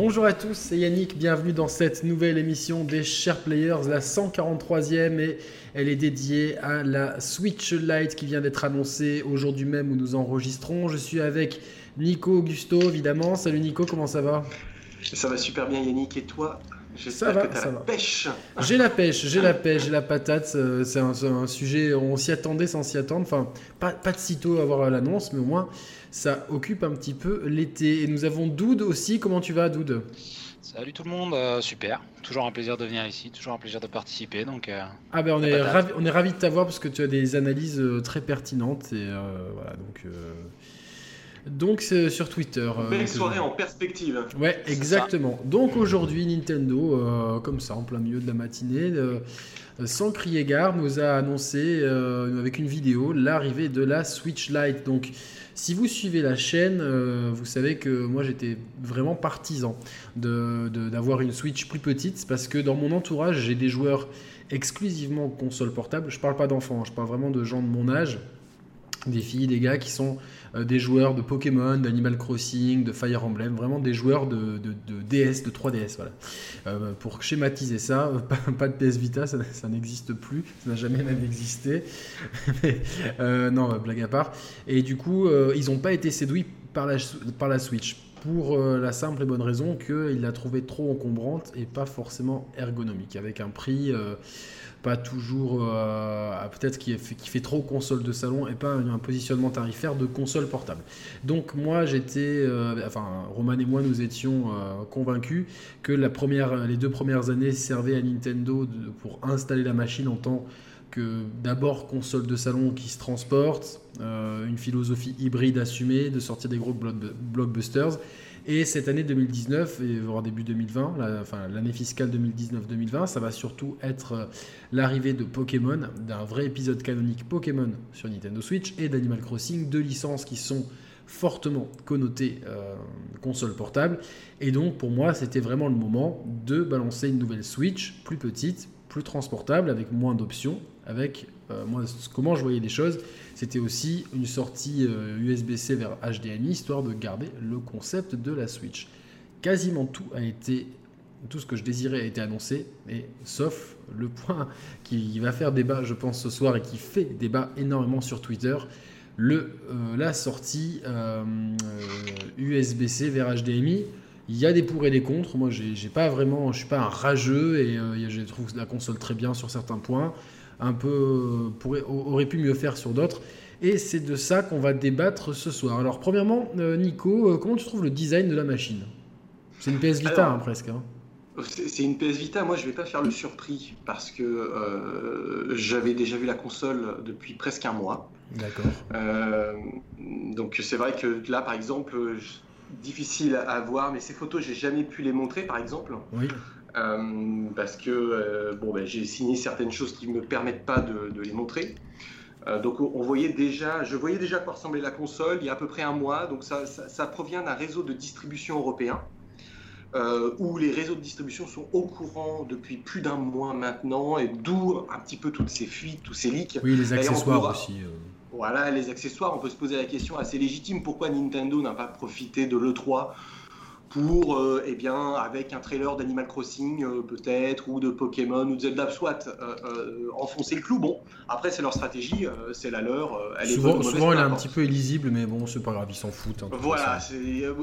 Bonjour à tous, c'est Yannick, bienvenue dans cette nouvelle émission des Share Players, la 143e et elle est dédiée à la Switch Lite qui vient d'être annoncée aujourd'hui même où nous enregistrons. Je suis avec Nico Augusto évidemment. Salut Nico, comment ça va? Ça va super bien Yannick et toi? Ça va, ça va. pêche. J'ai la pêche, j'ai la pêche, j'ai la patate. Euh, c'est un, sujet, on s'y attendait sans s'y attendre. Enfin, pas, pas de sitôt avoir l'annonce, mais au moins ça occupe un petit peu l'été. Et nous avons Doud aussi. Comment tu vas, Doud? Salut tout le monde, euh, super. Toujours un plaisir de venir ici, toujours un plaisir de participer. Donc, euh, ah ben on est, ravi, on est ravi de t'avoir parce que tu as des analyses très pertinentes. Et voilà, donc donc c'est sur Twitter. Belle euh, soirée en perspective. Ouais, exactement. Donc aujourd'hui, Nintendo, euh, comme ça, en plein milieu de la matinée, euh, sans crier gare, nous a annoncé avec une vidéo l'arrivée de la Switch Lite. Donc si vous suivez la chaîne, vous savez que moi j'étais vraiment partisan d'avoir de, une Switch plus petite parce que dans mon entourage, j'ai des joueurs exclusivement console portable. Je parle pas d'enfants, hein, je parle vraiment de gens de mon âge, des filles, des gars qui sont euh, des joueurs de Pokémon, d'Animal Crossing, de Fire Emblem, vraiment des joueurs de, DS, de 3DS. Voilà. Euh, pour schématiser ça, pas, de PS Vita, ça, n'existe plus, ça n'a jamais même existé. Euh, non, blague à part. Et du coup, ils n'ont pas été séduits par la, Switch pour la simple et bonne raison qu'ils la trouvaient trop encombrante et pas forcément ergonomique, avec un prix toujours, euh, peut-être qui, qui, fait trop console de salon et pas un, positionnement tarifaire de console portable. Donc moi j'étais, euh, enfin Roman et moi nous étions euh, convaincus que la première, les deux premières années servaient à Nintendo pour installer la machine en tant que d'abord console de salon qui se transporte, une philosophie hybride assumée de sortir des gros blockbusters et cette année 2019, et voire début 2020, enfin l'année fiscale 2019-2020, ça va surtout être euh, l'arrivée de Pokémon, d'un vrai épisode canonique Pokémon sur Nintendo Switch et d'Animal Crossing, deux licences qui sont fortement connotées euh, console portable. Et donc pour moi, c'était vraiment le moment de balancer une nouvelle Switch, plus petite, plus transportable, avec moins d'options, avec euh, moi, comment je voyais les choses, c'était aussi une sortie USB-C euh, vers HDMI, histoire de garder le concept de la Switch. Quasiment tout a été, tout ce que je désirais a été annoncé, et sauf le point qui va faire débat, je pense, ce soir et qui fait débat énormément sur Twitter, le, euh, la sortie USB-C vers HDMI. Il y a des pour et des contre. Moi, j'ai pas vraiment, je suis pas un rageux et je trouve la console très bien sur certains points un peu pourrait, aurait pu mieux faire sur d'autres. Et c'est de ça qu'on va débattre ce soir. Alors premièrement, euh, Nico, euh, comment tu trouves le design de la machine? C'est une PS Vita hein, presque. Hein. C'est une PS Vita. Moi, je vais pas faire le surpris parce que euh, j'avais déjà vu la console depuis presque un mois. D'accord. donc c'est vrai que là, par exemple, difficile à voir, mais ces photos, j'ai jamais pu les montrer, par exemple. Oui. Euh, parce que euh, bon, ben, j'ai signé certaines choses qui ne me permettent pas de, les montrer. Euh, donc on voyait déjà, je voyais déjà quoi ressemblait la console il y a à peu près un mois. Donc ça, ça, provient d'un réseau de distribution européen. où les réseaux de distribution sont au courant depuis plus d'un mois maintenant, et d'où un petit peu toutes ces fuites, tous ces leaks. Oui, les accessoires aussi. Voilà, les accessoires, on peut se poser la question assez légitime, pourquoi Nintendo n'a pas profité de l'E3 pour, euh, eh bien, avec un trailer d'Animal Crossing euh, peut-être, ou de Pokémon, ou de Zelda, soit euh, enfoncer le clou. Bon, après c'est leur stratégie, c'est la leur. Elle souvent, est souvent elle est un petit peu illisible, mais bon, c'est pas grave, ils s'en foutent. Hein, voilà,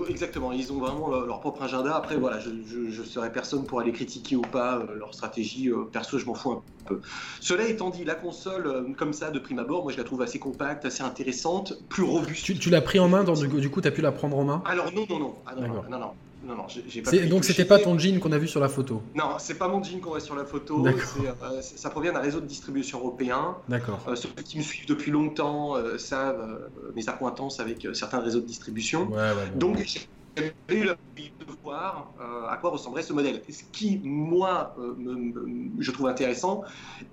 exactement, ils ont vraiment leur, propre agenda. Après, voilà, je, je, serai personne pour aller critiquer ou pas leur stratégie. perso, je m'en fous un peu. Cela étant dit, la console, comme ça, de prime abord, moi je la trouve assez compacte, assez intéressante, plus robuste. Tu, l'as pris en main, dans, du coup, tu as pu la prendre en main? Alors non, non, non. Ah, non, non, non. Non, non, j'ai pas Donc c'était pas ton jean qu'on a vu sur la photo Non, c'est pas mon jean qu'on voit sur la photo. Euh, ça provient d'un réseau de distribution européen. D'accord. Euh, ceux qui me suivent depuis longtemps euh, savent mes accointances avec certains réseaux de distribution. Ouais, ouais, Donc j'ai eu la de voir à quoi ressemblerait ce modèle. Ce qui, moi, je trouve intéressant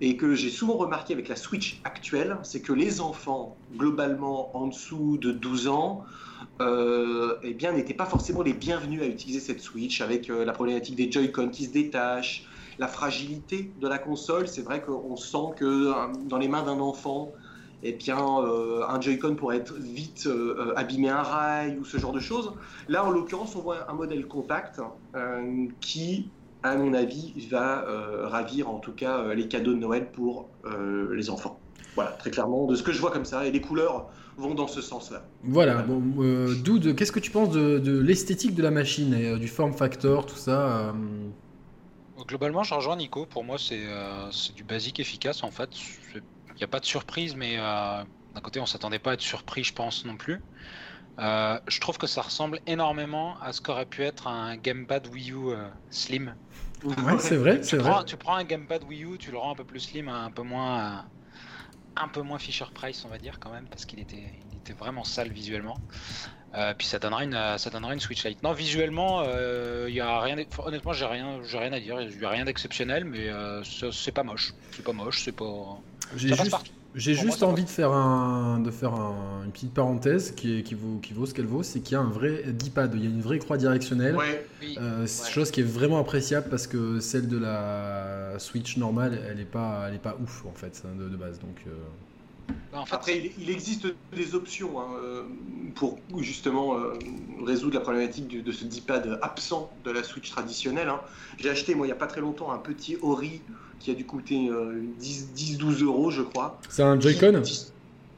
et que j'ai souvent remarqué avec la Switch actuelle, c'est que les enfants, globalement en dessous de 12 ans, euh, eh bien, n'étaient pas forcément les bienvenus à utiliser cette Switch avec euh, la problématique des Joy-Con qui se détachent, la fragilité de la console. C'est vrai qu'on sent que euh, dans les mains d'un enfant, eh bien, un Joy-Con pourrait être vite abîmer un rail ou ce genre de choses. Là, en l'occurrence, on voit un modèle compact qui, à mon avis, va ravir en tout cas les cadeaux de Noël pour les enfants. Voilà, très clairement, de ce que je vois comme ça. Et les couleurs vont dans ce sens-là. Voilà, bon, euh, Doud, qu'est-ce que tu penses de, l'esthétique de la machine et euh, du form factor, tout ça euh? Globalement, je rejoins Nico. Pour moi, c'est du basique efficace en fait. Il n'y a pas de surprise, mais d'un côté, on s'attendait pas à être surpris, je pense non plus. je trouve que ça ressemble énormément à ce qu'aurait pu être un gamepad Wii U slim. Ouais, c'est vrai, c'est vrai. tu prends un gamepad Wii U, tu le rends un peu plus slim, un peu moins un peu moins Fisher Price, on va dire quand même, parce qu'il était, il était vraiment sale visuellement. Euh, puis ça donnera une, ça donnera une Switch Lite. Non, visuellement, il euh, y a rien. Honnêtement, j'ai rien, j'ai rien à dire. Il y a rien d'exceptionnel, mais euh, c'est pas moche. C'est pas moche, c'est pas. J'ai juste, j'ai juste envie de faire, un, de faire une petite parenthèse qui, qui, vaut, qui vaut ce qu'elle vaut, c'est qu'il y a un vrai D-pad, il y a une vraie croix directionnelle. Euh, c'est chose qui est vraiment appréciable parce que celle de la Switch normale, elle n'est pas, elle est pas ouf en fait de, de base. Donc, euh. bah, Après, il, existe des options hein, euh, pour justement résoudre la problématique de, ce D-pad absent de la Switch traditionnelle. Hein. J'ai acheté, moi, il n'y a pas très longtemps, un petit Ori qui a dû coûter 10-12 euh, euros, je crois. C'est un Joy-Con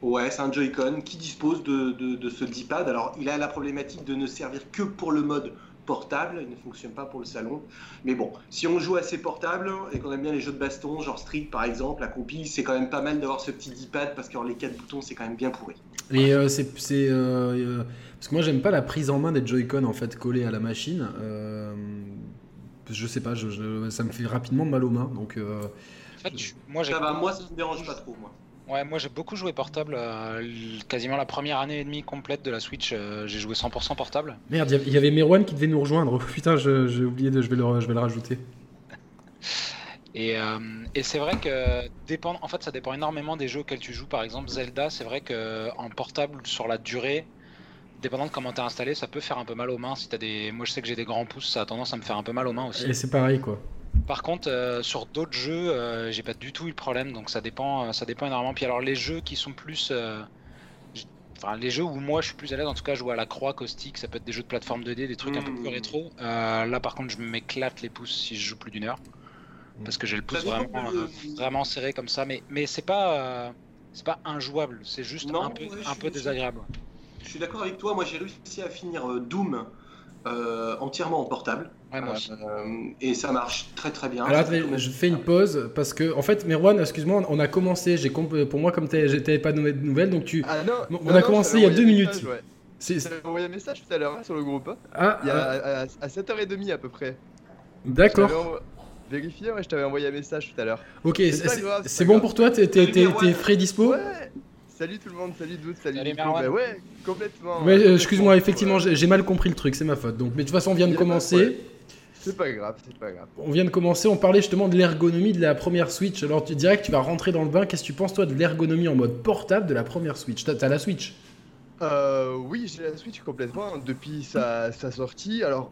Ouais, c'est un Joy-Con qui dispose de, de, ce D-pad. Alors, il a la problématique de ne servir que pour le mode portable, il ne fonctionne pas pour le salon. Mais bon, si on joue assez portable et qu'on aime bien les jeux de baston, genre Street par exemple, la compile, c'est quand même pas mal d'avoir ce petit D-pad parce que les quatre boutons, c'est quand même bien pourri. Et euh, c'est. Euh, parce que moi, j'aime pas la prise en main des Joy-Con en fait collés à la machine je sais pas, ça me fait rapidement mal aux mains. Donc, euh, moi, ça va, moi, ça me dérange pas trop, moi. Ouais, moi j'ai beaucoup joué portable. Euh, quasiment la première année et demie complète de la Switch, euh, j'ai joué 100% portable. Merde, il y avait Merwan qui devait nous rejoindre. Putain, j'ai oublié de, je vais le, je vais le rajouter. Et, et c'est vrai que dépend, en fait, ça dépend énormément des jeux auxquels tu joues. Par exemple, Zelda, c'est vrai que en portable sur la durée, dépendant de comment t'es installé, ça peut faire un peu mal aux mains. Si t'as des, moi je sais que j'ai des grands pouces, ça a tendance à me faire un peu mal aux mains aussi. Et c'est pareil quoi. Par contre, euh, sur d'autres jeux, euh, j'ai pas du tout eu le problème, donc ça dépend, euh, ça dépend énormément. Puis alors les jeux qui sont plus, enfin les jeux où moi je suis plus à l'aise, en tout cas, jouer à la croix caustique, ça peut être des jeux de plateforme 2D, des trucs un peu plus mmh. rétro. là par contre, je m'éclate les pouces si je joue plus d'une heure, parce que j'ai le pouce vraiment, vraiment serré comme ça. Mais mais c'est pas, c'est pas injouable, c'est juste un peu, un peu désagréable. Je suis d'accord avec toi. Moi, j'ai réussi à finir euh, Doom euh, entièrement en portable. Ouais, moi euh, et ça marche très très bien. Alors, je fais une pause parce que, en fait, Merwan, excuse-moi, on a commencé. J'ai pour moi, comme tu n'avais pas de nouvelles, donc tu. Ah, non, on a commencé il y a deux minutes. Ouais. Envoyé un message tout à l'heure hein, sur le groupe. Hein. Ah, il y a, à, 7h30 à peu près. D'accord. Vérifier, ouais, je t'avais envoyé un message tout à l'heure. Ok, c'est bon pour toi T'es frais dispo? Ouais Salut tout le monde, salut Doud, salut, salut bah ouais, complètement. Ouais, euh, excuse-moi, effectivement, j'ai mal compris le truc, c'est ma faute. Donc, mais de toute façon, on vient de commencer. C'est pas grave, c'est pas grave. On vient de commencer, on parlait justement de l'ergonomie de la première Switch. Alors, tu dirais que tu vas rentrer dans le bain. Qu'est-ce que tu penses, toi, de l'ergonomie en mode portable de la première Switch? T'as la Switch? Euh, Oui, j'ai la Switch complètement depuis sa, sa sortie. Alors,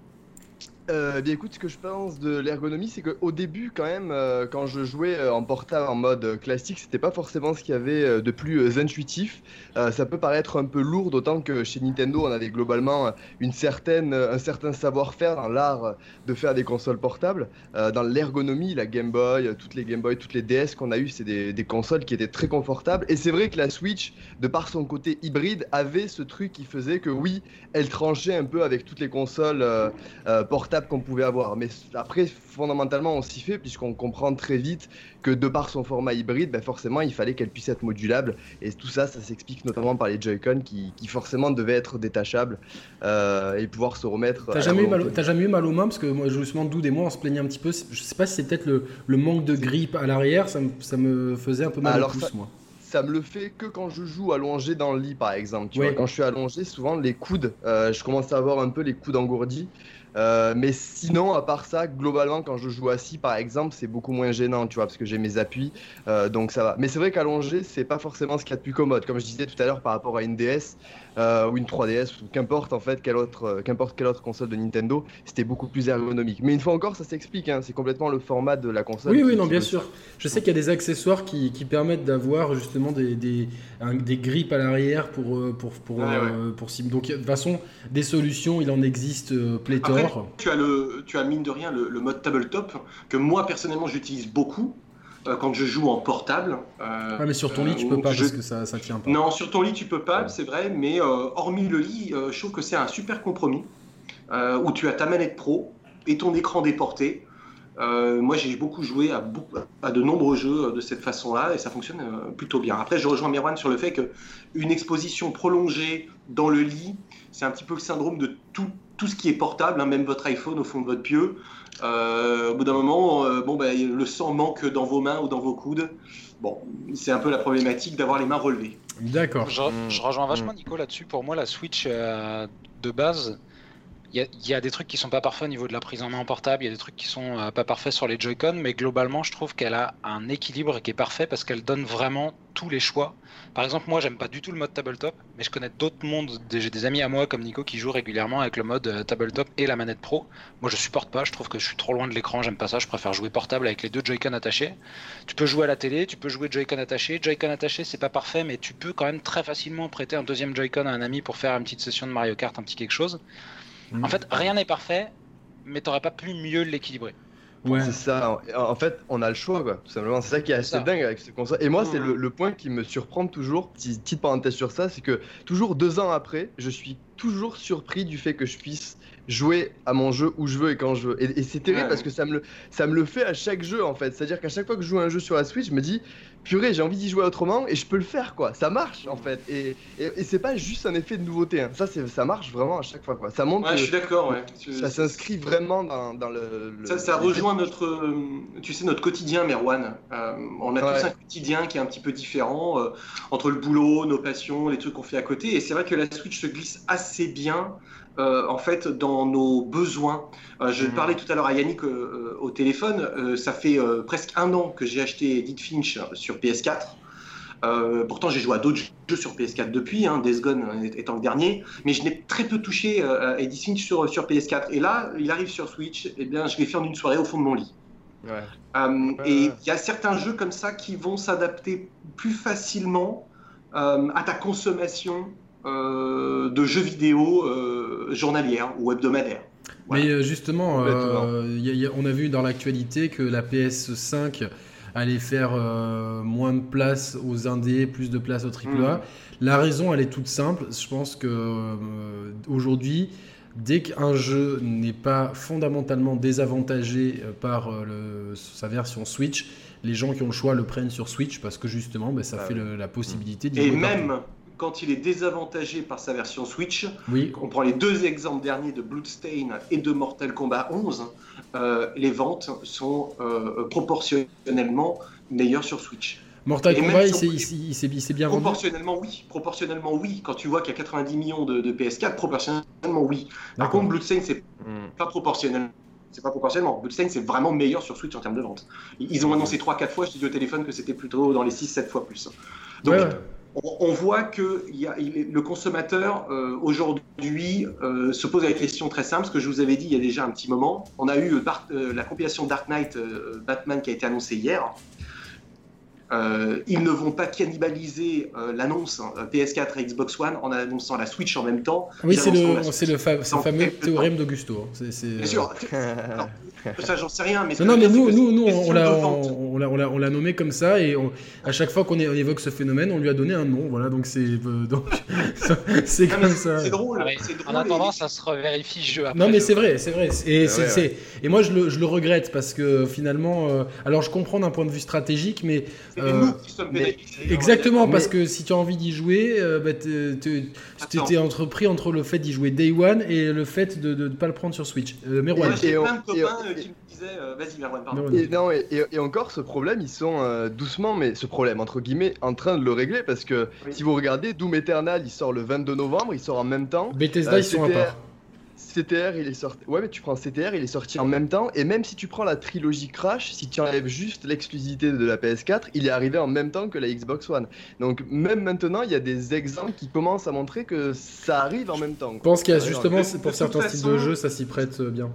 euh, bien écoute, ce que je pense de l'ergonomie, c'est qu'au début, quand même, euh, quand je jouais euh, en portable en mode classique, c'était pas forcément ce qu'il y avait de plus intuitif. ça peut paraître un peu lourd, d'autant que chez Nintendo, on avait globalement une certaine, un certain savoir-faire dans l'art de faire des consoles portables. dans l'ergonomie, la Game Boy, toutes les Game Boy, toutes les DS qu'on a eues, c'est des, des, consoles qui étaient très confortables. Et c'est vrai que la Switch, de par son côté hybride, avait ce truc qui faisait que oui, elle tranchait un peu avec toutes les consoles portables qu'on pouvait avoir. Mais après, fondamentalement, on s'y fait puisqu'on comprend très vite que de par son format hybride, ben forcément, il fallait qu'elle puisse être modulable. Et tout ça, ça s'explique notamment par les Joy-Con qui, forcément devaient être détachables euh, et pouvoir se remettre. T'as jamais, eu mal, jamais eu mal aux mains? Parce que moi, justement, Doud et moi, on se plaignait un petit peu. Je sais pas si c'est peut-être le, le, manque de grippe à l'arrière, ça, ça, me faisait un peu mal au pouce, moi ça me le fait que quand je joue allongé dans le lit, par exemple. Tu vois, quand je suis allongé, souvent les coudes, euh, je commence à avoir un peu les coudes engourdis. Euh, mais sinon, à part ça, globalement, quand je joue assis, par exemple, c'est beaucoup moins gênant, tu vois, parce que j'ai mes appuis, euh, donc ça va. Mais c'est vrai qu'allongé, c'est pas forcément ce qu'il y a de plus commode. Comme je disais tout à l'heure, par rapport à une DS euh, ou une 3DS, ou qu'importe en fait, quelle autre, qu'importe quelle autre console de Nintendo, c'était beaucoup plus ergonomique. Mais une fois encore, ça s'explique, hein, c'est complètement le format de la console. Oui, oui, non, bien sûr. Je sais qu'il y a des accessoires qui, qui permettent d'avoir justement des, des, des, grippes à l'arrière pour, pour, pour, pour, pour, Donc, de toute façon, des solutions, il en existe pléthore. tu as le tu as mine de rien le, mode tabletop que moi personnellement j'utilise beaucoup euh, quand je joue en portable. Euh, mais sur ton lit tu peux euh, pas parce que ça, ça tient pas. Non, sur ton lit tu peux pas, c'est vrai, mais hormis le lit, je trouve que c'est un super compromis où tu as ta manette pro et ton écran déporté. moi, j'ai beaucoup joué à, à, de nombreux jeux de cette façon-là et ça fonctionne plutôt bien. Après, je rejoins Mirwan sur le fait qu'une exposition prolongée dans le lit, c'est un petit peu le syndrome de tout, tout ce qui est portable, hein, même votre iPhone au fond de votre pieu. Euh, au bout d'un moment, euh, bon, ben, le sang manque dans vos mains ou dans vos coudes. Bon, c'est un peu la problématique d'avoir les mains relevées. D'accord. Je, je, rejoins vachement Nico là-dessus. Pour moi, la Switch euh, de base, il y, a des trucs qui sont pas parfaits au niveau de la prise en main en portable, il y a des trucs qui sont euh, pas parfaits sur les Joy-Con, mais globalement, je trouve qu'elle a un équilibre qui est parfait parce qu'elle donne vraiment tous les choix. Par exemple, moi, j'aime pas du tout le mode tabletop, mais je connais d'autres mondes. J'ai des amis à moi comme Nico qui jouent régulièrement avec le mode euh, tabletop et la manette pro. Moi, je supporte pas. Je trouve que je suis trop loin de l'écran. J'aime pas ça. Je préfère jouer portable avec les deux Joy-Con attachés. Tu peux jouer à la télé, tu peux jouer Joy-Con attachés. Joy-Con attachés, c'est pas parfait, mais tu peux quand même très facilement prêter un deuxième Joy-Con à un ami pour faire une petite session de Mario Kart, un petit quelque chose. En fait, rien n'est parfait, mais t'aurais pas pu mieux l'équilibrer. Ouais. C'est ça. En fait, on a le choix, quoi. Tout simplement. C'est ça qui est assez dingue avec ce console. Et moi, c'est le, point qui me surprend toujours. Petite parenthèse sur ça, c'est que toujours deux ans après, je suis toujours surpris du fait que je puisse jouer à mon jeu où je veux et quand je veux. Et, c'est terrible parce que ça me, le, ça me le fait à chaque jeu en fait. C'est-à-dire qu'à chaque fois que je joue un jeu sur la Switch, je me dis, purée, j'ai envie d'y jouer autrement et je peux le faire quoi. Ça marche en fait. Et, et, c'est pas juste un effet de nouveauté. Hein. Ça, ça marche vraiment à chaque fois quoi. Ça montre. Ouais, je suis d'accord. Ouais. Ça s'inscrit vraiment dans, dans le, Ça, ça rejoint notre, tu sais, notre quotidien, Merwan. Euh, on a tous un quotidien qui est un petit peu différent euh, entre le boulot, nos passions, les trucs qu'on fait à côté. Et c'est vrai que la Switch se glisse assez bien euh, en fait dans nos besoins. Euh, je mhm. parlais tout à l'heure à Yannick euh, au téléphone, ça fait presque un an que j'ai acheté Edith Finch sur PS4. pourtant, j'ai joué à d'autres jeux sur PS4 depuis, hein, Death Gone étant le dernier, mais je n'ai très peu touché à Edith Finch sur, sur PS4. Et là, il arrive sur Switch, et eh bien, je l'ai fait en une soirée au fond de mon lit. et il y a certains jeux comme ça qui vont s'adapter plus facilement à ta consommation de jeux vidéo euh, journalières ou hebdomadaires. Mais euh, justement, on a vu dans l'actualité que la PS5 allait faire moins de place aux indés, plus de place aux AAA. Mmh. La raison, elle est toute simple. Je pense que aujourd'hui, dès qu'un jeu n'est pas fondamentalement désavantagé par sa version Switch, les gens qui ont le choix le prennent sur Switch parce que justement, ben, ça ah fait la possibilité d'y Et même, quand il est désavantagé par sa version Switch, on prend les deux exemples derniers de Bloodstain et de Mortal Kombat 11, euh, les ventes sont euh, proportionnellement meilleures sur Switch. Mortal Kombat, il s'est bien vendu Proportionnellement, oui. Proportionnellement, oui. Quand tu vois qu'il y a 90 millions de, PS4, proportionnellement, oui. Par contre, Bloodstain, c'est hmm. pas proportionnel. C'est pas proportionnellement. Bloodstain, c'est vraiment meilleur sur Switch en termes de vente. Ils ont annoncé 3-4 fois, je te dis au téléphone, que c'était plutôt dans les 6-7 fois plus. Donc, on, voit que le consommateur euh, aujourd'hui euh, se pose la question très simple, ce que je vous avais dit il y a déjà un petit moment. On a eu euh, la compilation Dark Knight Batman qui a été annoncée hier. Ils ne vont pas cannibaliser l'annonce hein, PS4 et Xbox One en annonçant la Switch en même temps. Oui, c'est le, fameux théorème d'Augusto. Hein. Bien sûr. ça, j'en sais rien. Mais non, mais nous, nous, nous on l'a nommé comme ça et à chaque fois qu'on évoque ce phénomène, on lui a donné un nom. Voilà, donc c'est euh, donc c'est comme ça. C'est drôle, En attendant, ça se revérifie jeu après. Non, mais c'est vrai, c'est vrai. Et, c'est et moi, je le, je le, regrette parce que finalement, euh, alors je comprends d'un point de vue stratégique, mais. Euh, nous qui sommes exactement, parce que si tu as envie d'y jouer, bah, tu étais entrepris entre le fait d'y jouer Day One et le fait de ne pas le prendre sur Switch. mais J'ai plein de copains qui me disait euh, vas-y Merwan, pardon. Et, non, et, encore ce problème, ils sont euh, doucement, mais ce problème entre guillemets, en train de le régler parce que si vous regardez, Doom Eternal, il sort le 22 novembre, il sort en même temps. Bethesda, ils sont à part. CTR, il est sorti. Ouais, mais tu prends CTR, il est sorti en même temps. Et même si tu prends la trilogie Crash, si tu enlèves juste l'exclusivité de la PS4, il est arrivé en même temps que la Xbox One. Donc même maintenant, il y a des exemples qui commencent à montrer que ça arrive en même temps. Je pense qu'il y a justement, de- c'est de pour certains façon- styles de jeu, ça s'y prête euh, bien.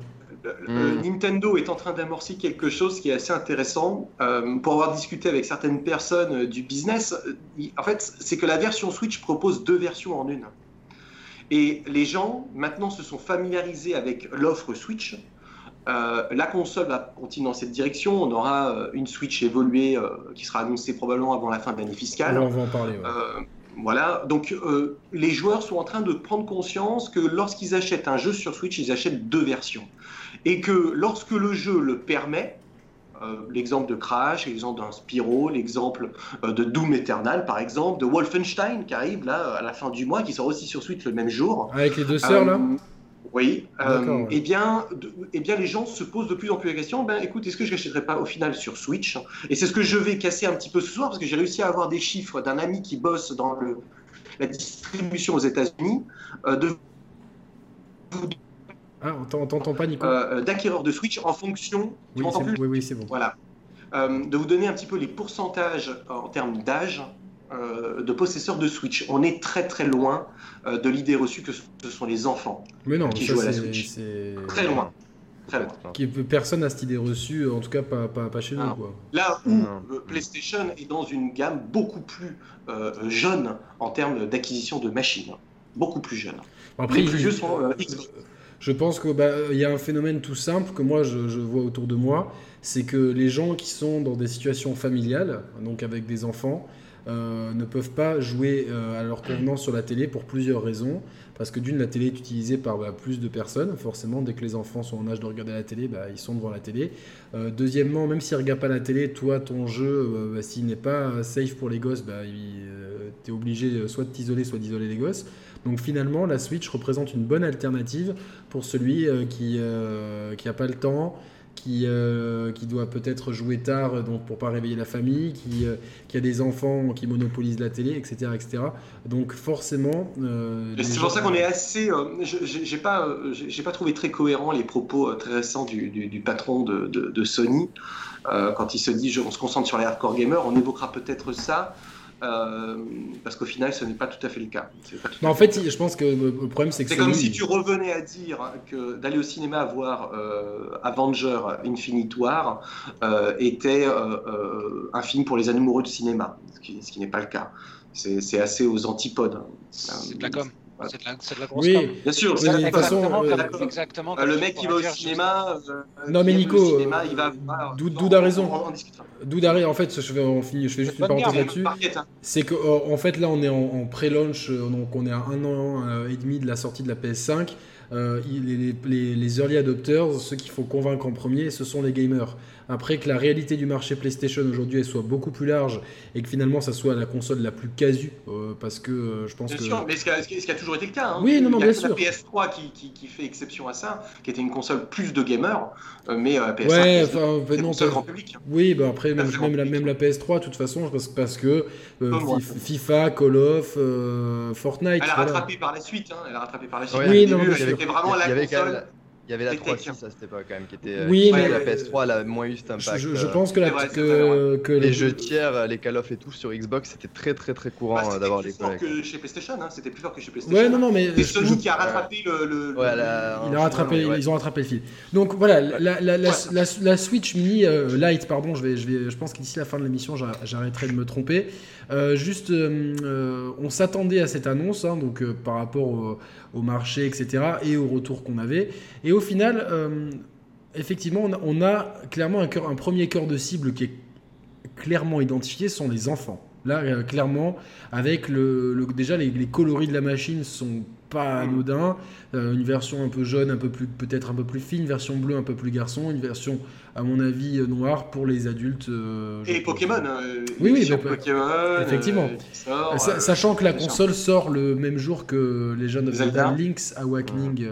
Le- le- Mm. Nintendo est en train d'amorcer quelque chose qui est assez intéressant. Euh, pour avoir discuté avec certaines personnes euh, du business, euh, en fait, c'est que la version Switch propose deux versions en une. Et les gens, maintenant, se sont familiarisés avec l'offre Switch. Euh, la console va continuer dans cette direction. On aura euh, une Switch évoluée euh, qui sera annoncée probablement avant la fin de l'année fiscale. On va en parler. ouais. Voilà, donc les joueurs sont en train de prendre conscience que lorsqu'ils achètent un jeu sur Switch, ils achètent deux versions. Et que lorsque le jeu le permet, l'exemple de Crash, l'exemple d'un Spyro, l'exemple euh, de Doom Eternal par exemple, de Wolfenstein qui arrive là à la fin du mois, qui sort aussi sur Switch le même jour. Avec les deux sœurs là? Euh, Oui. euh, D'accord, ouais. eh, bien, de- eh bien, les gens se posent de plus en plus la question ben, écoute, est-ce que je n'achèterai pas au final sur Switch? Et c'est ce que je vais casser un petit peu ce soir, parce que j'ai réussi à avoir des chiffres d'un ami qui bosse dans le, la distribution aux États-Unis, euh, de- Ah, on t'en- on t'entend pas, Nico euh, d'acquéreurs de Switch en fonction. Tu oui, plus oui, oui, c'est bon. Voilà. Euh, de vous donner un petit peu les pourcentages euh, en termes d'âge euh, de possesseurs de Switch. On est très très loin euh, de l'idée reçue que ce sont les enfants. Mais non, qui ça, joue à la Switch. Très loin. Très loin. Qui, personne n'a cette idée reçue, en tout cas pas, pas, pas chez nous. Ah. Quoi. Là où Non. euh, PlayStation est dans une gamme beaucoup plus euh, jeune en termes d'acquisition de machines. Beaucoup plus jeune. Après, les plus vieux sont euh, Xbox. Je pense qu'il y a un phénomène tout simple que moi je, vois autour de moi, c'est que les gens qui sont dans des situations familiales, donc avec des enfants, euh, ne peuvent pas jouer euh, à leur convenance sur la télé pour plusieurs raisons. Parce que d'une, la télé est utilisée par bah, plus de personnes. Forcément, dès que les enfants sont en âge de regarder la télé, bah, ils sont devant la télé. Euh, deuxièmement, même s'ils ne regardent pas la télé, toi, ton jeu, bah, s'il n'est pas safe pour les gosses, bah, tu es obligé soit de t'isoler, soit d'isoler les gosses. Donc finalement, la Switch représente une bonne alternative pour celui euh, qui euh, qui pas le temps, qui, euh, qui doit peut-être jouer tard donc pour pas réveiller la famille, qui, euh, qui a des enfants qui monopolisent la télé, etc. etc. Donc forcément... euh, C'est gens- pour ça qu'on est assez. je- j'ai pas, j'ai pas trouvé très cohérent les propos très récents du, du- du patron de, de- de Sony quand il se dit je- on se concentre sur les hardcore gamers. On évoquera peut-être ça euh, parce qu'au final, ce n'est pas tout à fait le cas. C'est pas tout à Mais en fait fait, je pense que le problème, c'est que C'est comme si tu revenais à dire que d'aller au cinéma voir euh, Avenger Infinite War euh, était euh, euh, un film pour les amoureux de cinéma, ce qui, qui n'est pas le cas. C'est c'est assez aux antipodes. C'est de la com. C'est de la, c'est de la grosse Oui, com. Bien sûr, c'est toute façon, exactement, euh, comme, exactement euh, comme le mec qui va au cinéma. euh, Non, mais Nico, cinéma, euh, il va on- Douda a on- raison. On, en discutera. D'où d'arrêt, en fait, je vais, en finir, je fais juste une parenthèse là-dessus. Hein. C'est que euh, en fait là on est en, en pré-launch, euh, donc on est à un an euh, et demi de la sortie de la PS5. Euh, les, les- les early adopters, ceux qu'il faut convaincre en premier, ce sont les gamers. Après que la réalité du marché PlayStation aujourd'hui elle soit beaucoup plus large et que finalement ça soit la console la plus casu, euh, parce que euh, je pense Bien que sûr, mais ce qui, a, ce qui a- ce qui a toujours été le cas. hein. Oui, non, non, Il y a bien sûr. La PS3 qui, qui- qui fait exception à ça, qui était une console plus de gamers, euh, mais euh, la PS5 ouais, c'est enfin non, grand public. oui, bah après même, la, même la PS3 de toute façon parce, parce que euh, FIFA, Call of, euh, Fortnite, Elle a voilà. rattrapé par la suite. Hein. Elle a rattrapé par la suite. Ouais, Au Oui, début, non, mais c'était vraiment il y la console. Il y avait la Des 3.6 techs. à cette époque quand même qui était. euh, Oui, mais- la PS3 elle a moins eu cet impact. Je, je euh, pense que, la, vrai, que, que les le- jeux tiers, les Call of et tout sur Xbox, c'était très très très courant Bah, euh, c'était d'avoir plus les fort collègues. que chez PlayStation. Hein. C'était plus fort que chez PlayStation. Ouais, non, non, mais C'est Sony je- qui a rattrapé le. le- le- Ouais, la- Il a rattrapé, ouais. ils ont rattrapé le fil. Donc voilà, la, la, la, Ouais. la, la Switch Mini euh, Lite, pardon, je vais, je vais, je pense que d'ici la fin de l'émission, j'ar- j'arrêterai de me tromper. Euh, juste, euh, euh, on s'attendait à cette annonce, hein, donc par rapport au, marché, etc., et au retour qu'on avait. Et au final, effectivement, on a, clairement un, premier cœur de cible qui est clairement identifié, sont les enfants. Là, clairement, avec le, déjà les coloris de la machine sont pas Mm. anodins. Euh, une version un peu jaune, un peu plus peut-être un peu plus fine, une version bleue un peu plus garçon, une version à mon avis euh, noire pour les adultes. euh, Et. Pokémon. euh, Oui, oui, mais- Pokémon. effectivement. euh, qui sort, Sa- euh, Sachant que la console sort le même jour que Legend of Zelda. Zelda Link's Awakening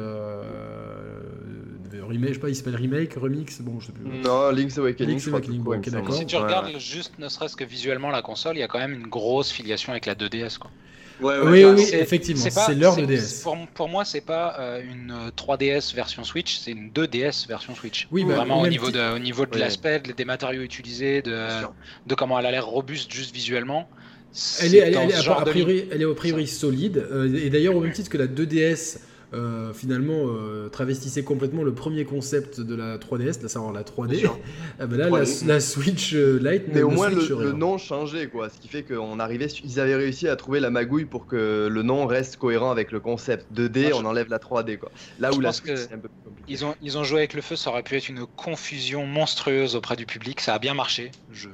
remake, je sais pas, il s'appelle remake, remix, bon, je sais plus. Non, Link's Awakening, Link's Awakening, ok, semble. d'accord. Si tu regardes ouais. juste ne serait-ce que visuellement la console, il y a quand même une grosse filiation avec la 2DS. Quoi. Ouais, ouais, Oui, bah, oui, effectivement, c'est l'heure de DS. Pour, pour moi, c'est pas euh, une euh, 3DS version Switch, c'est une 2DS version Switch. Oui, bah, Vraiment au au niveau, de, au niveau de Ouais. l'aspect, des matériaux utilisés, de, comment elle a l'air robuste juste visuellement. Elle est, elle elle a, priori, elle est a priori solide. euh, et d'ailleurs, au même titre que la 2DS, euh, finalement, euh, travestissait complètement le premier concept de la 3DS, à savoir la 3D. Bien sûr. Ah bah là, la, 3D. la Switch euh, Lite Mais au moins le, nom changeait quoi, ce qui fait qu'on arrivait, ils avaient réussi à trouver la magouille pour que le nom reste cohérent avec le concept. 2D, Moi, je- on enlève la 3D quoi. Là Je où la pense Switch que c'est un peu plus compliqué. Ils ont, ils ont joué avec le feu, ça aurait pu être une confusion monstrueuse auprès du public. Ça a bien marché. Je...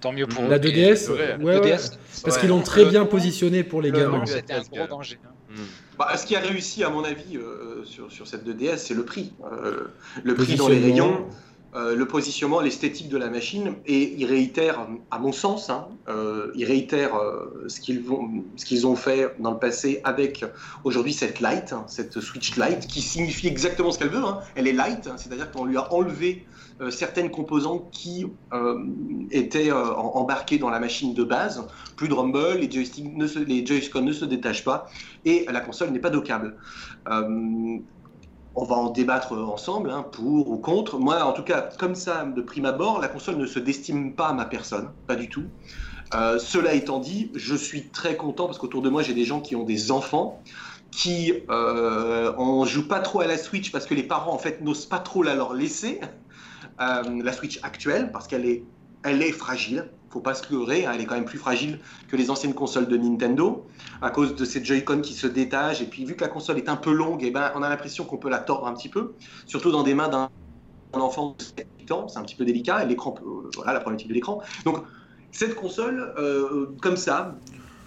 Tant mieux pour eux. La Et 2DS, c'est vrai. ouais, ouais, 2DS, parce Ouais. qu'ils l'ont très Le bien nom- positionné pour les le gamins. c'était un gros danger. hein. Hmm. Bah, ce qui a réussi, à mon avis, euh, sur, sur cette 2DS, c'est le prix. Euh, le prix dans les rayons, euh, le positionnement, l'esthétique de la machine, et ils réitèrent, à mon sens, hein, euh, ils réitèrent euh, ce qu'ils ont fait dans le passé avec aujourd'hui cette Lite, hein, cette Switch Lite, qui signifie exactement ce qu'elle veut. hein. Elle est light, c'est-à-dire qu'on lui a enlevé euh, certaines composantes qui euh, étaient euh, embarquées dans la machine de base. Plus de rumble, les joysticks ne se, ne se détachent pas et la console n'est pas dockable. Euh, on va en débattre ensemble, hein, pour ou contre. Moi, en tout cas, comme ça, de prime abord, la console ne se destime pas à ma personne, pas du tout. Euh, cela étant dit, je suis très content parce qu'autour de moi, j'ai des gens qui ont des enfants qui euh, on joue pas trop à la Switch parce que les parents en fait n'osent pas trop la leur laisser. Euh, la Switch actuelle parce qu'elle est, elle est fragile. Faut pas se leurrer, hein, elle est quand même plus fragile que les anciennes consoles de Nintendo à cause de ces Joy-Con qui se détachent. Et puis vu que la console est un peu longue, et ben on a l'impression qu'on peut la tordre un petit peu, surtout dans des mains d'un enfant de 7 ans, c'est un petit peu délicat. Et l'écran, euh, voilà la problématique de l'écran. Donc cette console, euh, comme ça,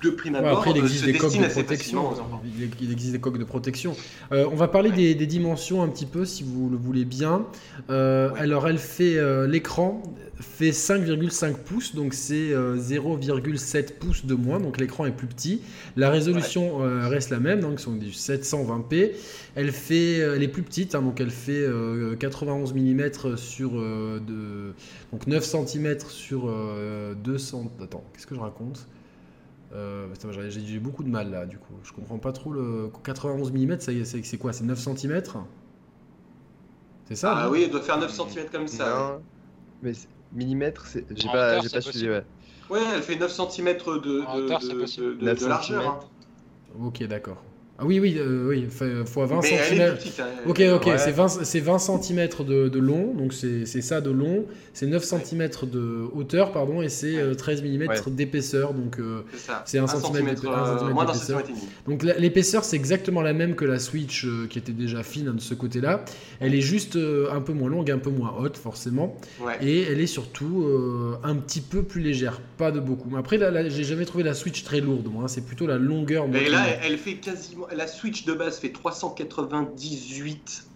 de prime Ouais, abord, après, il existe se des coques de protection. facilement aux enfants. Il il existe des coques de protection. Euh, on va parler Ouais. des, des dimensions un petit peu, si vous le voulez bien. Euh, Ouais. Alors, elle fait euh, l'écran fait 5,5 pouces, donc c'est euh, 0,7 pouces de moins, donc l'écran est plus petit. La résolution reste la même, donc c'est du 720p. Elle fait, elle est plus petite, hein, donc elle fait euh, 91 mm sur euh, de, donc 9 cm sur euh, 200. Attends, qu'est-ce que je raconte? Euh, j'ai- beaucoup de mal là, du coup. Je comprends pas trop le 91 mm, ça y est, c'est c'est quoi C'est 9 cm C'est ça Ah oui, elle doit faire 9 cm comme ça. Non, mais millimètres, c'est- j'ai pas, pas suivi. Ouais. Ouais, elle fait 9 cm de, de, En hauteur, c'est de- possible. de- de- 9 de largeur. hein. Ok, d'accord. Ah oui, oui, euh, oui, fois 20 Mais elle est cm. hein. Ok, ok, Ouais. c'est 20, c'est 20 cm de, de long, donc c'est c'est ça de long, c'est 9 cm de hauteur, pardon, et c'est euh, 13 mm Ouais. d'épaisseur, donc euh, C'est ça. C'est un Un centimètre centimètre, d'ép- un euh, centimètre moins d'un d'épaisseur. Donc l'épaisseur c'est exactement la même que la Switch euh, qui était déjà fine de ce côté-là. Elle est juste euh, un peu moins longue, un peu moins haute forcément, Ouais. et elle est surtout euh, un petit peu plus légère, pas de beaucoup. Mais après là, là, j'ai jamais trouvé la Switch très lourde, moi. hein. C'est plutôt la longueur. Et là, elle fait quasiment. La Switch de base fait 398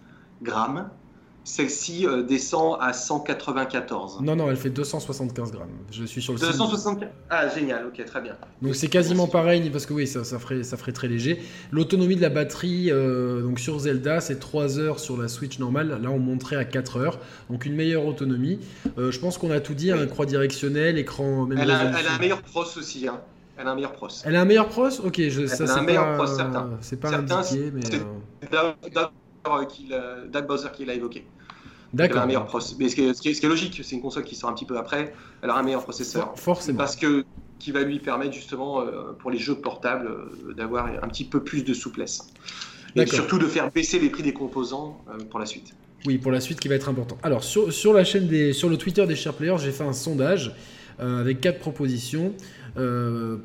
grammes. Celle-ci euh, descend à 194. Non, non, elle fait 275 grammes. Je suis sur le site. 264 Ah, génial, ok, très bien. Donc c'est quasiment pareil parce que oui, ça, ça, ferait, ça ferait très léger. L'autonomie de la batterie euh, donc sur Zelda, c'est 3 heures sur la Switch normale. Là, on monterait à 4 heures. Donc une meilleure autonomie. Euh, je pense qu'on a tout dit. Oui. Un croix directionnelle, écran, même Elle a, elle a un meilleur pros aussi. Hein. Elle a un meilleur pros. Elle a un meilleur pros Ok, je, ça a c'est un meilleur pas, pros, certain. c'est pas Certain, indiqué, mais euh, Doug- euh, Doug Bowser qui l'a évoqué. Elle a d'accord. un meilleur pros. Mais ce qui, est, ce qui logique, c'est une console qui sort un petit peu après. Elle a un meilleur processeur. For- Forcément. Parce que qui va lui permettre justement euh, pour les jeux portables euh, d'avoir un petit peu plus de souplesse. Et D'accord. surtout de faire baisser les prix des composants pour la suite. Oui, pour la suite qui va être important. Alors sur, sur la chaîne des, sur le Twitter des Share Players, j'ai fait un sondage avec quatre propositions. Euh,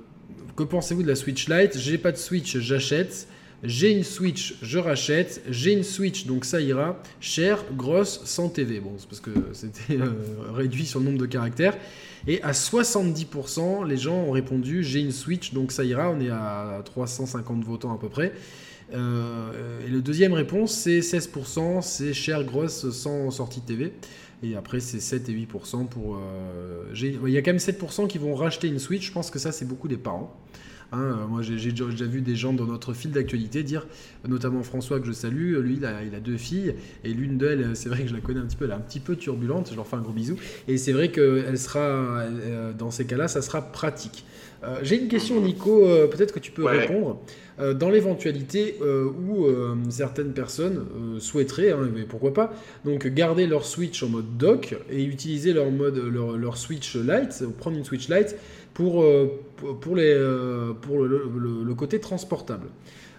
que pensez-vous de la Switch Lite? J'ai pas de Switch, j'achète. J'ai une Switch, je rachète. J'ai une Switch, donc ça ira. Chère, grosse, sans TV. Bon, c'est parce que c'était euh, réduit sur le nombre de caractères. Et à 70%, les gens ont répondu j'ai une Switch, donc ça ira. On est à 350 votants à peu près. Euh, et le deuxième réponse, c'est 16%, c'est cher, grosse, sans sortie TV. Et après, c'est 7 et 8% pour. euh, Il y a quand même 7% qui vont racheter une Switch. Je pense que ça, c'est beaucoup des parents. Hein, moi, j'ai déjà vu des gens dans notre fil d'actualité dire, notamment François que je salue, lui, il a, il a deux filles, et l'une d'elles, c'est vrai que je la connais un petit peu, elle est un petit peu turbulente, je leur fais un gros bisou, et c'est vrai que elle sera, euh, dans ces cas-là, ça sera pratique. Euh, j'ai une question, Nico, euh, peut-être que tu peux Ouais. répondre. Euh, dans l'éventualité euh, où euh, certaines personnes souhaiteraient, hein, mais pourquoi pas, donc garder leur Switch en mode dock et utiliser leur mode leur, leur Switch Lite, ou prendre une Switch Lite pour, pour, les, pour le, le- le côté transportable.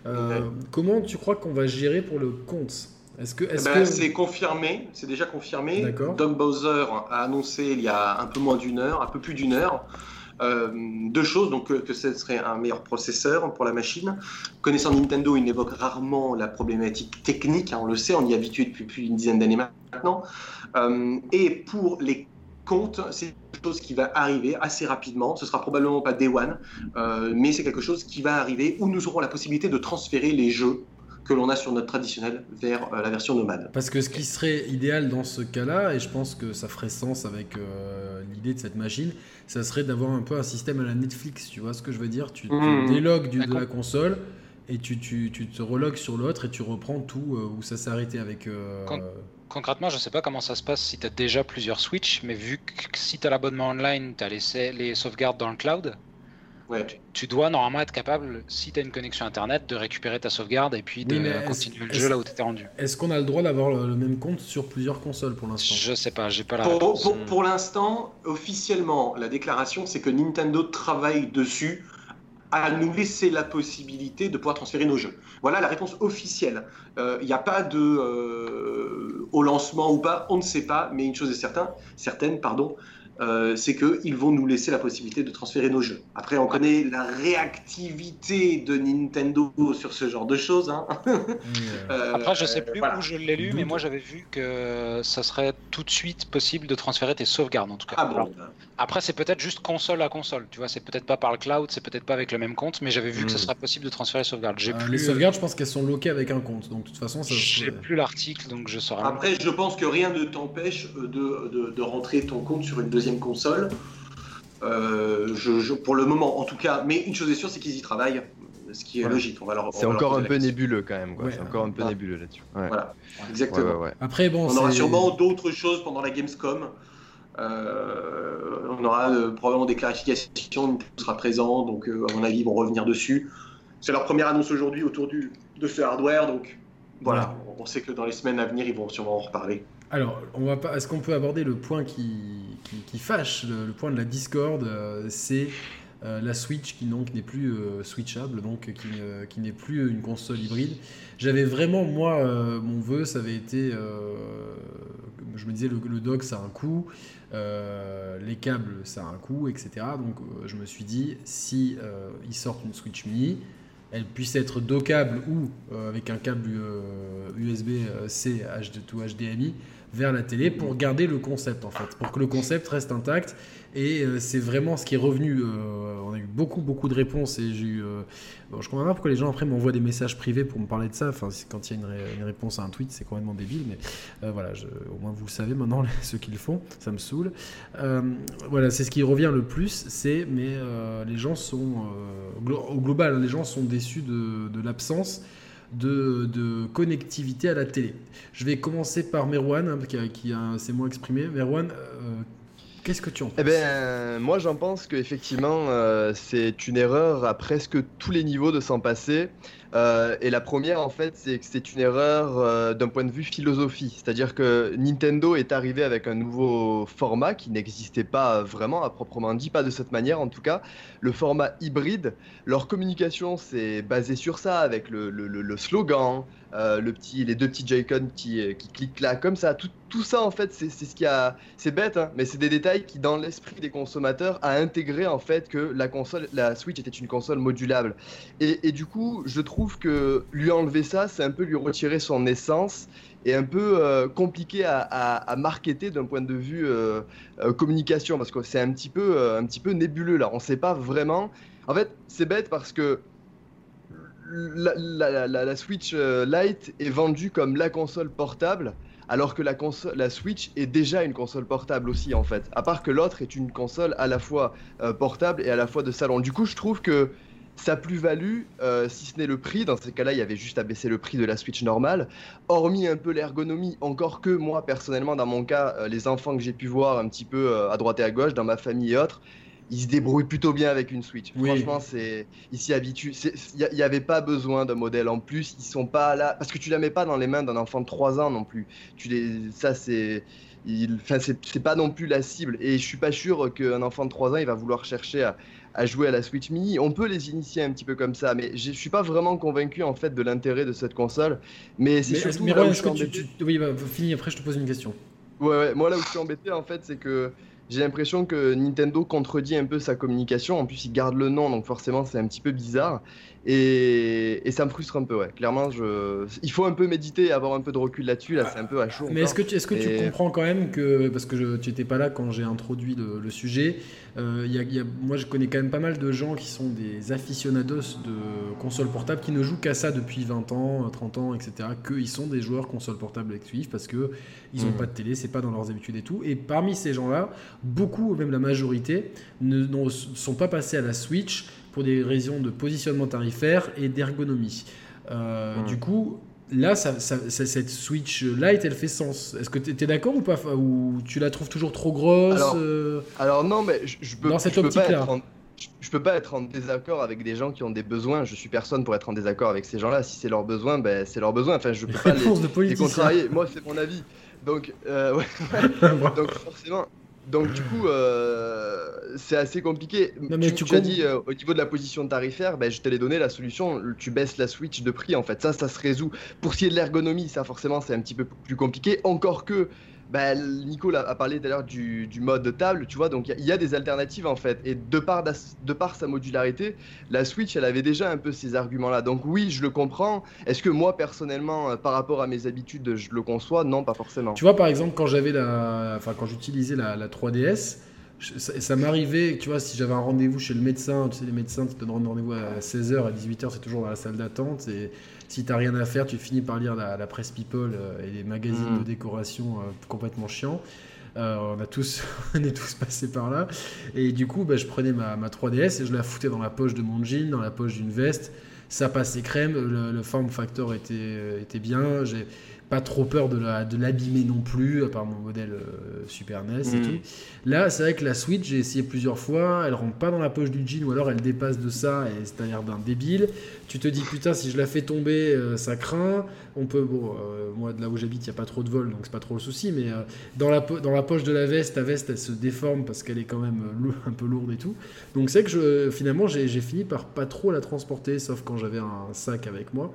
Euh, Ouais. Comment tu crois qu'on va gérer pour le compte? Est-ce que, Eh ben, que... C'est confirmé, c'est déjà confirmé. D'accord. Doug Bowser a annoncé il y a un peu moins d'une heure, un peu plus d'une heure, euh, deux choses, donc que, ce serait un meilleur processeur pour la machine. Connaissant Nintendo, il évoque rarement la problématique technique, hein, on le sait, on y est habitué depuis plus d'une dizaine d'années maintenant. Euh, et pour les comptes, c'est quelque chose qui va arriver assez rapidement. Ce sera probablement pas Day One, euh, mais c'est quelque chose qui va arriver où nous aurons la possibilité de transférer les jeux que l'on a sur notre traditionnel vers euh, la version nomade. Parce que ce qui serait idéal dans ce cas-là, et je pense que ça ferait sens avec euh, l'idée de cette machine, ça serait d'avoir un peu un système à la Netflix, tu vois ce que je veux dire? Tu te Mhm. délogues du- de la console et tu, tu, tu te relogues sur l'autre et tu reprends tout euh, où ça s'est arrêté avec... euh, Concrètement, je sais pas comment ça se passe si tu as déjà plusieurs Switch, mais vu que si tu as l'abonnement online, tu as les, les sauvegardes dans le cloud, Ouais. tu dois normalement être capable, si tu as une connexion internet, de récupérer ta sauvegarde et puis de Oui, continuer le jeu là où tu étais rendu. Est-ce qu'on a le droit d'avoir le, le même compte sur plusieurs consoles pour l'instant? Je sais pas, j'ai pas la Pour, réponse. pour- pour l'instant, officiellement, la déclaration, c'est que Nintendo travaille dessus à nous laisser la possibilité de pouvoir transférer nos jeux. Voilà la réponse officielle. Euh, Il n'y a pas de euh, au lancement ou pas, on ne sait pas, mais une chose est certaine, certaine pardon, euh, c'est qu'ils vont nous laisser la possibilité de transférer nos jeux. Après, on connaît la réactivité de Nintendo sur ce genre de choses. hein. Euh, Euh, Après, je sais plus voilà. où je l'ai lu, mais moi j'avais vu que ça serait tout de suite possible de transférer tes sauvegardes en tout cas. Ah Alors, bon, après, c'est peut-être juste console à console, tu vois, c'est peut-être pas par le cloud, c'est peut-être pas avec le même compte, mais j'avais vu que ce Mm. serait possible de transférer les sauvegardes. J'ai euh, plus, Les sauvegardes, je pense qu'elles sont loquées avec un compte, donc de toute façon, ça... j'ai plus l'article, donc je saurais. Après, je pense que rien ne t'empêche de, de- de rentrer ton compte sur une deuxième console. Euh, je- je- pour le moment, en tout cas. Mais une chose est sûre, c'est qu'ils y travaillent, ce qui est Voilà. logique. On va leur, on C'est encore un peu nébuleux quand même. quoi. Ouais, c'est encore un peu ah. nébuleux là-dessus. Ouais. Voilà, exactement. ouais, ouais. Après, bon, On aura sûrement d'autres choses pendant la Gamescom. Euh, on aura euh, probablement des clarifications, Nintendo sera présent, donc euh, à mon avis, ils vont revenir dessus. C'est leur première annonce aujourd'hui autour du, de ce hardware, donc voilà, on sait que dans les semaines à venir, ils vont sûrement en reparler. Alors, on va. Est-ce qu'on peut aborder le point qui, fâche, le, point de la Discord euh, C'est euh, la Switch qui donc n'est plus euh, switchable, donc qui, n'est plus une console hybride. J'avais vraiment moi euh, mon vœu, ça avait été, je me disais le, le dock ça a un coût, les câbles ça a un coût, etc. Donc je me suis dit si ils sortent une Switch Mini, elle puisse être dockable ou avec un câble USB-C HD to HDMI vers la télé pour garder le concept en fait, pour que le concept reste intact. Et euh, c'est vraiment ce qui est revenu. euh, on a eu beaucoup beaucoup de réponses et j'ai eu. euh, bon, je comprends pas pourquoi les gens après m'envoient des messages privés pour me parler de ça. Enfin, quand il y a une, ré- une réponse à un tweet, c'est complètement débile. Mais voilà, au moins vous le savez maintenant ceux qui le font. Ça me saoule. Voilà, c'est ce qui revient le plus. C'est mais les gens sont au global, les gens sont déçus de l'absence de, de connectivité à la télé. Je vais commencer par Merwan, hein, qui, a- qui a- s'est moins exprimé. Merwan, euh, qu'est-ce que tu en penses? Eh ben, moi j'en pense qu'effectivement euh, c'est une erreur à presque tous les niveaux de s'en passer. Euh, et la première en fait c'est que c'est une erreur euh, d'un point de vue philosophie. C'est-à-dire que Nintendo est arrivé avec un nouveau format qui n'existait pas vraiment à proprement dit, pas de cette manière en tout cas. Le format hybride, leur communication c'est basé sur ça avec le, le- le- slogan, euh, le petit, les deux petits Joy-Con qui, qui cliquent là comme ça. Tout, tout ça en fait c'est ce qui a c'est bête, hein, mais c'est des détails qui, dans l'esprit des consommateurs, a intégré en fait que la console, la Switch était une console modulable. Et, et du coup, je trouve que lui enlever ça, c'est un peu lui retirer son essence et un peu euh, compliqué à, marketer d'un point de vue euh, euh, communication parce que c'est un petit peu un petit peu nébuleux là. On sait pas vraiment. En fait, c'est bête parce que la, la- la- la Switch Lite est vendue comme la console portable, alors que la, console, la Switch est déjà une console portable aussi en fait. À part que l'autre est une console à la fois portable et à la fois de salon. Du coup, je trouve que sa plus-value, euh, si ce n'est le prix, dans ces cas-là, il y avait juste à baisser le prix de la Switch normale, hormis un peu l'ergonomie, encore que moi, personnellement, dans mon cas, euh, les enfants que j'ai pu voir un petit peu euh, à droite et à gauche, dans ma famille et autres, ils se débrouillent plutôt bien avec une Switch. Franchement, c'est ils s'y habituent. Il n'y avait pas besoin d'un modèle en plus. Ils sont pas là parce que tu la mets pas dans les mains d'un enfant de 3 ans non plus. Tu les, ça c'est Enfin, c'est pas non plus la cible. Et je suis pas sûr qu'un enfant de 3 ans, il va vouloir chercher à, jouer à la Switch Mini. On peut les initier un petit peu comme ça, mais je suis pas vraiment convaincu en fait de l'intérêt de cette console. Mais c'est surtout. Mais là où tu, Oui, bah, fini, après je te pose une question. Ouais, ouais, moi là où je suis embêté en fait, c'est que j'ai l'impression que Nintendo contredit un peu sa communication. En plus, il garde le nom, donc forcément, c'est un petit peu bizarre. Et, ça me frustre un peu, ouais. Clairement, je... il faut un peu méditer et avoir un peu de recul là-dessus. Là, c'est un peu à chaud. Mais est-ce que, tu, est-ce que tu comprends quand même que, parce que tu n'étais pas là quand j'ai introduit le, sujet, euh, y a, moi je connais quand même pas mal de gens qui sont des aficionados de consoles portables qui ne jouent qu'à ça depuis 20 ans, 30 ans, etc. Qu'ils sont des joueurs consoles portables actifs parce que ils n'ont mmh. pas de télé, c'est pas dans leurs habitudes et tout. Et parmi ces gens-là, beaucoup, même la majorité, ne sont pas passés à la Switch pour des raisons de positionnement tarifaire et d'ergonomie. Euh. Du coup, là, cette Switch Lite, elle fait sens. Est-ce que tu es, d'accord ou pas Ou tu la trouves toujours trop grosse alors, euh non, mais je, peux, Dans cette optique-là. Je peux pas être en désaccord avec des gens qui ont des besoins. Je suis personne pour être en désaccord avec ces gens-là. Si c'est leur besoin, ben, c'est leur besoin. Enfin, je peux pas les, les contrarier. Moi, c'est mon avis. Donc, euh, ouais. Donc, forcément, donc du coup, euh, c'est assez compliqué. mais tu, tu, as dit euh, au niveau de la position tarifaire, ben, je t'allais donné la solution. Tu baisses la switch de prix en fait. Ça, ça se résout. Pour ce qui est de l'ergonomie, ça forcément c'est un petit peu plus compliqué. Encore que bah, Nico a, parlé tout à l'heure du, mode de table, tu vois, donc il y, a des alternatives en fait. Et de par, de sa modularité, la Switch, elle avait déjà un peu ces arguments-là. Donc oui, je le comprends. Est-ce que moi, personnellement, euh, par rapport à mes habitudes, je le conçois? Non, pas forcément. Tu vois, par exemple, quand j'avais la, enfin, quand j'utilisais la, 3DS, ça, m'arrivait, tu vois, si j'avais un rendez-vous chez le médecin, tu sais, les médecins te donnent rendez-vous à 16h, à 18h, c'est toujours dans la salle d'attente. Et si t'as rien à faire, tu finis par lire la, presse People euh, et les magazines mm. de décoration euh, complètement chiants. Euh, on, a tous, on est tous passés par là. Et du coup, bah, je prenais ma, 3DS et je la foutais dans la poche de mon jean, dans la poche d'une veste. Ça passait crème, le, form factor était, était bien. J'ai pas trop peur de l'abîmer de non plus, à part mon modèle euh, Super NES et mm. tout. Là, c'est vrai que la Switch, j'ai essayé plusieurs fois, elle rentre pas dans la poche du jean ou alors elle dépasse de ça et c'est à l'air d'un débile. Tu te dis, putain, si je la fais tomber, euh, ça craint. On peut, bon, euh, moi de là où j'habite, il n'y a pas trop de vol, donc c'est pas trop le souci, mais dans, la dans la poche de la veste, ta veste, elle se déforme parce qu'elle est quand même un peu lourde et tout. Donc c'est que je, finalement, j'ai fini par pas trop la transporter, sauf quand j'avais un sac avec moi.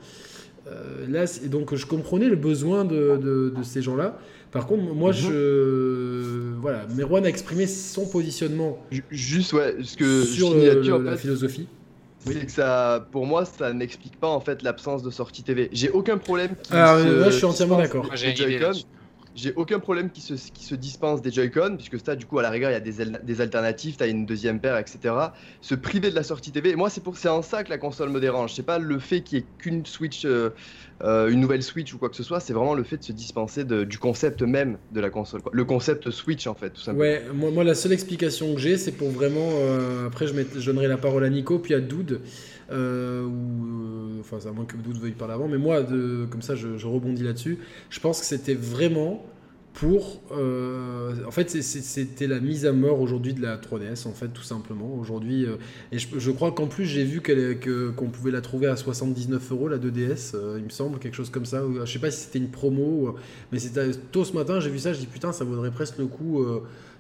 Euh, là, donc je comprenais le besoin de, de, ces gens-là. Par contre, moi, mhm. je. Voilà, Merwan a exprimé son positionnement. Juste, ouais, ce que sur la philosophie. C'est que ça, pour moi, ça n'explique pas en fait l'absence de sortie TV. J'ai aucun problème. Ah, je suis entièrement d'accord j'ai aucun problème qui se, qui se dispense des Joy-Con, puisque ça, du coup, à la rigueur, il y a des, des alternatives, tu as une deuxième paire, etc. Se priver de la sortie TV, moi, c'est, pour, en ça que la console me dérange. C'est pas le fait qu'il y ait qu'une Switch, euh, euh, une nouvelle Switch ou quoi que ce soit, c'est vraiment le fait de se dispenser du concept même de la console. Le concept Switch, en fait, tout simplement. Ouais, moi, moi la seule explication que j'ai, c'est pour vraiment. Euh, après, je, je, donnerai la parole à Nico, puis à Doud. Euh, ou enfin, à moins que Doud veuille parler avant, mais moi, comme ça, je, rebondis là-dessus. Je pense que c'était vraiment pour. Euh, en fait, c'était la mise à mort aujourd'hui de la 3DS, en fait, tout simplement. Aujourd'hui, euh, et je, crois qu'en plus, j'ai vu qu'on pouvait la trouver à 79 euros, la 2DS, euh, il me semble, quelque chose comme ça. Je sais pas si c'était une promo, mais c'était tôt ce matin, j'ai vu ça, je dis putain, ça vaudrait presque le coup.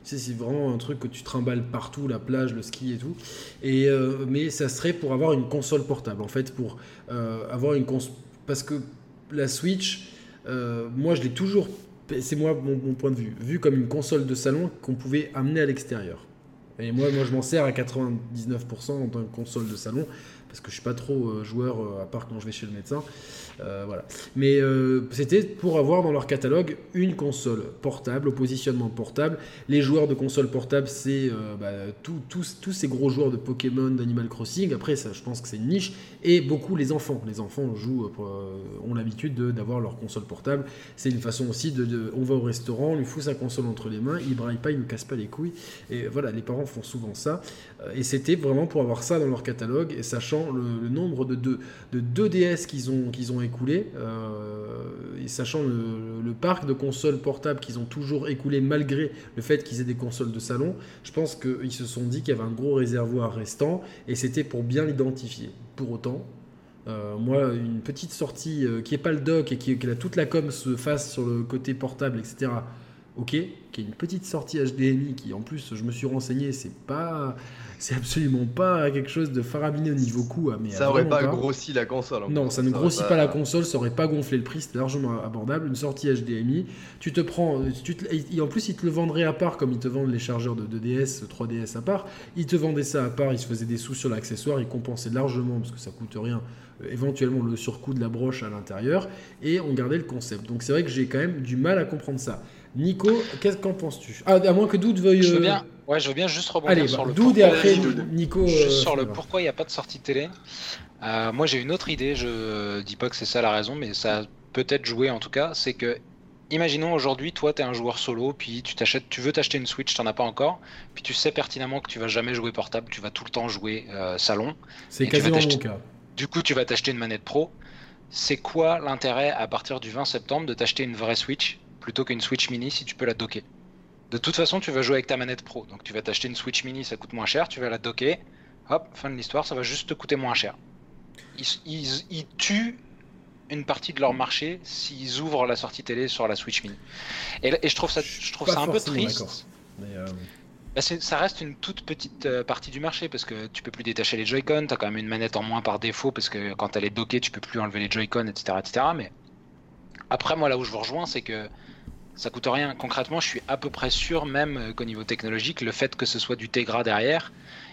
C'est vraiment un truc que tu trimbales partout, la plage, le ski et tout. Et, mais ça serait pour avoir une console portable, en fait, pour avoir une console. Parce que la Switch, moi, je l'ai toujours c'est moi mon, point de vue, vu comme une console de salon qu'on pouvait amener à l'extérieur. Et moi, moi, je m'en sers à 99% en tant que console de salon, parce que je suis pas trop euh, joueur, euh, à part quand je vais chez le médecin. Euh, voilà. Mais euh, c'était pour avoir dans leur catalogue une console portable, au positionnement portable. Les joueurs de console portable, c'est euh, bah, tous ces gros joueurs de Pokémon, d'Animal Crossing. Après, ça, je pense que c'est une niche. Et beaucoup les enfants. Les enfants jouent, ont l'habitude d'avoir leur console portable. C'est une façon aussi de, On va au restaurant, on lui fout sa console entre les mains, il braille pas, il ne casse pas les couilles. Et voilà, les parents font souvent ça. Et c'était vraiment pour avoir ça dans leur catalogue, et sachant le, nombre de, de, de 2DS qu'ils ont, qu'ils ont écoulé, et sachant le, le, parc de consoles portables qu'ils ont toujours écoulé malgré le fait qu'ils aient des consoles de salon, je pense qu'ils se sont dit qu'il y avait un gros réservoir restant et c'était pour bien l'identifier. Pour autant, euh, moi, une petite sortie euh, qui n'est pas le dock et qui, qui a toute la com se fasse sur le côté portable, etc. Ok, qui est une petite sortie HDMI qui, en plus, je me suis renseigné, c'est pas c'est absolument pas quelque chose de farabiné au niveau coût. Mais ça aurait pas, grossi la console. Non, ça ne grossit pas... la console, ça aurait pas gonflé le prix, c'est largement abordable. Une sortie HDMI, tu te prends, tu et en plus ils te le vendraient à part comme ils te vendent les chargeurs de 2DS, 3DS à part. Ils te vendaient ça à part, ils se faisaient des sous sur l'accessoire, ils compensaient largement parce que ça coûte rien euh, éventuellement le surcoût de la broche à l'intérieur, et on gardait le concept. Donc c'est vrai que j'ai quand même du mal à comprendre ça. Nico, qu'est-ce qu'en penses-tu? Ah, À moins que Doud veuille. Je veux bien, ouais, je veux bien juste rebondir sur bah, le Doud et après Nico. Juste euh, sur le pourquoi il n'y a pas de sortie télé. Euh, moi j'ai une autre idée, je dis pas que c'est ça la raison, mais ça peut être joué en tout cas. C'est que, imaginons aujourd'hui, toi tu es un joueur solo, puis tu t'achètes, tu veux t'acheter une Switch, tu n'en as pas encore, puis tu sais pertinemment que tu vas jamais jouer portable, tu vas tout le temps jouer euh, salon. C'est quasiment mon cas. Du coup, tu vas t'acheter une manette pro. C'est quoi l'intérêt à partir du 20 septembre de t'acheter une vraie Switch plutôt qu'une Switch Mini si tu peux la docker? De toute façon, tu vas jouer avec ta manette pro. Donc tu vas t'acheter une Switch Mini, ça coûte moins cher, tu vas la docker. Hop, fin de l'histoire, ça va juste te coûter moins cher. Ils, tuent une partie de leur marché s'ils ouvrent la sortie télé sur la Switch Mini. Et, je trouve ça, je trouve ça un peu triste. Euh, bah, ça reste une toute petite euh, partie du marché parce que tu peux plus détacher les Joy-Con, tu as quand même une manette en moins par défaut parce que quand elle est dockée, tu peux plus enlever les Joy-Con, etc., etc. Mais après, moi, là où je vous rejoins, c'est que ça coûte rien. Concrètement, je suis à peu près sûr, même euh, qu'au niveau technologique, le fait que ce soit du Tegra derrière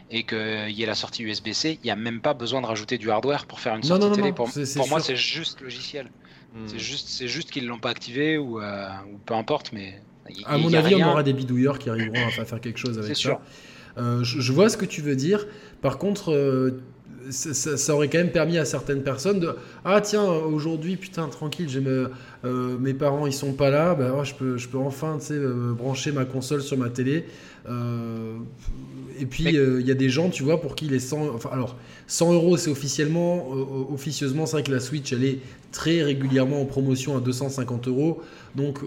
et qu'il y ait la sortie USB-C, il n'y a même pas besoin de rajouter du hardware pour faire une sortie télé. pour, moi, c'est juste logiciel. Hmm. C'est juste, c'est juste qu'ils l'ont pas activé ou, euh, ou, peu importe, mais. à mon avis, on aura des bidouilleurs qui arriveront à faire quelque chose avec ça. Euh, je, vois ce que tu veux dire. Par contre, ça, aurait quand même permis à certaines personnes de ah tiens aujourd'hui putain tranquille j'ai mes, euh, mes parents ils sont pas là bah, je peux je peux enfin euh, brancher ma console sur ma télé. Euh, et puis il y a des gens tu vois pour qui les 100 enfin alors 100 euros c'est officiellement officieusement c'est vrai que la Switch elle est très régulièrement en promotion à 250 euros. Donc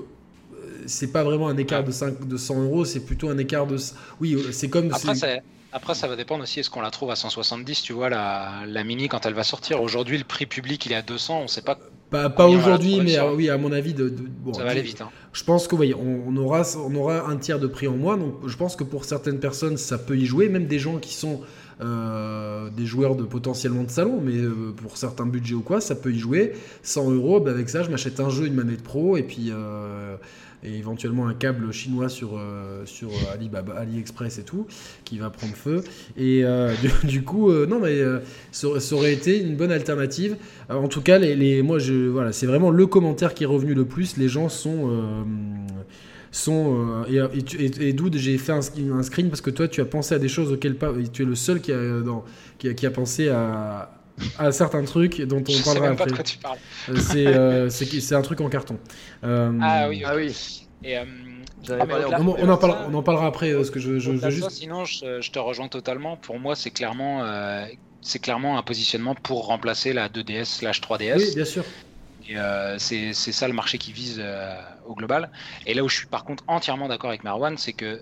c'est pas vraiment un écart de, 5, de 100 euros c'est plutôt un écart de oui c'est comme après après, ça va dépendre aussi, est-ce qu'on la trouve à 170, tu vois, la, la Mini quand elle va sortir. Aujourd'hui, le prix public, il est à 200, on sait pas. Pas, pas aujourd'hui, mais oui, à mon avis, de, ça va aller vite. Hein. Je pense que oui, on, aura, on aura un tiers de prix en moins, donc je pense que pour certaines personnes, ça peut y jouer, même des gens qui sont euh, des joueurs de potentiellement de salon, mais euh, pour certains budgets ou quoi, ça peut y jouer. 100 euros, bah, avec ça, je m'achète un jeu, une manette pro, et puis. Euh, et éventuellement un câble chinois sur, euh, sur Alibaba, AliExpress et tout, qui va prendre feu. Et euh, du, coup, euh, non, mais ça, aurait été une bonne alternative. en tout cas, les, les moi, voilà, c'est vraiment le commentaire qui est revenu le plus. Les gens sont. sont et, et, j'ai fait un, un, screen parce que toi tu as pensé à des choses auxquelles pas tu es le seul qui qui a pensé à, à certains trucs dont on je parlera sais même Pas de quoi tu parles. Euh, c'est un truc en carton. Euh, ah oui. Ah oui. Et, euh, ah, on, en parlera, on en parlera après. ce que je, je, je juste... sinon, je, te rejoins totalement. Pour moi, c'est clairement, c'est clairement un positionnement pour remplacer la 2DS slash 3DS. Oui, bien sûr. c'est ça le marché qui vise au global. Et là où je suis par contre entièrement d'accord avec Marwan, c'est que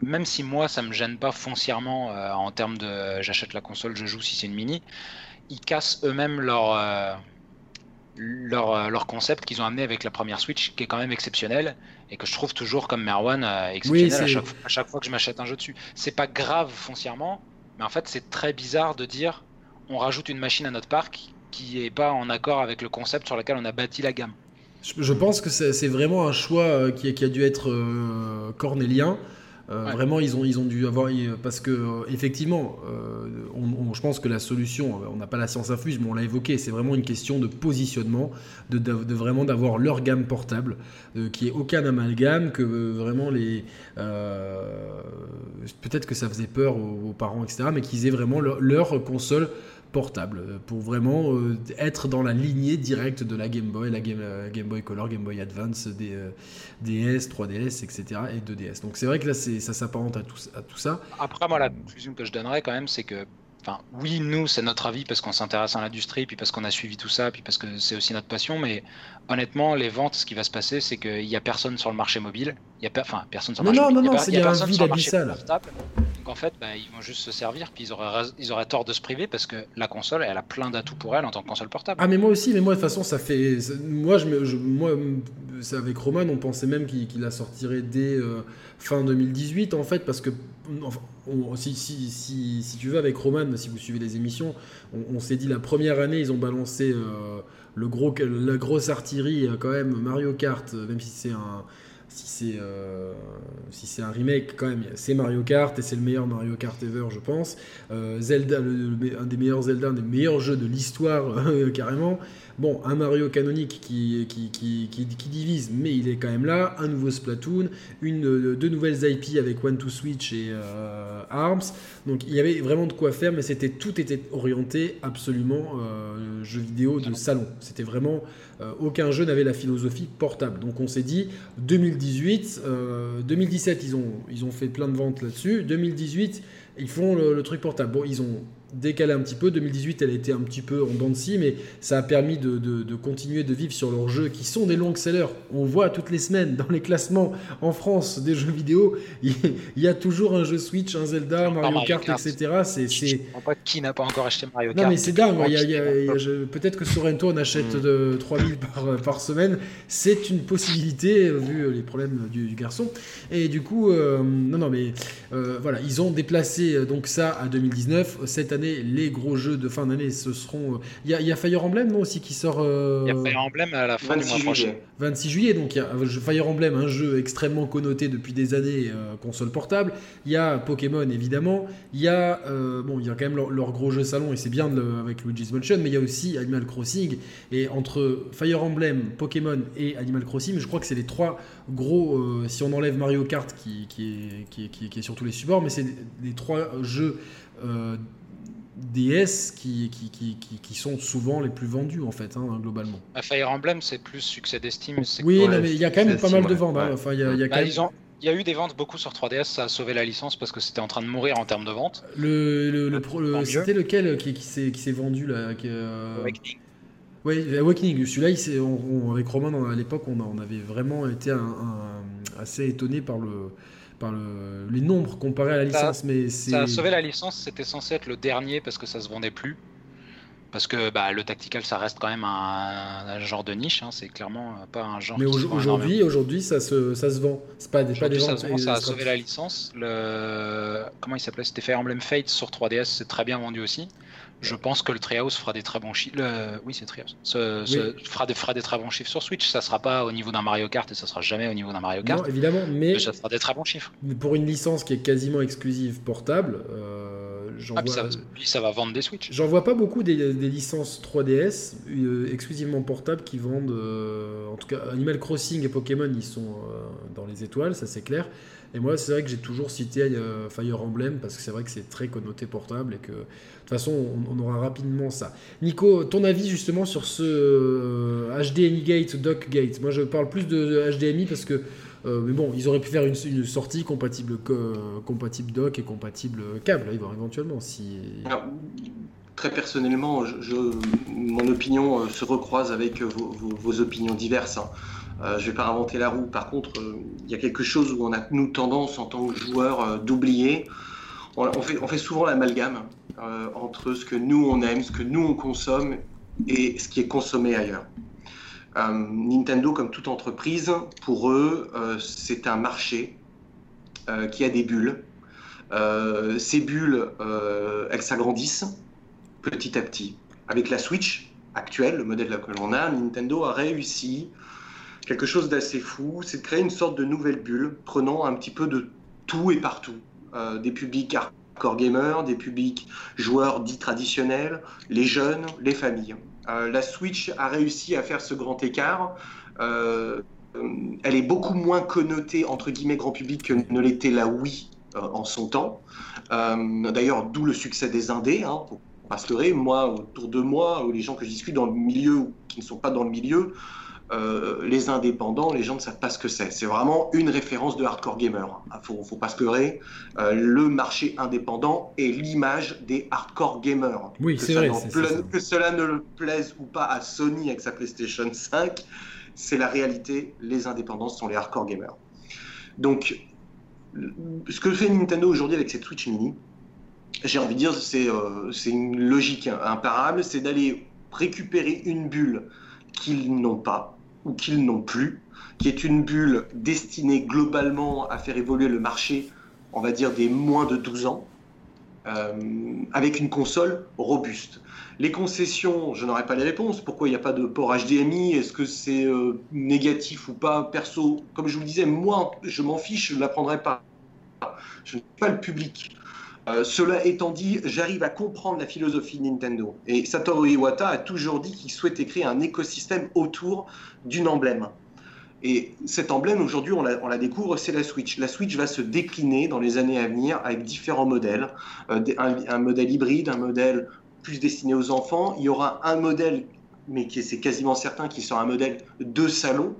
même si moi ça me gêne pas foncièrement en termes de j'achète la console, je joue si c'est une mini, ils cassent eux-mêmes leur, euh, leur, euh, leur, concept qu'ils ont amené avec la première Switch, qui est quand même exceptionnel et que je trouve toujours comme Merwan euh, exceptionnel à, chaque, fois que je m'achète un jeu dessus. C'est pas grave foncièrement, mais en fait c'est très bizarre de dire on rajoute une machine à notre parc qui est pas en accord avec le concept sur lequel on a bâti la gamme. Je, pense que c'est vraiment un choix qui, qui, a dû être cornélien. Euh, vraiment, ils ont, ils ont dû avoir. Parce que, euh, effectivement, euh, je pense que la solution, on n'a pas la science infuse, mais on l'a évoqué, c'est vraiment une question de positionnement, de, de, vraiment d'avoir leur gamme portable, qui est aucun amalgame, que vraiment les. Peut-être que ça faisait peur aux, parents, etc., mais qu'ils aient vraiment leur, leur console portable euh, pour vraiment euh, être dans la lignée directe de la Game Boy, la Game, euh, Boy Color, Game Boy Advance, des, DS, 3DS, etc. et 2DS. Donc c'est vrai que là ça s'apparente à tout, à tout ça. Après moi la conclusion que je donnerais quand même c'est que Enfin, oui, nous, c'est notre avis parce qu'on s'intéresse à l'industrie, puis parce qu'on a suivi tout ça, puis parce que c'est aussi notre passion. Mais honnêtement, les ventes, ce qui va se passer, c'est qu'il n'y a personne sur le marché mobile. Il y a enfin, personne sur le non, marché non, mobile. Non, non, il c'est y a, un personne sur le marché abyssal. portable. Donc en fait, bah, ils vont juste se servir, puis ils auraient, ils auraient tort de se priver parce que la console, elle a plein d'atouts pour elle en tant que console portable. Ah, mais moi aussi, mais moi, de toute façon, ça fait. Moi, je, je- moi c'est avec Roman, on pensait même qu'il la sortirait dès euh, fin 2018, en fait, parce que. enfin, on- si, si, si, si tu veux, avec Roman, si vous suivez les émissions, on, on s'est dit la première année, ils ont balancé euh, la grosse artillerie, euh, quand même, Mario Kart, euh, même si c'est un. Si c'est euh, si c'est un remake, quand même, c'est Mario Kart et c'est le meilleur Mario Kart ever, je pense. Zelda, un des meilleurs Zelda, un des meilleurs jeux de l'histoire, carrément. Bon, un Mario canonique qui, divise, mais il est quand même là. Un nouveau Splatoon, euh, deux nouvelles IP avec One to Switch et euh, Arms. Donc il y avait vraiment de quoi faire, mais c'était tout était orienté absolument euh, jeu vidéo de salon. C'était vraiment euh, aucun jeu n'avait la philosophie portable. Donc on s'est dit 2018, euh, 2017 ils ont ils ont fait plein de ventes là-dessus. 2018 ils font le, le truc portable. Bon ils ont décalé un petit peu. 2018 elle a été un petit peu en dents de scie, mais ça a permis de, de- de continuer de vivre sur leurs jeux qui sont des longs sellers. On voit toutes les semaines dans les classements en France des jeux vidéo, il y a toujours un jeu Switch, un Zelda, Mario, Mario Kart, Kart. etc. C'est Je c'est- comprends pas qui n'a pas encore acheté Mario non Kart. mais c'est dingue, peut-être que Sorrento en achète Mm. de 3000 par, par semaine, c'est une possibilité vu les problèmes du, du garçon. Et du coup, euh, non non mais euh, voilà, ils ont déplacé euh, donc ça à 2019. Cette année, les gros jeux de fin d'année, ce seront... euh, Il y, a, il y a Fire Emblem non aussi qui sort... euh, Il y a Fire Emblem à la fin du 26 mois prochain. juillet. 26 juillet, donc il y a euh, Fire Emblem, un jeu extrêmement connoté depuis des années, euh, console portable. Il y a Pokémon évidemment. Il y a euh, bon, il y a quand même leur, leur gros jeu salon et c'est bien de avec Luigi's Mansion, mais il y a aussi Animal Crossing. Et entre Fire Emblem, Pokémon et Animal Crossing, je crois que c'est les trois gros. si on enlève Mario Kart qui, qui, est, qui, est, qui est- qui est sur tous les supports, mais c'est les trois jeux. euh, DS qui, qui, qui, qui, sont souvent les plus vendus en fait, hein, globalement. À Fire Emblem, c'est plus succès d'estime. c'est Oui, non, mais il y a quand même pas mal de ventes. hein. Enfin, il y a, il y a Bah, même ont- Il y a eu des ventes beaucoup sur 3DS, ça a sauvé la licence parce que c'était en train de mourir en termes de vente. le, le, c'était lequel qui, qui s'est qui s'est vendu là qui, euh, Awakening. Ouais, Awakening. Celui-là, on- on- avec Romain à l'époque, on, a- on avait vraiment été un- un- assez étonné par le par le, les nombres comparés à la Ça- licence, mais c'est Ça a sauvé la licence, c'était censé être le dernier parce que ça se vendait plus. Parce que bah, le tactical, ça reste quand même un, un genre de niche, hein, c'est clairement pas un genre. mais aujourd'hui, aujourd'hui, ça se ça se vend. C'est pas des pas des Aujourd'hui, ça, ventes. se vend, ça a sauvé la licence. Le... Comment il s'appelait? C'était Fire Emblem Fate sur 3DS, c'est très bien vendu aussi. Je pense que le Treehouse fera des très bons chiffres. Le... Oui, c'est Treehouse. Ce, ce- fera, des, fera des très bons chiffres sur Switch. Ça sera pas au niveau d'un Mario Kart et ça sera jamais au niveau d'un Mario Kart. Non, évidemment, mais mais ça fera des très bons chiffres. pour une licence qui est quasiment exclusive portable, euh, j'en Ah, vois. ça, va vendre des Switch. J'en vois pas beaucoup des, des licences 3DS euh, exclusivement portables qui vendent. euh, en tout cas, Animal Crossing et Pokémon, ils sont dans les étoiles, ça c'est clair. Et moi, c'est vrai que j'ai toujours cité euh, Fire Emblem parce que c'est vrai que c'est très connoté portable et que de toute façon, on, aura rapidement ça. Nico, ton avis justement sur ce euh, HDMI Gate, Dock Gate? Moi, je parle plus de HDMI parce que. euh, mais bon, ils auraient pu faire une, sortie compatible, co- compatible dock et compatible câble, éventuellement. Si... Alors, très personnellement, je, mon opinion euh, se recroise avec euh, vos opinions diverses. hein. Euh, je vais pas inventer la roue. Par contre, euh, il y a quelque chose où on a nous tendance en tant que joueurs euh, d'oublier. On, fait, souvent l'amalgame entre ce que nous on aime, ce que nous on consomme et ce qui est consommé ailleurs. Nintendo, comme toute entreprise, pour eux, c'est un marché qui a des bulles. Ces bulles, elles s'agrandissent petit à petit. Avec la Switch actuelle, le modèle que l'on a, Nintendo a réussi quelque chose d'assez fou, c'est de créer une sorte de nouvelle bulle, prenant un petit peu de tout et partout. Euh, des publics hardcore gamers, des publics joueurs dits traditionnels, les jeunes, les familles. Euh, la Switch a réussi à faire ce grand écart. Euh, elle est beaucoup moins connotée, entre guillemets, grand public que ne l'était la Wii en son temps. D'ailleurs, d'où le succès des indés, hein, pour pas. Moi, autour de moi, les gens que je discute dans le milieu ou qui ne sont pas dans le milieu, euh, les indépendants, les gens ne savent pas ce que c'est. C'est vraiment une référence de hardcore gamer. Il faut, faut pas se leurrer. Euh, le marché indépendant est l'image des hardcore gamers. Oui, c'est vrai. que cela ne le plaise ou pas à Sony avec sa PlayStation 5, c'est la réalité. Les indépendants sont les hardcore gamers. Donc, ce que fait Nintendo aujourd'hui avec cette Switch Mini, j'ai envie de dire, c'est euh, une logique imparable, c'est d'aller récupérer une bulle qu'ils n'ont pas ou qu'ils n'ont plus, qui est une bulle destinée globalement à faire évoluer le marché, on va dire, des moins de 12 ans, euh, avec une console robuste. Les concessions, je n'aurais pas les réponses. Pourquoi il n'y a pas de port HDMI Est-ce que c'est euh, négatif ou pas? Perso, comme je vous le disais, moi, je m'en fiche, je ne l'apprendrai pas. Je ne suis pas le public. Euh, cela étant dit, j'arrive à comprendre la philosophie de Nintendo. Et Satoru Iwata a toujours dit qu'il souhaitait créer un écosystème autour d'une emblème. Et cet emblème, aujourd'hui, on, la, découvre, c'est la Switch. La Switch va se décliner dans les années à venir avec différents modèles. Euh, un, modèle hybride, un modèle plus destiné aux enfants. Il y aura un modèle, mais c'est quasiment certain, qui sera un modèle de salon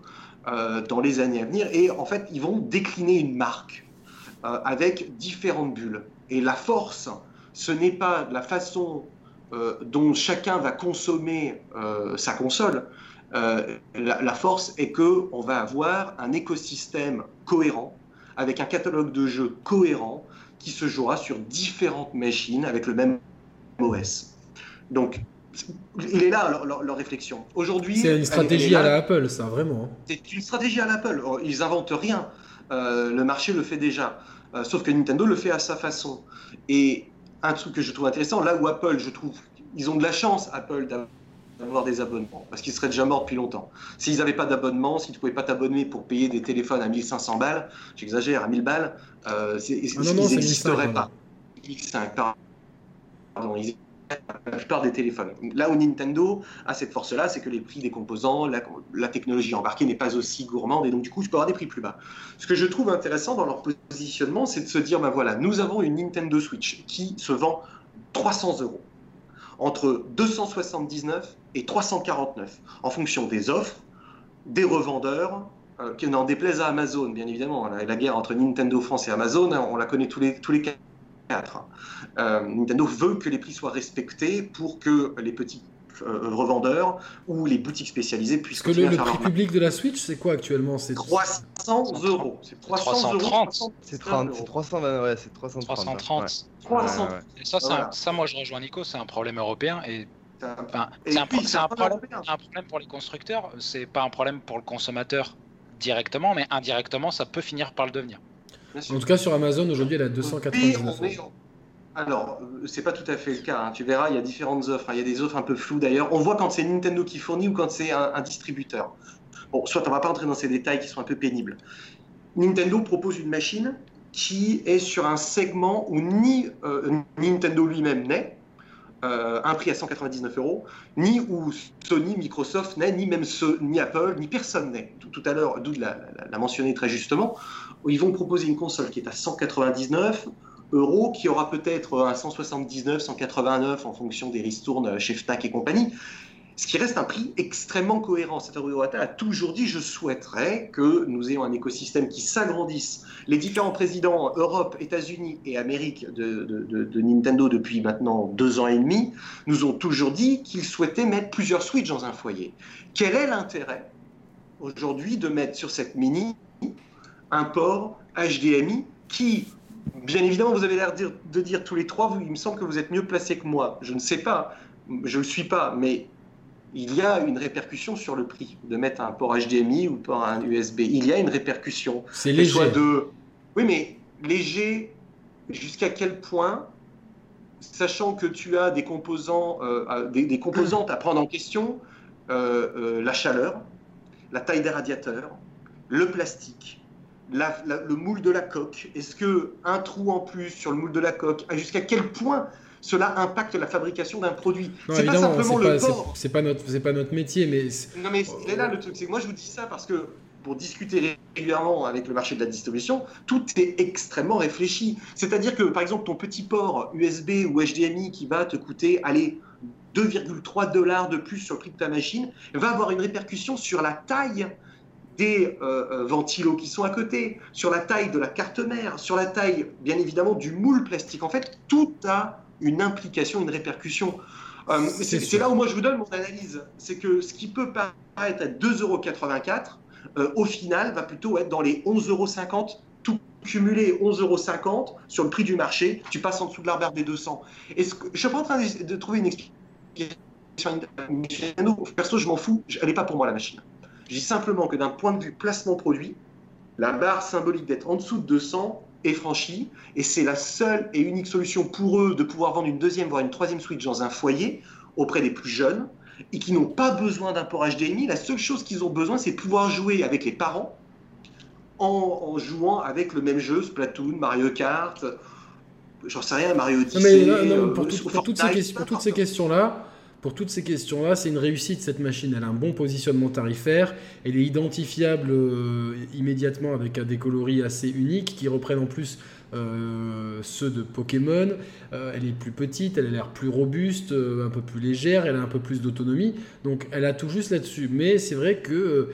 euh, dans les années à venir. Et en fait, ils vont décliner une marque avec différentes bulles. Et la force, ce n'est pas la façon euh, dont chacun va consommer euh, sa console. Euh, la, force est que on va avoir un écosystème cohérent avec un catalogue de jeux cohérent qui se jouera sur différentes machines avec le même OS. Donc, il est là leur, réflexion. Aujourd'hui, c'est une stratégie à la Apple, ça vraiment. C'est une stratégie à l'Apple. Ils inventent rien. le marché le fait déjà. Euh, sauf que Nintendo le fait à sa façon. Et un truc que je trouve intéressant, là où Apple, je trouve, ils ont de la chance, Apple, d'avoir des abonnements, parce qu'ils seraient déjà morts depuis longtemps. S'ils n'avaient pas d'abonnement, si tu ne pouvais pas t'abonner pour payer des téléphones à 1500 balles, j'exagère, à 1000 balles, euh, ah ils n'existeraient pas. 1005, pardon, ils la plupart des téléphones. Là où Nintendo a cette force-là, c'est que les prix des composants, la, technologie embarquée n'est pas aussi gourmande et donc du coup, je peux avoir des prix plus bas. Ce que je trouve intéressant dans leur positionnement, c'est de se dire, ben voilà, nous avons une Nintendo Switch qui se vend 300 euros, entre 279 et 349, en fonction des offres, des revendeurs, euh, qui n'en déplaise à Amazon, bien évidemment. La, guerre entre Nintendo France et Amazon, on la connaît tous les, tous les euh, Nintendo veut que les prix soient respectés pour que les petits euh, revendeurs ou les boutiques spécialisées puissent. Parce que le, prix public de la Switch, c'est quoi actuellement? C'est 300 euros. C'est 330. C'est 320, ouais, c'est 330. 330. Et ça, ça, moi, je rejoins Nico, c'est un problème européen et c'est un, problème, un, problème, pour les constructeurs, c'est pas un problème pour le consommateur directement, mais indirectement, ça peut finir par le devenir. En tout cas, sur Amazon, aujourd'hui, elle a 299 euros. Alors, euh, c'est pas tout à fait le cas. Hein. Tu verras, il y a différentes offres. Hein. Il y a des offres un peu floues d'ailleurs. On voit quand c'est Nintendo qui fournit ou quand c'est un, distributeur. Bon, soit on va pas entrer dans ces détails qui sont un peu pénibles. Nintendo propose une machine qui est sur un segment où ni euh, Nintendo lui-même n'est, euh, un prix à 199 euros, ni où Sony, Microsoft n'est, ni même ce, ni Apple, ni personne n'est. Tout, à l'heure, Doud l'a mentionné très justement ils vont proposer une console qui est à 199 euros, qui aura peut-être un 179, 189 en fonction des ristournes chez FNAC et compagnie. Ce qui reste un prix extrêmement cohérent. Satoru Iwata a toujours dit je souhaiterais que nous ayons un écosystème qui s'agrandisse. Les différents présidents Europe, États-Unis et Amérique de, Nintendo depuis maintenant deux ans et demi nous ont toujours dit qu'ils souhaitaient mettre plusieurs Switch dans un foyer. Quel est l'intérêt aujourd'hui de mettre sur cette mini un port HDMI qui, bien évidemment, vous avez l'air de dire tous les trois, il me semble que vous êtes mieux placé que moi. Je ne sais pas, je ne le suis pas, mais il y a une répercussion sur le prix de mettre un port HDMI ou port un USB. Il y a une répercussion. C'est léger. De... Oui, mais léger, jusqu'à quel point sachant que tu as des composants, euh, des, composantes à prendre en question, euh, euh, la chaleur, la taille des radiateurs, le plastique, le moule de la coque Est-ce que un trou en plus sur le moule de la coque, jusqu'à quel point cela impacte la fabrication d'un produit? C'est pas simplement le port. C'est pas notre, c'est pas notre métier, mais. Non mais c'est là le truc, c'est que moi je vous dis ça parce que pour discuter régulièrement avec le marché de la distribution, tout est extrêmement réfléchi. C'est-à-dire que par exemple ton petit port USB ou HDMI qui va te coûter, allez, 2,3 dollars de plus sur le prix de ta machine va avoir une répercussion sur la taille des euh, ventilos qui sont à côté, sur la taille de la carte mère, sur la taille, bien évidemment, du moule plastique. En fait, tout a une implication, une répercussion. c'est là où moi je vous donne mon analyse. C'est que ce qui peut paraître à 2,84 euros, au final, va plutôt être dans les 11,50 euros tout cumulé 11,50 euros sur le prix du marché, tu passes en dessous de l'arbre des 200. Et ce que, je suis pas en train de, trouver une explication. Perso, je m'en fous, elle n'est pas pour moi la machine. Je dis simplement que d'un point de vue placement produit, la barre symbolique d'être en dessous de 200 est franchie et c'est la seule et unique solution pour eux de pouvoir vendre une deuxième, voire une troisième Switch dans un foyer auprès des plus jeunes et qui n'ont pas besoin d'un port HDMI. La seule chose qu'ils ont besoin, c'est de pouvoir jouer avec les parents en, jouant avec le même jeu, Splatoon, Mario Kart, j'en sais rien, Mario Odyssey. Euh, pour, toutes ces, pour toutes ces questions-là, pour toutes ces questions-là, c'est une réussite cette machine. Elle a un bon positionnement tarifaire. Elle est identifiable euh, immédiatement avec des coloris assez uniques qui reprennent en plus euh, ceux de Pokémon. Euh, elle est plus petite, elle a l'air plus robuste, un peu plus légère, elle a un peu plus d'autonomie. Donc elle a tout juste là-dessus. Mais c'est vrai que,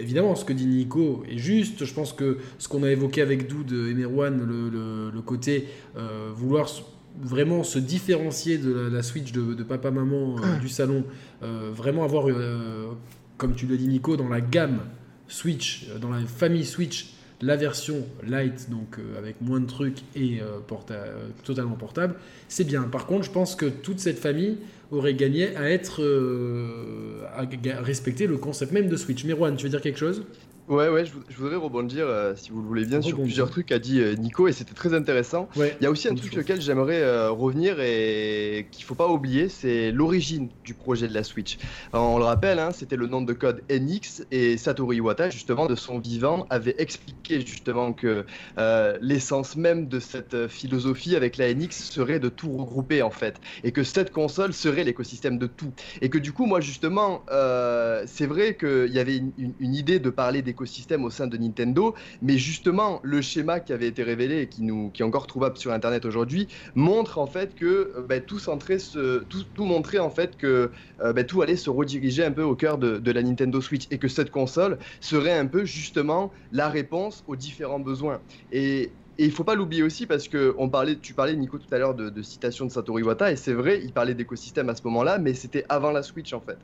évidemment, ce que dit Nico est juste. Je pense que ce qu'on a évoqué avec Doud et Merwan, le, côté vouloir vraiment se différencier de la, Switch de, papa-maman du salon, vraiment avoir, comme tu l'as dit Nico, dans la gamme Switch, dans la famille Switch, la version light, donc euh, avec moins de trucs et euh, euh, totalement portable, c'est bien. Par contre, je pense que toute cette famille aurait gagné à être à respecter le concept même de Switch. Merwan, tu veux dire quelque chose? Ouais, ouais, je, voudrais rebondir, euh, si vous le voulez bien, sur plusieurs trucs qu'a dit euh, Nico, et c'était très intéressant. Il y a aussi un truc sur lequel j'aimerais euh, revenir et qu'il faut pas oublier, c'est l'origine du projet de la Switch. on le rappelle, hein, c'était le nom de code NX, et Satoru Iwata, justement, de son vivant, avait expliqué justement que l'essence même de cette philosophie avec la NX serait de tout regrouper, en fait, et que cette console serait l'écosystème de tout. Et que du coup, moi, justement, c'est vrai qu'il y avait une idée de parler des écosystème au sein de Nintendo, mais justement le schéma qui avait été révélé et qui, nous, qui est encore trouvable sur Internet aujourd'hui montre en fait que euh, bah, tout, centré, tout, tout montrait en fait que euh, bah, tout allait se rediriger un peu au cœur de la Nintendo Switch et que cette console serait un peu justement la réponse aux différents besoins. Et et il faut pas l'oublier aussi parce que on parlait, tu parlais Nico tout à l'heure de, de citation de Satoru Iwata et c'est vrai, il parlait d'écosystème à ce moment-là, mais c'était avant la Switch en fait.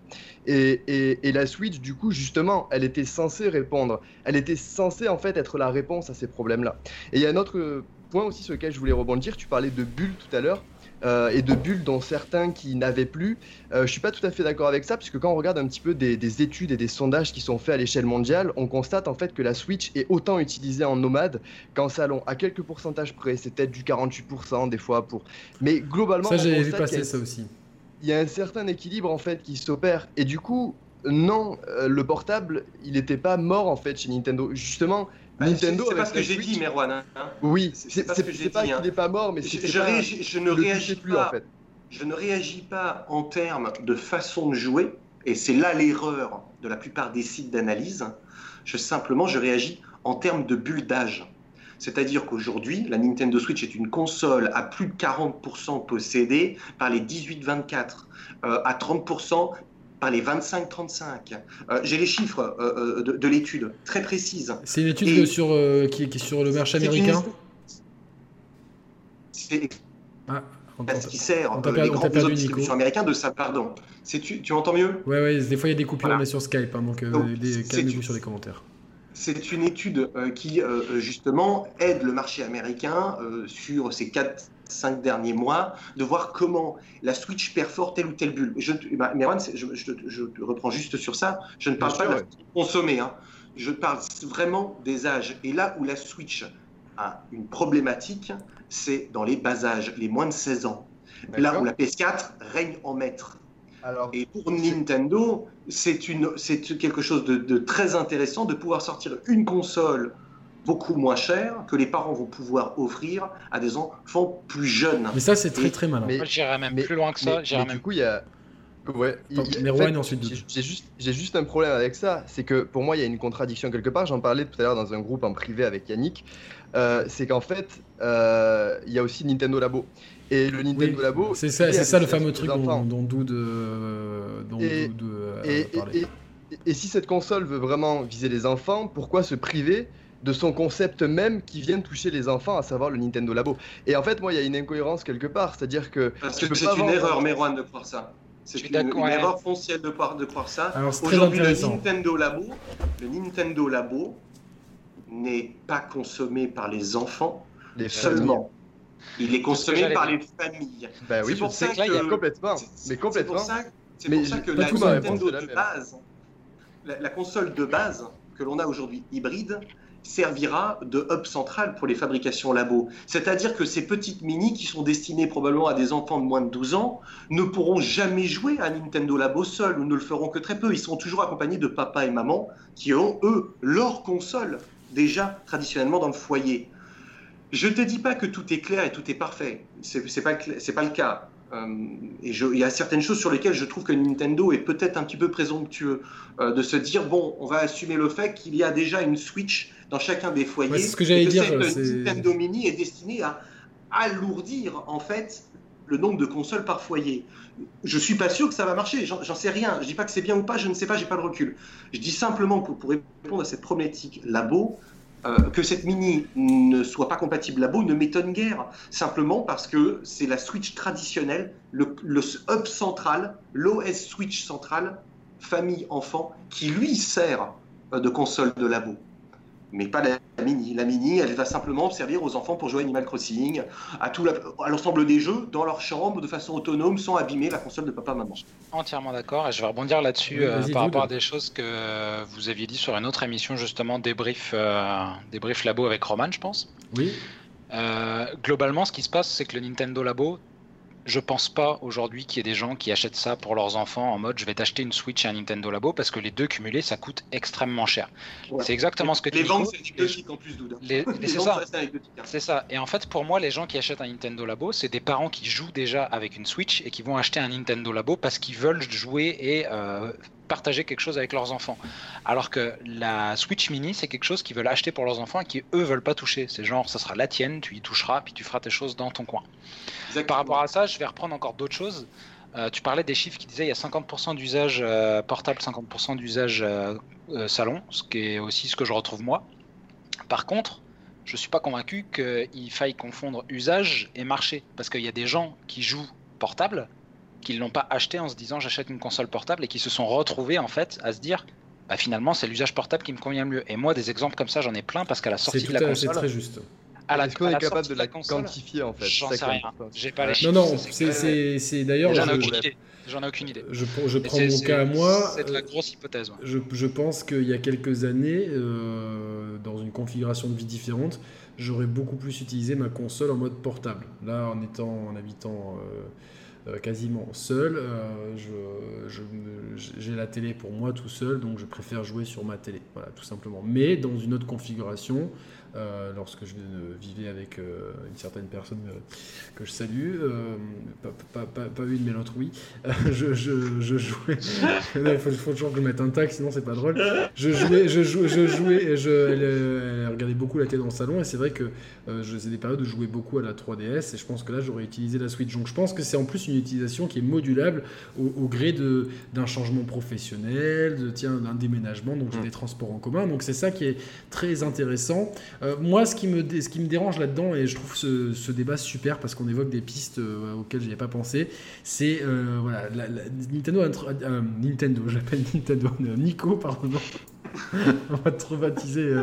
Et, et, la Switch, du coup, justement, elle était censée répondre, elle était censée en fait être la réponse à ces problèmes-là. Et il y a un autre point aussi sur lequel je voulais rebondir. Tu parlais de bulles tout à l'heure. Euh, et de bulles dont certains qui n'avaient plus. Euh, je suis pas tout à fait d'accord avec ça, puisque quand on regarde un petit peu des, études et des sondages qui sont faits à l'échelle mondiale, on constate en fait que la Switch est autant utilisée en nomade qu'en salon, à quelques pourcentages près. C'est peut-être du 48% des fois pour. Mais globalement, ça j'ai vu passer ça aussi. Il y a un certain équilibre en fait qui s'opère, et du coup, non, euh, le portable, il n'était pas mort en fait chez Nintendo. Justement, Nintendo. C'est pas ce que j'ai dit, Merwan. Hein. Oui, c'est pas ce que j'ai dit. Hein. pas mort, mais je, je, ne réagis plus pas, en fait. Je ne réagis pas en termes de façon de jouer, et c'est là l'erreur de la plupart des sites d'analyse. Je simplement, je réagis en termes de bulle d'âge. C'est-à-dire qu'aujourd'hui, la Nintendo Switch est une console à plus de 40% possédée par les 18-24, euh, à 30% par les 25-35. Euh, j'ai les chiffres euh, euh, de, l'étude, très précise. C'est une étude sur, qui, est sur le marché américain? C'est ah, ce qui sert les grands réseaux de distribution américains de ça, pardon. Tu, tu entends mieux? Oui, ouais, des fois il y a des coupures, voilà. sur Skype, hein, donc, calmez-vous sur les commentaires. C'est une étude qui, justement, aide le marché américain sur ces quatre cinq derniers mois, de voir comment la Switch perfore telle ou telle bulle. Je, bah, je, je, reprends juste sur ça. Je ne parle pas de la. Hein. Je parle vraiment des âges. Et là où la Switch a une problématique, c'est dans les bas âges, les moins de 16 ans. Là où la PS4 règne en maître. Alors, et pour Nintendo, c'est quelque chose de, de, très intéressant de pouvoir sortir une console beaucoup moins cher que les parents vont pouvoir offrir à des enfants plus jeunes. Mais ça, c'est très très malin. Mais, j'irais même plus loin que ça. Mais, du coup, il y a, Ouais, ensuite. J'ai juste, juste un problème avec ça. C'est que pour moi, il y a une contradiction quelque part. J'en parlais tout à l'heure dans un groupe en privé avec Yannick. Euh, c'est qu'en fait, euh, il y a aussi Nintendo Labo. Et le Nintendo Labo. C'est ça, c'est ça le fameux truc dont, dont Doud, et, et, et, si cette console veut vraiment viser les enfants, pourquoi se priver de son concept même qui vient toucher les enfants, à savoir le Nintendo Labo Et en fait, moi, il y a une incohérence quelque part, c'est-à-dire que. Parce que c'est une erreur, Merwan, de croire ça. C'est une, erreur foncière de croire, de croire ça. Aujourd'hui, le Nintendo Labo, le Nintendo Labo n'est pas consommé par les enfants les seulement. Il est consommé par les familles. Bah oui, c'est pour ça que complètement. Mais complètement. C'est pour ça, que la Nintendo de base, la, console de base que l'on a aujourd'hui hybride, servira de hub central pour les fabrications labo. C'est-à-dire que ces petites mini qui sont destinées probablement à des enfants de moins de 12 ans ne pourront jamais jouer à Nintendo Labo seuls ou ne le feront que très peu. Ils seront toujours accompagnés de papa et maman qui ont, eux, leur console déjà traditionnellement dans le foyer. Je ne te dis pas que tout est clair et tout est parfait. Ce n'est pas, le cas. Euh, il y a certaines choses sur lesquelles je trouve que Nintendo est peut-être un petit peu présomptueux euh, de se dire bon, on va assumer le fait qu'il y a déjà une Switch dans chacun des foyers. c'est ce que j'allais dire. Cette Nintendo Mini est destinée à alourdir en fait le nombre de consoles par foyer. Je suis pas sûr que ça va marcher, j'en sais rien. Je dis pas que c'est bien ou pas, je ne sais pas, j'ai pas le recul. Je dis simplement que pour répondre à cette problématique labo, euh, que cette mini ne soit pas compatible labo ne m'étonne guère, simplement parce que c'est la Switch traditionnelle, le, le hub central, l'OS Switch central, famille-enfant, qui lui sert euh, de console de labo mais pas la mini. La mini, elle va simplement servir aux enfants pour jouer Animal Crossing, à, tout à l'ensemble des jeux, dans leur chambre, de façon autonome, sans abîmer la console de papa-maman. Entièrement d'accord, et je vais rebondir là-dessus euh, par rapport à des choses que vous aviez dit sur une autre émission, justement, débrief, euh, débrief Labo avec Roman, je pense. Oui. Euh, globalement, ce qui se passe, c'est que le Nintendo Labo, je pense pas aujourd'hui qu'il y ait des gens qui achètent ça pour leurs enfants en mode je vais t'acheter une Switch et un Nintendo Labo parce que les deux cumulés ça coûte extrêmement cher. C'est exactement ce que tu dis. Les ventes c'est anecdotique en plus Douda. Les, c'est ça. Hein. C'est ça. Et en fait pour moi les gens qui achètent un Nintendo Labo c'est des parents qui jouent déjà avec une Switch et qui vont acheter un Nintendo Labo parce qu'ils veulent jouer et euh, partager quelque chose avec leurs enfants. Alors que la Switch Mini, c'est quelque chose qu'ils veulent acheter pour leurs enfants et qui eux veulent pas toucher. C'est genre, ça sera la tienne, tu y toucheras, puis tu feras tes choses dans ton coin. Par rapport à ça, je vais reprendre encore d'autres choses. Euh, tu parlais des chiffres qui disaient il y a 50% d'usage euh, portable, 50% d'usage euh, salon, ce qui est aussi ce que je retrouve moi. Par contre, je suis pas convaincu qu'il faille confondre usage et marché, parce qu'il y a des gens qui jouent portable qui l'ont pas acheté en se disant j'achète une console portable et qui se sont retrouvés en fait à se dire bah, finalement c'est l'usage portable qui me convient mieux. Et moi des exemples comme ça j'en ai plein parce qu'à la sortie de la console. C'est très juste. Est-ce qu'on est capable de la, quantifier en fait? J'en sais rien. J'ai pas les chiffres. Non, non, c'est d'ailleurs. J'en ai aucune idée. J'en ai aucune idée. Je, je prends mon cas à moi. C'est de la grosse hypothèse. Je, je, pense qu'il y a quelques années, euh, dans une configuration de vie différente, j'aurais beaucoup plus utilisé ma console en mode portable. Là, en étant, en habitant. Euh, euh, quasiment seul. Euh, j'ai la télé pour moi tout seul, donc je préfère jouer sur ma télé, voilà, tout simplement. Mais dans une autre configuration, euh, lorsque je vivais avec une certaine personne que je salue, pas, pas, pas, une mais l'autre oui, je, je, jouais. il faut, toujours que je mette un tag, sinon c'est pas drôle. Je jouais, je jouais, je jouais je, elle, regardait beaucoup la télé dans le salon, et c'est vrai que je faisais des périodes où je jouais beaucoup à la 3DS, et je pense que là j'aurais utilisé la Switch. Donc je pense que c'est en plus une utilisation qui est modulable au, gré d'un changement professionnel, de, tiens, d'un déménagement, donc mm. des transports en commun. Donc c'est ça qui est très intéressant. Euh, moi, ce qui, me, dérange là-dedans, et je trouve ce, débat super parce qu'on évoque des pistes euh, auxquelles je n'avais pas pensé, c'est euh, voilà, Nintendo, Nintendo, j'appelle Nintendo, Nico, pardon. on va te rebaptiser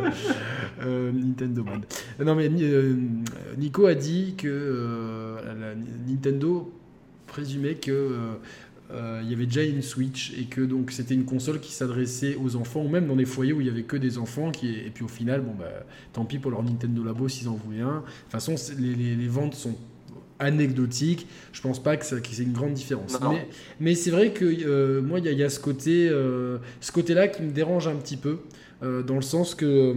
Nintendo Man. Non mais Nico a dit que Nintendo présumait que euh, euh, il y avait déjà une Switch et que donc c'était une console qui s'adressait aux enfants ou même dans des foyers où il y avait que des enfants qui et puis au final bon bah tant pis pour leur Nintendo Labo s'ils en voulaient un. De toute façon les, les, ventes sont anecdotiques. Je pense pas que, c'est une grande différence. Mais, mais c'est vrai que euh, moi, il y, a ce côté, ce côté-là qui me dérange un petit peu, dans le sens que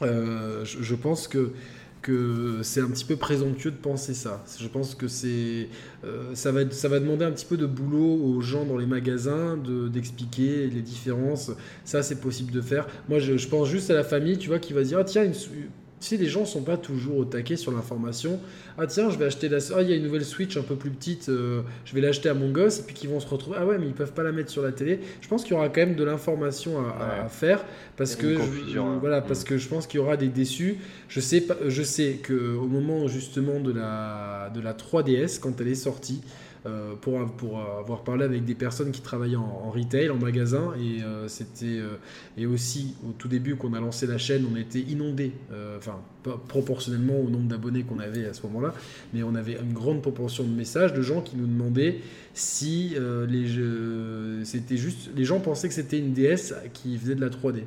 je, je, pense que que c'est un petit peu présomptueux de penser ça. Je pense que c'est euh, ça, va, ça va demander un petit peu de boulot aux gens dans les magasins de, d'expliquer les différences. Ça, c'est possible de faire. Moi, je, je, pense juste à la famille, tu vois, qui va dire ah, tiens, une, si les gens sont pas toujours au taquet sur l'information, ah tiens, je vais acheter la. Ah, il y a une nouvelle Switch un peu plus petite, euh, je vais l'acheter à mon gosse, et puis qu'ils vont se retrouver. Ah ouais, mais ils peuvent pas la mettre sur la télé. Je pense qu'il y aura quand même de l'information à, faire, parce que. Je, hein. Voilà, mm. parce que je pense qu'il y aura des déçus. Je sais, pas, je sais qu'au moment justement de la, de la 3DS, quand elle est sortie, euh, pour, pour avoir parlé avec des personnes qui travaillaient en, retail, en magasin, et euh, euh, et aussi au tout début qu'on a lancé la chaîne, on était inondé, enfin proportionnellement au nombre d'abonnés qu'on avait à ce moment-là, mais on avait une grande proportion de messages de gens qui nous demandaient si les c'était juste, les gens pensaient que c'était une DS qui faisait de la 3D.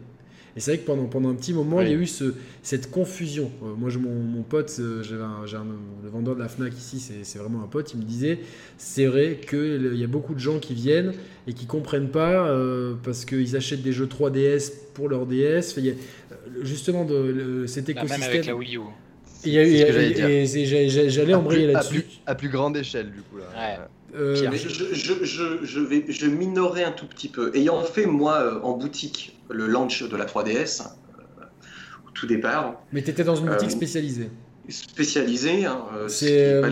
Et c'est vrai que pendant, pendant un petit moment, il y a eu ce, cette confusion. Euh, moi, je, mon, mon pote, euh, j'avais le vendeur de la FNAC ici, c'est vraiment un pote, il me disait, c'est vrai qu'il y a beaucoup de gens qui viennent et qui comprennent pas euh, parce qu'ils achètent des jeux 3DS pour leur DS. Il y a, justement, de, cet écosystème... Même avec la Wii U. J'allais embrayer là-dessus. À, plus grande échelle, du coup. Là. Ouais. Euh, je, je, je, vais, je minorerai un tout petit peu. Ayant fait, moi, euh, en boutique, le launch de la 3DS, euh, au tout départ. Mais tu étais dans une boutique spécialisée Spécialisée, hein, c'est pas,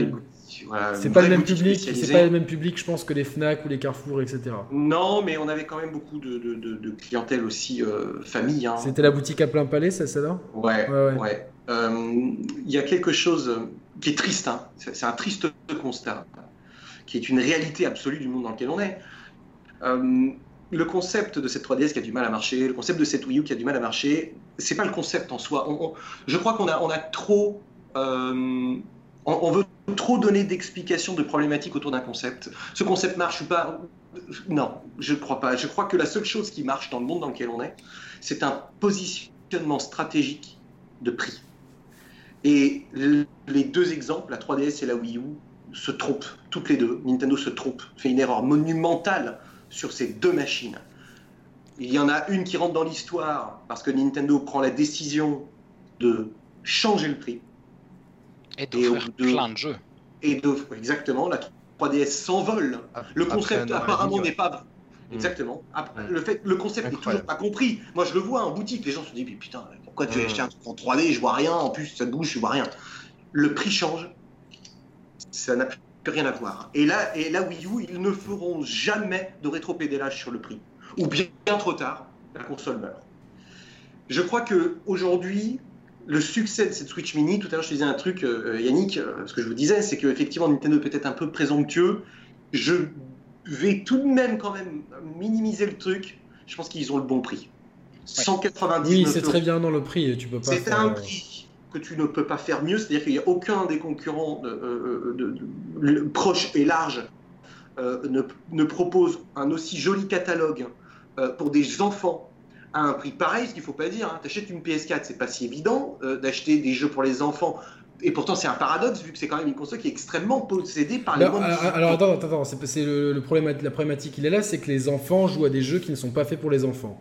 voilà, pas le même public, c'est pas le même public, je pense, que les Fnac ou les Carrefour, etc. Non, mais on avait quand même beaucoup de, de, de, clientèle aussi famille. Hein. C'était la boutique à plein palais, ça, celle-là Ouais, ouais. Il y a quelque chose qui est triste, hein. c'est un triste constat qui est une réalité absolue du monde dans lequel on est. Euh, le concept de cette 3DS qui a du mal à marcher, le concept de cette Wii U qui a du mal à marcher, c'est pas le concept en soi. je crois qu'on a, on trop, euh, on, veut trop donner d'explications, de problématiques autour d'un concept. Ce concept marche ou pas? Non, je ne crois pas. Je crois que la seule chose qui marche dans le monde dans lequel on est, c'est un positionnement stratégique de prix. Et les deux exemples, la 3DS et la Wii U, se trompent, toutes les deux. Nintendo se trompe, fait une erreur monumentale sur ces deux machines. Il y en a une qui rentre dans l'histoire parce que Nintendo prend la décision de changer le prix. Et d'offrir plein de jeux. Et exactement, la 3DS s'envole. Le concept apparemment n'est pas hmm. Exactement. Le, fait, le concept n'est toujours pas compris. Moi, je le vois en boutique. Les gens se disent Putain, pourquoi tu as hmm. acheté un truc en 3D Je vois rien. En plus, ça bouge, je vois rien. Le prix change ça n'a plus rien à voir. Et là, et là, Wii U, ils ne feront jamais de rétropédalage sur le prix. Ou bien, trop tard, la console meurt. Je crois que aujourd'hui, le succès de cette Switch Mini, tout à l'heure je disais un truc, euh, Yannick, euh, ce que je vous disais, c'est qu'effectivement Nintendo est peut-être un peu présomptueux. Je vais tout de même quand même minimiser le truc. Je pense qu'ils ont le bon prix. 199 Oui, c'est très bien dans le prix. Tu peux pas. C'est un prix que tu ne peux pas faire mieux, c'est-à-dire qu'il n'y a aucun des concurrents euh, euh, de, proches et larges euh, ne, ne, propose un aussi joli catalogue pour des enfants à un prix pareil, ce qu'il ne faut pas dire. Hein. Tu achètes une PS4, c'est pas si évident d'acheter des jeux pour les enfants. Et pourtant, c'est un paradoxe vu que c'est quand même une console qui est extrêmement possédée par les alors, alors, attends, attends, attends. c'est le, problème, la problématique il est là, c'est que les enfants jouent à des jeux qui ne sont pas faits pour les enfants.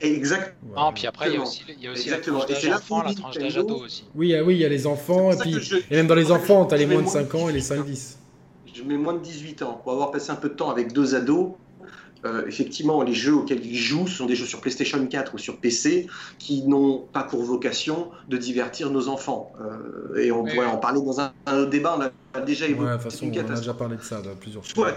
Exactement. Ah, puis après, il y a aussi, il y a aussi la tranche d'âge enfant, la tranche d'âge ado aussi. Oui, ah oui, il y a les enfants, et puis et même dans les enfants, tu as les moins de 5 ans et les 5-10. Je mets moins de 18 ans. Pour avoir passé un peu de temps avec deux ados, euh, effectivement, les jeux auxquels ils jouent sont des jeux sur PlayStation 4 ou sur PC qui n'ont pas pour vocation de divertir nos enfants. Euh, et on pourrait en parler dans un, autre débat, on a déjà évoqué. Ouais, de toute façon, on a déjà parlé de ça, de plusieurs fois.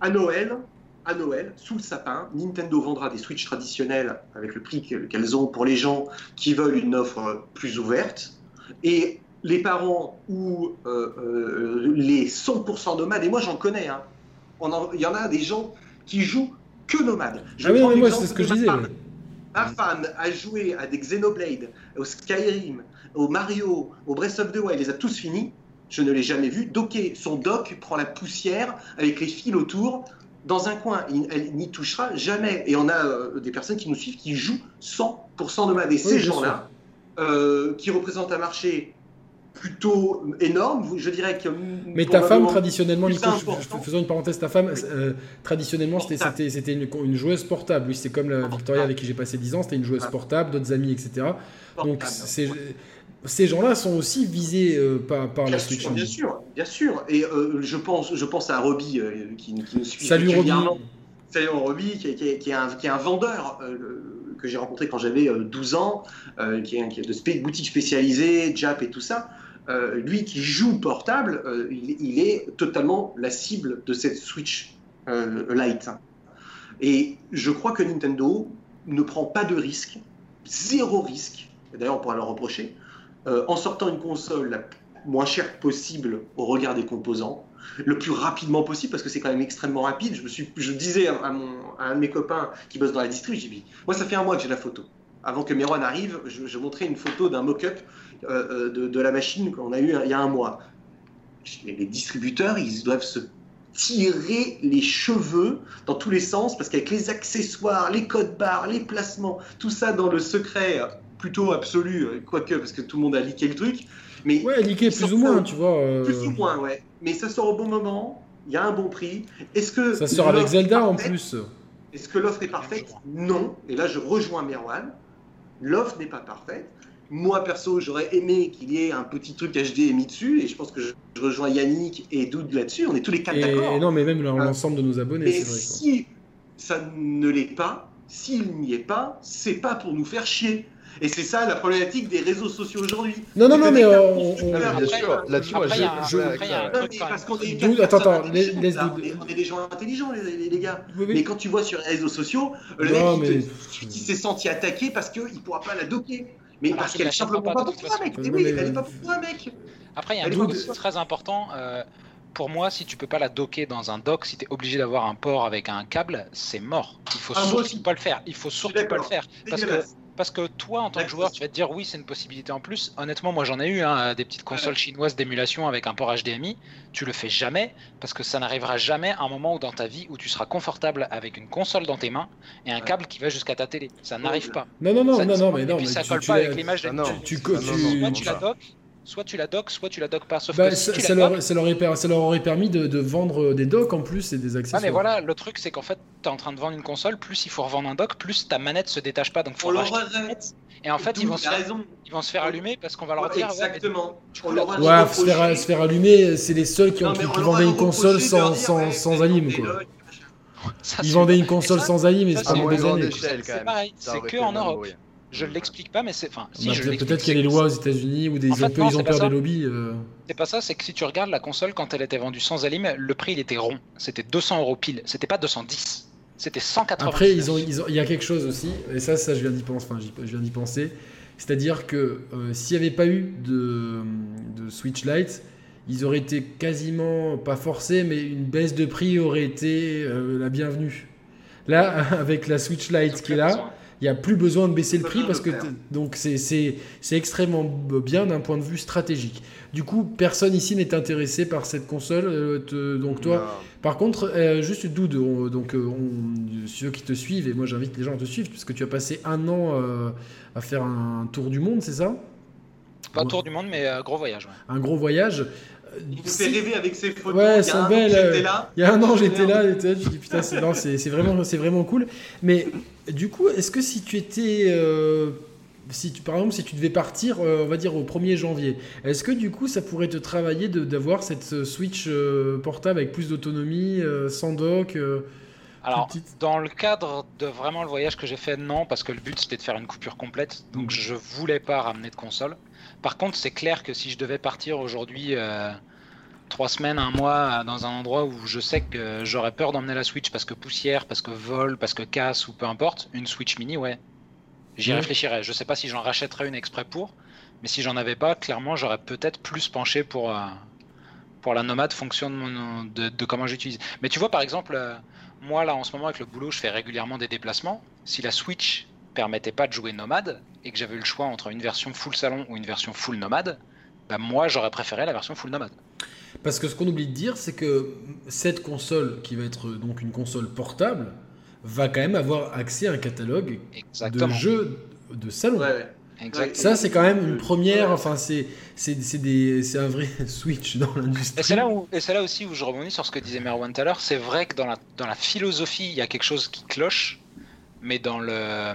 À Noël, à Noël, sous le sapin, Nintendo vendra des Switch traditionnels avec le prix qu'elles ont pour les gens qui veulent une offre plus ouverte. Et les parents ou euh, euh, les 100% nomades, et moi j'en connais, hein, il y en a des gens qui jouent que nomades. Je ah oui, moi c'est ce que je disais. Ma femme a joué à des Xenoblade, au Skyrim, au Mario, au Breath of the Wild, elle les a tous finis. Je ne l'ai jamais vu. Docker, son dock prend la poussière avec les fils autour dans un coin, elle n'y touchera jamais. Et on a euh, des personnes qui nous suivent qui jouent 100% de Et ces gens-là, euh, qui représentent un marché plutôt énorme. Je dirais que. Mais ta femme, traditionnellement, Nico, faisons une parenthèse, ta femme, euh, traditionnellement, c'était une, une joueuse portable. Oui, c'est comme la Victoria avec qui j'ai passé 10 ans, c'était une joueuse portable, d'autres amis, etc. Donc, ces, gens-là sont aussi visés euh, par, par Bien la sûr, Switch bien sûr, bien sûr. Et euh, je pense, je pense à Roby euh, qui, qui nous suit Salut Roby. Salut Roby, qui, est- qui qui est un, qui est un vendeur que j'ai rencontré quand j'avais euh, 12 ans, qui est, de boutique spécialisée, Jap et tout ça. Euh, lui qui joue portable, euh, il, est totalement la cible de cette Switch euh, Lite. Et je crois que Nintendo ne prend pas de risque, zéro risque, d'ailleurs on pourra leur reprocher, en sortant une console la moins chère possible au regard des composants, le plus rapidement possible parce que c'est quand même extrêmement rapide. Je me suis, je disais à, mon, à un de mes copains qui bosse dans la distrib, j'ai dit, moi ça fait un mois que j'ai la photo. Avant que Meron arrive, je, je montrais une photo d'un mock-up de, de la machine qu'on a eu il y a un mois. Les, les distributeurs, ils doivent se tirer les cheveux dans tous les sens parce qu'avec les accessoires, les codes barres, les placements, tout ça dans le secret euh, plutôt absolu, euh, quoique parce que tout le monde a leaké le truc. Mais Ouais, liqué plus ou moins, tu vois. euh, plus ou moins, ouais. Mais ça sort au bon moment, il y a un bon prix. Est-ce que Ça sort avec Zelda en plus. Est-ce que l'offre est parfaite? Non. Et là, je rejoins Merwan. L'offre n'est pas parfaite. Moi, perso, j'aurais aimé qu'il y ait un petit truc HDMI dessus. Et je pense que je, je rejoins Yannick et Doud là-dessus. On est tous les quatre d'accord. non, mais même Ah. l'ensemble de nos abonnés, c'est vrai. quoi. si ça ne l'est pas, s'il n'y est pas, c'est pas pour nous faire chier. Et c'est ça la problématique des réseaux sociaux aujourd'hui. Non, non, non, mais euh, on- constructeur- Non, mais bien sûr, là-dessus, parce qu'on est attends, on, est, des gens intelligents, les, les- les gars. Oui, oui. Mais quand tu vois sur les réseaux sociaux, le Non, mec, il s'est senti attaqué parce qu'il ne pourra pas la docker. Mais Alors parce qu'elle est simplement pas pas de pour toi, façon. mec. Mais oui, mais- elle est pas pour toi, mec. Après, il y a un truc aussi très important. euh, pour moi, si tu peux pas la docker dans un dock, si tu es obligé d'avoir un port avec un câble, c'est mort. Il faut Ah, surtout pas le faire. Il faut surtout pas le faire. Parce que. Parce que toi, en tant que joueur, tu vas te dire oui, c'est une possibilité en plus. Honnêtement, moi j'en ai eu hein, des petites consoles Ouais. chinoises d'émulation avec un port HDMI. Tu le fais jamais parce que ça n'arrivera jamais à un moment où dans ta vie où tu seras confortable avec une console dans tes mains et un Ouais. câble qui va jusqu'à ta télé. Ça n'arrive pas. Non, non, non, Ça- non, non, mais et non, puis mais ça tu- colle tu pas avec l'image. Non. tu- tu, tu- la non. Soit tu la dock, soit tu la dock pas. Sauf Bah, que si ça, tu ça la leur, dock, ça, leur aurait, per- ça leur aurait permis de, de vendre des docks en plus et des Ah accessoires. mais voilà, le truc c'est qu'en fait, tu es en train de vendre une console, plus il faut revendre un dock, plus ta manette se détache pas, donc faut On racheter leur une manette. Et en fait, ils vont, se faire, raison. ils vont se faire allumer parce qu'on va leur Ouais, dire. ouais, mais Exactement. Ouais, reproché- se faire, se faire allumer, c'est les seuls qui, ont, Non, qui, mais qui vendaient une console sans, dire, sans, ouais, sans c'est alim, des quoi. logs, machin. ça, Ils c'est- vendaient une console ça, sans et ça, c'est échelle, quand C'est pareil, c'est que en Europe. Je l'explique pas, mais c'est. Enfin, si Bah, Peut-être qu'il y a des lois aux États-Unis ou des En fait, ils ont, non, ils ont c'est peur des lobbies. euh. C'est pas ça, c'est que si tu regardes la console quand elle était vendue sans alim, le prix il était rond. C'était 200 euros pile. C'était pas 210. C'était 180. Après, ils ont, ils ont- il y a quelque chose aussi, et ça, ça je viens d'y penser. Enfin, j'y- je viens d'y penser. C'est-à-dire que euh, s'il n'y avait pas eu de, de Switch Lite, ils auraient été quasiment, pas forcés, mais une baisse de prix aurait été euh, la bienvenue. Là, avec la Switch Lite qui est là, il n'y a plus besoin de baisser le prix parce que donc c'est c'est c'est extrêmement bien d'un point de vue stratégique. Du coup, personne ici n'est intéressé par cette console. euh, te- donc toi, Non. par contre, euh, juste Doud, on- donc euh, on- ceux qui te suivent et moi j'invite les gens à te suivre puisque tu as passé un an euh, à faire un tour du monde, c'est ça? Pas tour du monde, mais euh, gros voyage. ouais. Un gros voyage. Euh, Il nous si- fait rêver avec ses photos. Ouais, Il y a un an, belles, j'étais euh, là. Il y a un an, j'étais là, et tu dis putain, c'est non, c'est c'est vraiment, c'est vraiment cool. Mais du coup, est-ce que si tu étais, euh, si tu, par exemple, si tu devais partir, euh, on va dire au 1er janvier, est-ce que du coup, ça pourrait te travailler de- d'avoir cette euh, Switch euh, portable avec plus d'autonomie, euh, sans dock euh, Alors, dans le cadre de vraiment le voyage que j'ai fait, non, parce que le but c'était de faire une coupure complète, donc Mhm. je voulais pas ramener de console. Par contre, c'est clair que si je devais partir aujourd'hui euh, trois semaines, un mois euh, dans un endroit où je sais que j'aurais peur d'emmener la Switch parce que poussière, parce que vol, parce que casse ou peu importe, une Switch mini, ouais, j'y Mhm. réfléchirais. Je sais pas si j'en rachèterais une exprès pour, mais si j'en avais pas, clairement, j'aurais peut-être plus penché pour. euh, pour la nomade fonction de, mon- de, de comment j'utilise. Mais tu vois, par exemple, moi là en ce moment avec le boulot, je fais régulièrement des déplacements. Si la Switch permettait pas de jouer nomade et que j'avais eu le choix entre une version full salon ou une version full nomade, bah moi j'aurais préféré la version full nomade. Parce que ce qu'on oublie de dire, c'est que cette console, qui va être donc une console portable, va quand même avoir accès à un catalogue Exactement. de jeux de salon. Ouais, ouais. Exact. Ça, c'est quand même une première. Enfin, c'est un vrai switch dans l'industrie. Et c'est là, où- et c'est là aussi où je rebondis sur ce que disait Merwan tout à l'heure. C'est vrai que dans la, dans la philosophie, il y a quelque chose qui cloche, mais dans le,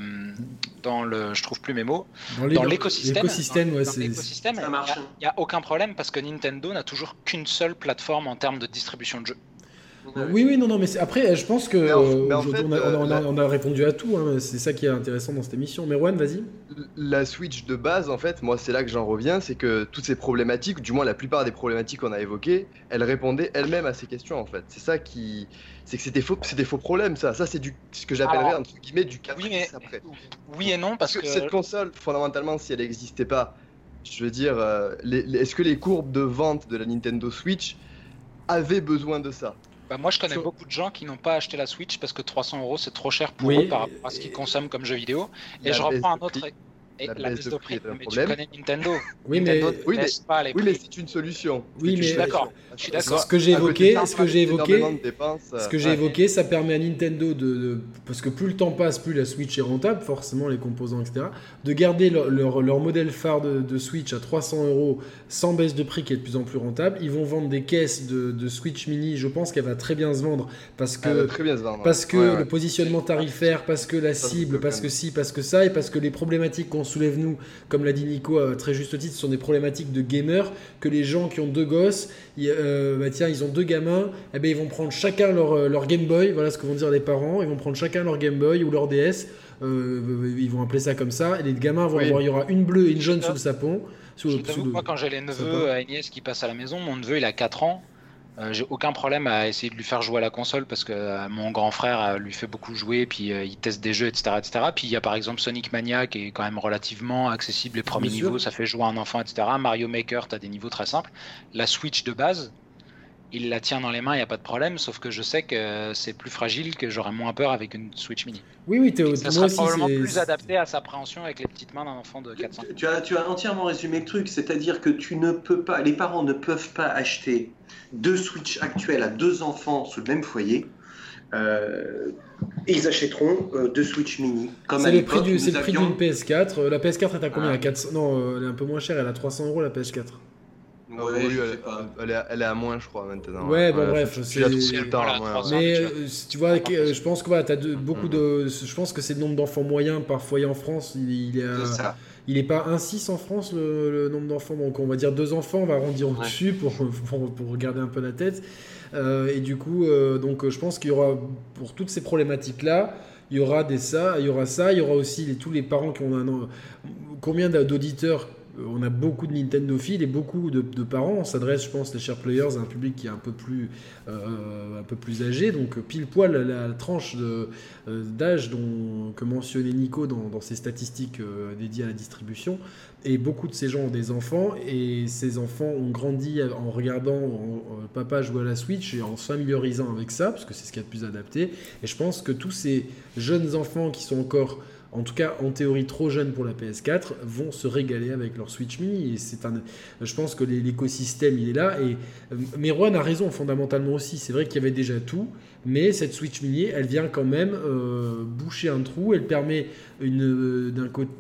dans le, je trouve plus mes mots, Dans l'écosystème, l'écosystème, ouais, a- il n'y a, aucun problème parce que Nintendo n'a toujours qu'une seule plateforme en termes de distribution de jeux. Oui, oui, non, non, mais c'est- après, je pense que Mais en- mais en aujourd'hui, fait, on, a, on a- on a- euh, on a répondu à tout. hein, c'est ça qui est intéressant dans cette émission. Merwan, vas-y. La Switch de base, en fait, moi c'est là que j'en reviens, c'est que toutes ces problématiques, du moins la plupart des problématiques qu'on a évoquées, elles répondaient elles-mêmes à ces questions en fait. C'est ça qui, c'est que c'était faux, c'est des faux problèmes ça. Ça c'est du, ce que j'appellerais Alors, entre guillemets du caprice Oui, mais après. oui et non parce, Parce que, que, cette console, fondamentalement, si elle n'existait pas, je veux dire, euh, les- les- est-ce que les courbes de vente de la Nintendo Switch avaient besoin de ça? Bah, moi je connais beaucoup de gens qui n'ont pas acheté la Switch parce que 300 euros c'est trop cher pour Oui, eux par rapport à ce qu'ils consomment comme jeux vidéo. Et je reprends un autre. Et La la baisse baisse de de prix est un mais tu problème. connais Nintendo. Oui, mais Nintendo Oui, mais- baisse pas les Oui, prix. mais c'est une solution. Oui, mais-. Je suis d'accord. ce que j'ai évoqué, ce que j'ai évoqué, ce que euh, j'ai ouais. évoqué, ça permet à Nintendo de, de- parce que plus le temps passe, plus la Switch est rentable, forcément les composants, etc. De garder leur, leur, leur modèle phare de, de Switch à 300 euros sans baisse de prix qui est de plus en plus rentable. Ils vont vendre des caisses de, de Switch Mini. Je pense qu'elle va très bien se vendre parce que Elle va très bien se vendre. Parce que Ouais, ouais. le positionnement tarifaire, parce que la Ça, cible, parce que si, parce que ça, et parce que les problématiques qu'on soulève nous, comme l'a dit Nico à très juste titre, ce sont des problématiques de gamers, que les gens qui ont deux gosses, ils, euh, bah tiens, ils ont deux gamins, eh ben ils vont prendre chacun leur, euh, leur Game Boy, voilà ce que vont dire les parents, ils vont prendre chacun leur Game Boy ou leur DS, euh, ils vont appeler ça comme ça, et les gamins vont Oui. avoir, il y aura une bleue et une jaune sous le sapon. Sous Je sous le- moi, quand j'ai les neveux, nièces qui passent à la maison, mon neveu il a 4 ans. Euh, j'ai aucun problème à essayer de lui faire jouer à la console parce que euh, mon grand frère euh, lui fait beaucoup jouer, puis il teste des jeux, etc., etc. Puis il y a par exemple Sonic Mania qui est quand même relativement accessible, les premiers niveaux, ça fait jouer un enfant, etc. Mario Maker, tu as des niveaux très simples. La Switch de base, il la tient dans les mains, il n'y a pas de problème, sauf que je sais que c'est plus fragile, que j'aurais moins peur avec une Switch Mini. Oui, oui, Théo, Ça sera aussi, probablement c'est- plus adapté à sa préhension avec les petites mains d'un enfant de 4-5 ans. Tu, tu as, tu as entièrement résumé le truc, c'est-à-dire que tu ne peux pas, les parents ne peuvent pas acheter deux Switch actuels à deux enfants sous le même foyer. euh, et ils achèteront euh, deux Switch mini. Comme C'est le prix avions- d'une PS4. Euh, La PS4 est à combien? Ah. à 400 Non, euh, elle est un peu moins chère, elle est à 300 euros la PS4. Ouais, je elle, sais pas. elle est, elle est à moins, je crois, maintenant. Ouais, bon, bref, Tu la c'est- trouves tout le temps à Voilà, moins. 300. Mais tu vois. euh, tu vois, que, euh, je pense que voilà, as de, beaucoup Mhm. de. Je pense que c'est le nombre d'enfants moyens par foyer en France. Il, il est, à- C'est ça. il est pas 1,6 en France le, le nombre d'enfants. Donc on va dire deux enfants, on va arrondir au-dessus pour, pour, pour regarder un peu la tête. Euh, et du coup, euh, donc je pense qu'il y aura pour toutes ces problématiques là. Il y aura des ça, il y aura ça, il y aura aussi les- tous les parents qui ont un an. Combien d'a- d'auditeurs On a beaucoup de Nintendo et beaucoup de, parents. On s'adresse, je pense, les chers players, à un public qui est un peu plus, euh, un peu plus âgé. Donc euh, pile poil la, tranche euh, d'âge que mentionnait Nico dans, ses statistiques euh, dédiées à la distribution. Et beaucoup de ces gens ont des enfants et ces enfants ont grandi en regardant papa jouer à la Switch et en se familiarisant avec ça, parce que c'est ce qu'il y a de plus adapté. Et je pense que tous ces jeunes enfants qui sont encore, en tout cas en théorie trop jeunes pour la PS4, vont se régaler avec leur Switch Mini. Et c'est un, je pense que l'écosystème il est là. Et euh, Merwan a raison fondamentalement aussi. C'est vrai qu'il y avait déjà tout, mais cette Switch Mini, elle vient quand même euh, boucher un trou. Elle permet une, euh, d'un côté,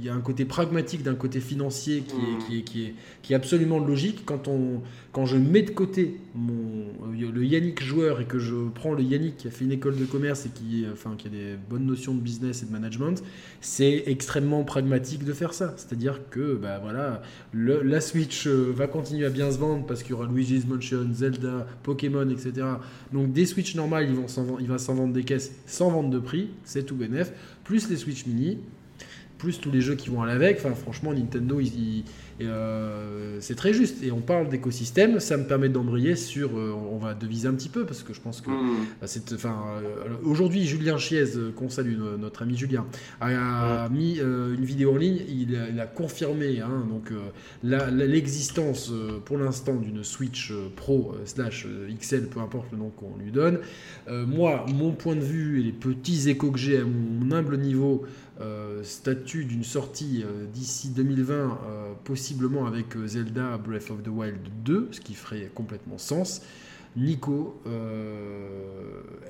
il y a un côté pragmatique d'un côté financier qui, est, Mm. qui, est, qui, est, qui est absolument logique. Quand, on, quand je mets de côté mon, le Yannick joueur et que je prends le Yannick qui a fait une école de commerce et qui, enfin, qui a des bonnes notions de business et de management, c'est extrêmement pragmatique de faire ça. C'est-à-dire que bah, voilà, la Switch euh, va continuer à bien se vendre parce qu'il y aura Luigi's Mansion, Zelda, Pokémon, etc. Donc des Switch normales, il va s'en vendre des caisses sans vente de prix, c'est tout bénef. Plus les Switch mini, plus tous les jeux qui vont aller avec. Enfin, franchement, Nintendo, euh, c'est très juste. Et on parle d'écosystème, ça me permet d'embrayer sur. euh, on va deviser un petit peu parce que je pense que Hmm. bah, c'est- Enfin, euh, aujourd'hui, Julien Chiez, qu'on salue, no- notre ami Julien, a, mis une vidéo en ligne. Il a, il a confirmé hein, donc la- la- l'existence pour l'instant d'une Switch Pro slash XL, peu importe le nom qu'on lui donne. Moi, mon point de vue et les petits échos que j'ai à mon humble niveau, statut d'une sortie euh, d'ici 2020, euh, possiblement avec euh, Zelda Breath of the Wild 2, ce qui ferait complètement sens. Nico,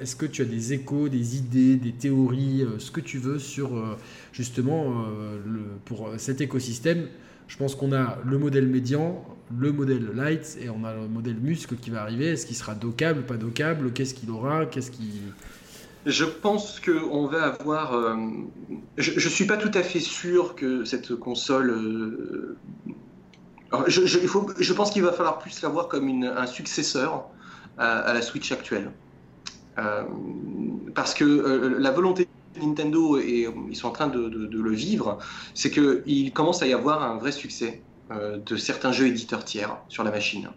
est-ce que tu as des échos, des idées, des théories, ce que tu veux sur justement pour cet écosystème? Je pense qu'on a le modèle médian, le modèle light et on a le modèle muscle qui va arriver. Est-ce qu'il sera dockable, pas dockable? Qu'est-ce qu'il aura? Qu'est-ce qui je pense qu'on va avoir. Euh, je ne suis pas tout à fait sûr que cette console. Euh, je, je, pense qu'il va falloir plus la voir comme un successeur à, la Switch actuelle. Euh, parce que la volonté de Nintendo, et ils sont en train de, de le vivre, c'est qu'il commence à y avoir un vrai succès de certains jeux éditeurs tiers sur la machine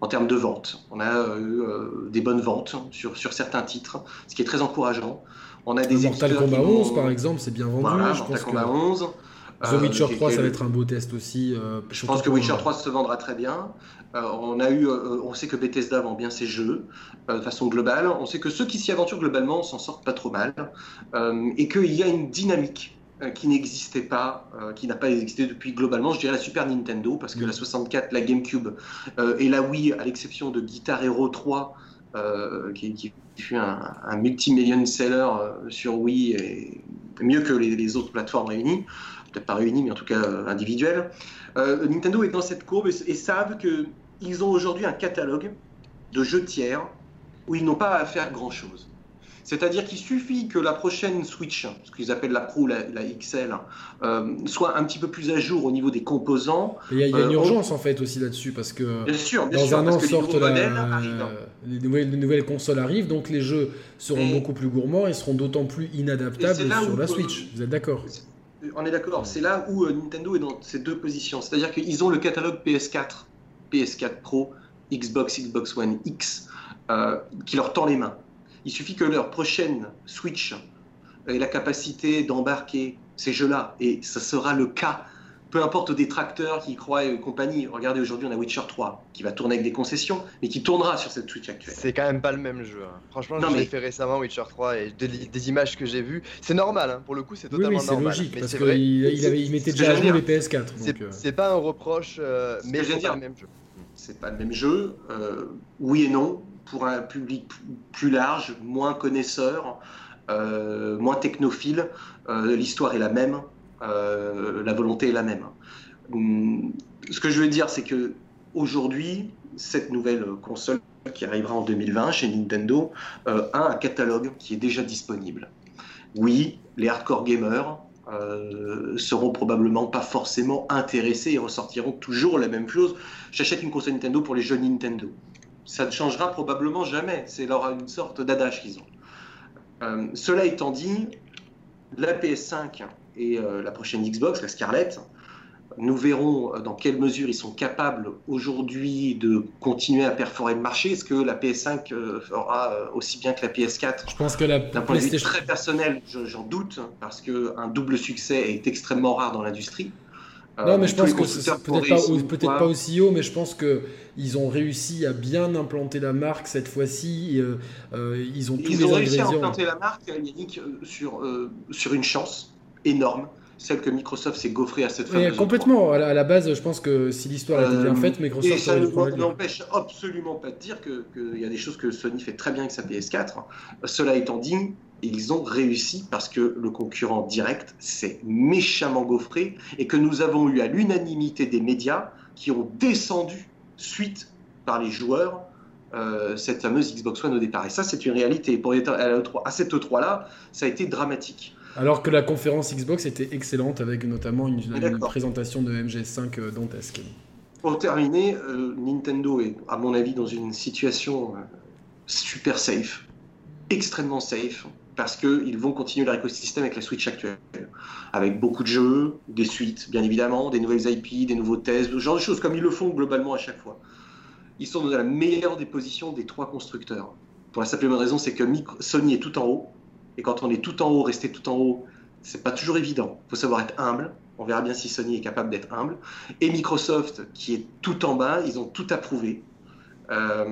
en termes de vente. On a eu euh, des bonnes ventes sur, sur certains titres, ce qui est très encourageant. On a des Mortal Kombat 11 par exemple, c'est bien vendu. Voilà, je Mortal Kombat 11. The Witcher 3, euh, ça va être un beau test aussi. Euh, je pense que Witcher 3 se vendra très bien. on, a eu, on sait que Bethesda vend bien ses jeux de façon globale. On sait que ceux qui s'y aventurent globalement s'en sortent pas trop mal. et qu'il y a une dynamique euh, qui n'existait pas, euh, qui n'a pas existé depuis globalement, je dirais la Super Nintendo, parce que la 64, la GameCube euh, et la Wii, à l'exception de Guitar Hero 3, qui, fut un, un multi-million seller sur Wii, et mieux que les, autres plateformes réunies, peut-être pas réunies, mais en tout cas individuelles, Nintendo est dans cette courbe et, et savent qu'ils ont aujourd'hui un catalogue de jeux tiers où ils n'ont pas à faire grand-chose. C'est-à-dire qu'il suffit que la prochaine Switch, ce qu'ils appellent la Pro, la, la XL, euh, soit un petit peu plus à jour au niveau des composants. Il y a, une euh, urgence en fait aussi là-dessus parce que bien sûr, dans un an sortent les, nouvelles, nouvelles, consoles arrivent, donc les jeux seront beaucoup plus gourmands et seront d'autant plus inadaptables sur la Switch. Vous êtes d'accord? On est d'accord. C'est là où euh, Nintendo est dans ces deux positions. C'est-à-dire qu'ils ont le catalogue PS4, PS4 Pro, Xbox, Xbox One X, qui leur tend les mains. Il suffit que leur prochaine Switch ait la capacité d'embarquer ces jeux-là, et ce sera le cas. Peu importe aux détracteurs qui croient et compagnie. Regardez, aujourd'hui, on a Witcher 3 qui va tourner avec des concessions, mais qui tournera sur cette Switch actuelle. C'est quand même pas le même jeu. Hein. Franchement, j'ai fait récemment Witcher 3 et des, images que j'ai vues, c'est normal. Hein. Pour le coup, c'est totalement oui, oui, normal. Logique, parce qu'il il, mettait déjà à jour les PS4. Euh. C'est pas un reproche, euh, mais c'est pas le même jeu. C'est pas le même jeu. Euh, oui et non pour un public plus large, moins connaisseur, euh, moins technophile. Euh, l'histoire est la même, euh, la volonté est la même. Hum, ce que je veux dire, c'est que aujourd'hui, cette nouvelle console qui arrivera en 2020 chez Nintendo a un catalogue qui est déjà disponible. Oui, les hardcore gamers seront probablement pas forcément intéressés et ressortiront toujours la même chose. J'achète une console Nintendo pour les jeux Nintendo ça ne changera probablement jamais. C'est leur une sorte d'adage qu'ils ont. Euh, cela étant dit, la PS5 et euh, la prochaine Xbox, la Scarlett, nous verrons euh, dans quelle mesure ils sont capables aujourd'hui de continuer à perforer le marché. Est-ce que la PS5 fera aussi bien que la PS4 Je pense que la d'un point de vue très personnel, j'en doute, parce qu'un double succès est extrêmement rare dans l'industrie. Non, mais je pense que peut-être pas, peut pas aussi haut, mais je pense que ils ont réussi à bien implanter la marque cette fois-ci. Euh, euh, ils ont tous ils les ont réussi à implanter la marque, Yannick, euh, sur, sur une chance énorme celle que Microsoft s'est gaufrée à cette fameuse Complètement. À la, base, je pense que si l'histoire était bien faite, Microsoft. Et ça n'empêche absolument pas de dire qu'il y a des choses que Sony fait très bien avec sa PS4. Cela étant dit, ils ont réussi parce que le concurrent direct s'est méchamment gaufré et que nous avons eu à l'unanimité des médias qui ont descendu suite par les joueurs euh, cette fameuse Xbox One au départ. Et ça, c'est une réalité. Pour être à, à cette E3-là, ça a été dramatique. Alors que la conférence Xbox était excellente avec notamment une, présentation de MGS5 euh, dantesque. Pour terminer, euh, Nintendo est, à mon avis, dans une situation super safe, extrêmement safe parce qu'ils vont continuer leur écosystème avec la Switch actuelle, avec beaucoup de jeux, des suites, bien évidemment, des nouvelles IP, des nouveaux tests, ce genre de choses, comme ils le font globalement à chaque fois. Ils sont dans la meilleure des positions des trois constructeurs. Pour la simple et bonne raison, c'est que Sony est tout en haut, et quand on est tout en haut, rester tout en haut, c'est pas toujours évident. Il faut savoir être humble. On verra bien si Sony est capable d'être humble. Et Microsoft, qui est tout en bas, ils ont tout approuvé. Euh,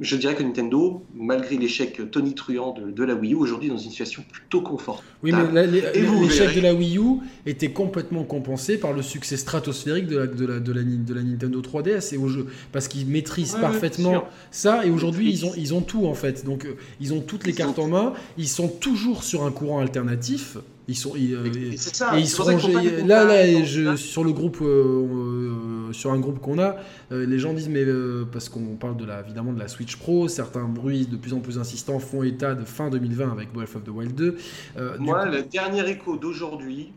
je dirais que Nintendo, malgré l'échec tonitruant de, de la Wii U, aujourd'hui dans une situation plutôt confortable. Oui, mais l'échec de la Wii U était complètement compensé par le succès stratosphérique de la, de la, de la, de la Nintendo 3DS et au jeu. Parce qu'ils maîtrisent Ouais, parfaitement ça et aujourd'hui ils ont, ils ont tout en fait. Donc euh, ils ont toutes les Ils cartes en main, ils sont toujours sur un courant alternatif. Ils sont, ils, euh, Et ça. et ils ça pas là, là, comparer. je, sur le groupe, euh, euh, sur un groupe qu'on a, euh, les gens disent mais parce qu'on parle de la, évidemment de la Switch Pro, certains bruits de plus en plus insistants font état de fin 2020 avec Breath of the Wild 2. Euh, du Moi, coup- le dernier écho d'aujourd'hui,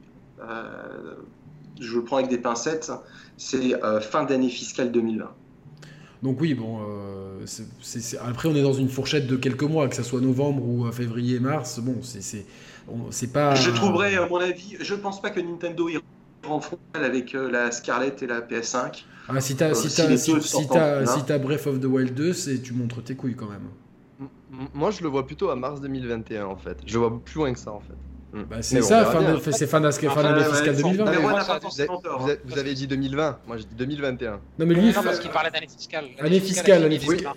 je le prends avec des pincettes, c'est fin d'année fiscale 2020. Donc oui, bon, euh, après on est dans une fourchette de quelques mois, que ce soit novembre ou février, mars. Bon, c'est c'est c'est pas. Je trouverais, à mon avis, je pense pas que Nintendo ira en frontal avec euh, la Scarlett et la PS5. Ah, si t'as euh, si si si, Breath of the Wild 2, c'est tu montres tes couilles quand même. Moi, je le vois plutôt à mars 2021 en fait. Je le vois plus loin que ça en fait. Mm. Bah, c'est Mais on ça, c'est fin d'année fiscale ouais, 2020. Mais Ouais, moi, on n'a ça, pas vous Vous avez, dit 2020, moi j'ai dit 2021. Non mais lui, Non, parce qu'il parlait d'année fiscale. Année fiscale, année fiscale.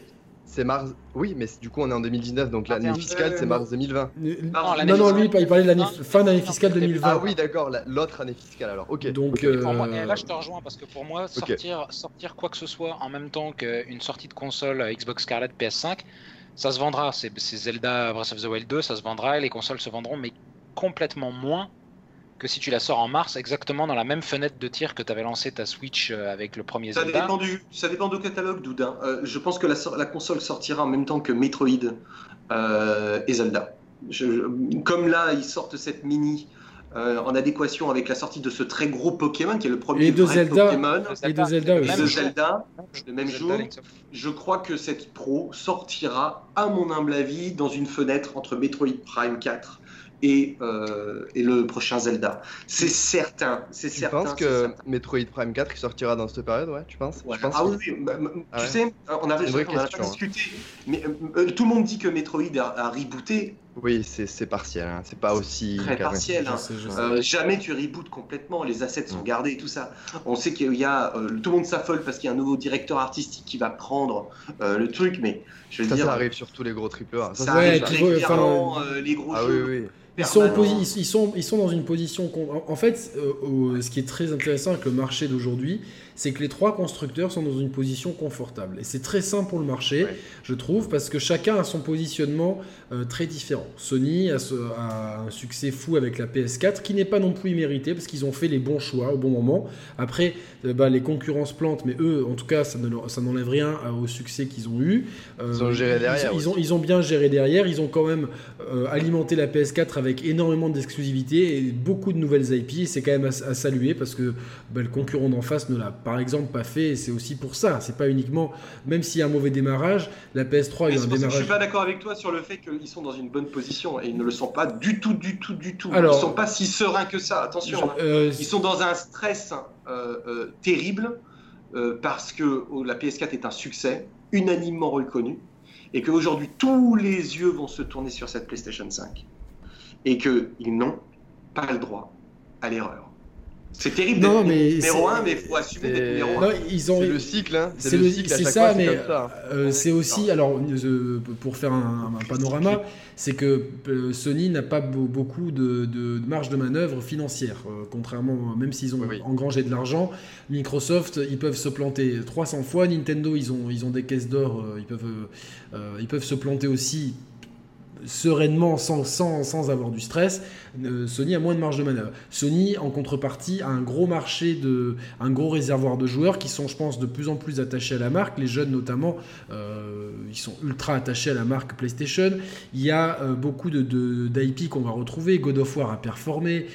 C'est mars. Oui, mais du coup on est en 2019, donc l'année 21. fiscale c'est mars 2020. Euh, Non, non, non, lui, il parlait de l'année fin d'année fiscale c'était- 2020. Ah oui, d'accord, la- l'autre année fiscale alors. Ok. Donc, euh, là, je te rejoins parce que pour moi, sortir, sortir quoi que ce soit en même temps qu'une sortie de console Xbox Scarlett PS5, ça se vendra. C'est c'est Zelda Breath of the Wild 2, ça se vendra et les consoles se vendront, mais complètement moins que si tu la sors en mars, exactement dans la même fenêtre de tir que tu avais lancé ta Switch euh, avec le premier Ça Zelda. dépend, du, ça dépend du catalogue, Doudin. Euh, je pense que la, console sortira en même temps que Metroid euh, et Zelda. Je- je- comme là, ils sortent cette mini euh, en adéquation avec la sortie de ce très gros Pokémon, qui est le premier Et de vrai Zelda. Pokémon. Et de Zelda. Et même de jour. Zelda, le même Zelda jour. Je crois que cette Pro sortira, à mon humble avis, dans une fenêtre entre Metroid Prime 4 et, euh, et le prochain Zelda. C'est certain, c'est Tu certain. penses c'est que certain. Tu Prime 4 il sortira dans cette période, ouais, tu penses? Tu penses Ah oui, bah, bah, Ah tu ouais. sais, on avait on en a pas hein. discuté, mais euh, euh, tout le monde dit que Metroid a, a rebooté. Oui, c'est partiel, hein, c'est pas aussi. Très partiel. Je hein. sais, je sais. Euh, jamais tu rebootes complètement, les assets sont gardés et tout ça. On sait qu'il y a, euh, tout le monde s'affole parce qu'il y a un nouveau directeur artistique qui va prendre euh, le truc, mais je veux Ça, dire, ça arrive sur tous les gros triple A. ça Ça, Ouais, arrive vois, euh, les gros Ah jeux. oui. Ils sont, ils, sont, ils sont dans une position. En fait, euh, ce qui est très intéressant avec le marché d'aujourd'hui, c'est que les trois constructeurs sont dans une position confortable. Et c'est très simple pour le marché, Ouais. je trouve, parce que chacun a son positionnement euh, très différent. Sony a, ce- a un succès fou avec la PS4, qui n'est pas non plus immérité, parce qu'ils ont fait les bons choix au bon moment. Après, euh, bah, les concurrents se plantent, mais eux, en tout cas, ça ne n'enlève rien euh, au succès qu'ils ont eu. Euh, Ils ont géré derrière Ils, ils ont, aussi. ils ont bien géré derrière. Ils ont quand même alimenté la PS4 avec énormément d'exclusivité et beaucoup de nouvelles IP. Et C'est quand même à, à saluer parce que bah, le concurrent d'en face ne l'a par exemple pas fait. C'est aussi pour ça. C'est pas uniquement, même s'il y a un mauvais démarrage, la PS3 a Mais eu c'est un que je démarrage. suis pas d'accord avec toi sur le fait qu'ils sont dans une bonne position et ils ne le sont pas du tout, du tout, du tout. Alors- ils sont pas si sereins que ça. Attention. hein. Euh, Ils sont dans un stress euh, euh, terrible parce que oh, la PS4 est un succès unanimement reconnu et qu'aujourd'hui tous les yeux vont se tourner sur cette PlayStation 5 et qu'ils n'ont pas le droit à l'erreur. C'est terrible Non, d'être mais numéro c'est- 1, mais il faut assumer c'est- d'être numéro 1. non, ils ont. C'est le cycle, hein. C'est C'est le- le cycle à c'est chaque ça, fois, mais- c'est comme ça. Euh, c'est aussi, alors euh, pour faire un, un panorama, c'est que euh, Sony n'a pas beau- beaucoup de, de- de marge de manœuvre financière, euh, contrairement, même s'ils ont Oui, oui. engrangé de l'argent, Microsoft, ils peuvent se planter 300 fois, Nintendo, ils ont, ils ont des caisses d'or, euh, ils, peuvent, euh, euh, ils peuvent se planter aussi sereinement sans, sans, sans avoir du stress, Euh, Sony a moins de marge de manœuvre. Sony, en contrepartie, a un gros marché, de, un gros réservoir de joueurs qui sont, je pense, de plus en plus attachés à la marque. Les jeunes, notamment, euh, ils sont ultra attachés à la marque PlayStation. Il y a euh, beaucoup de, de- d'IP qu'on va retrouver. God of War a performé,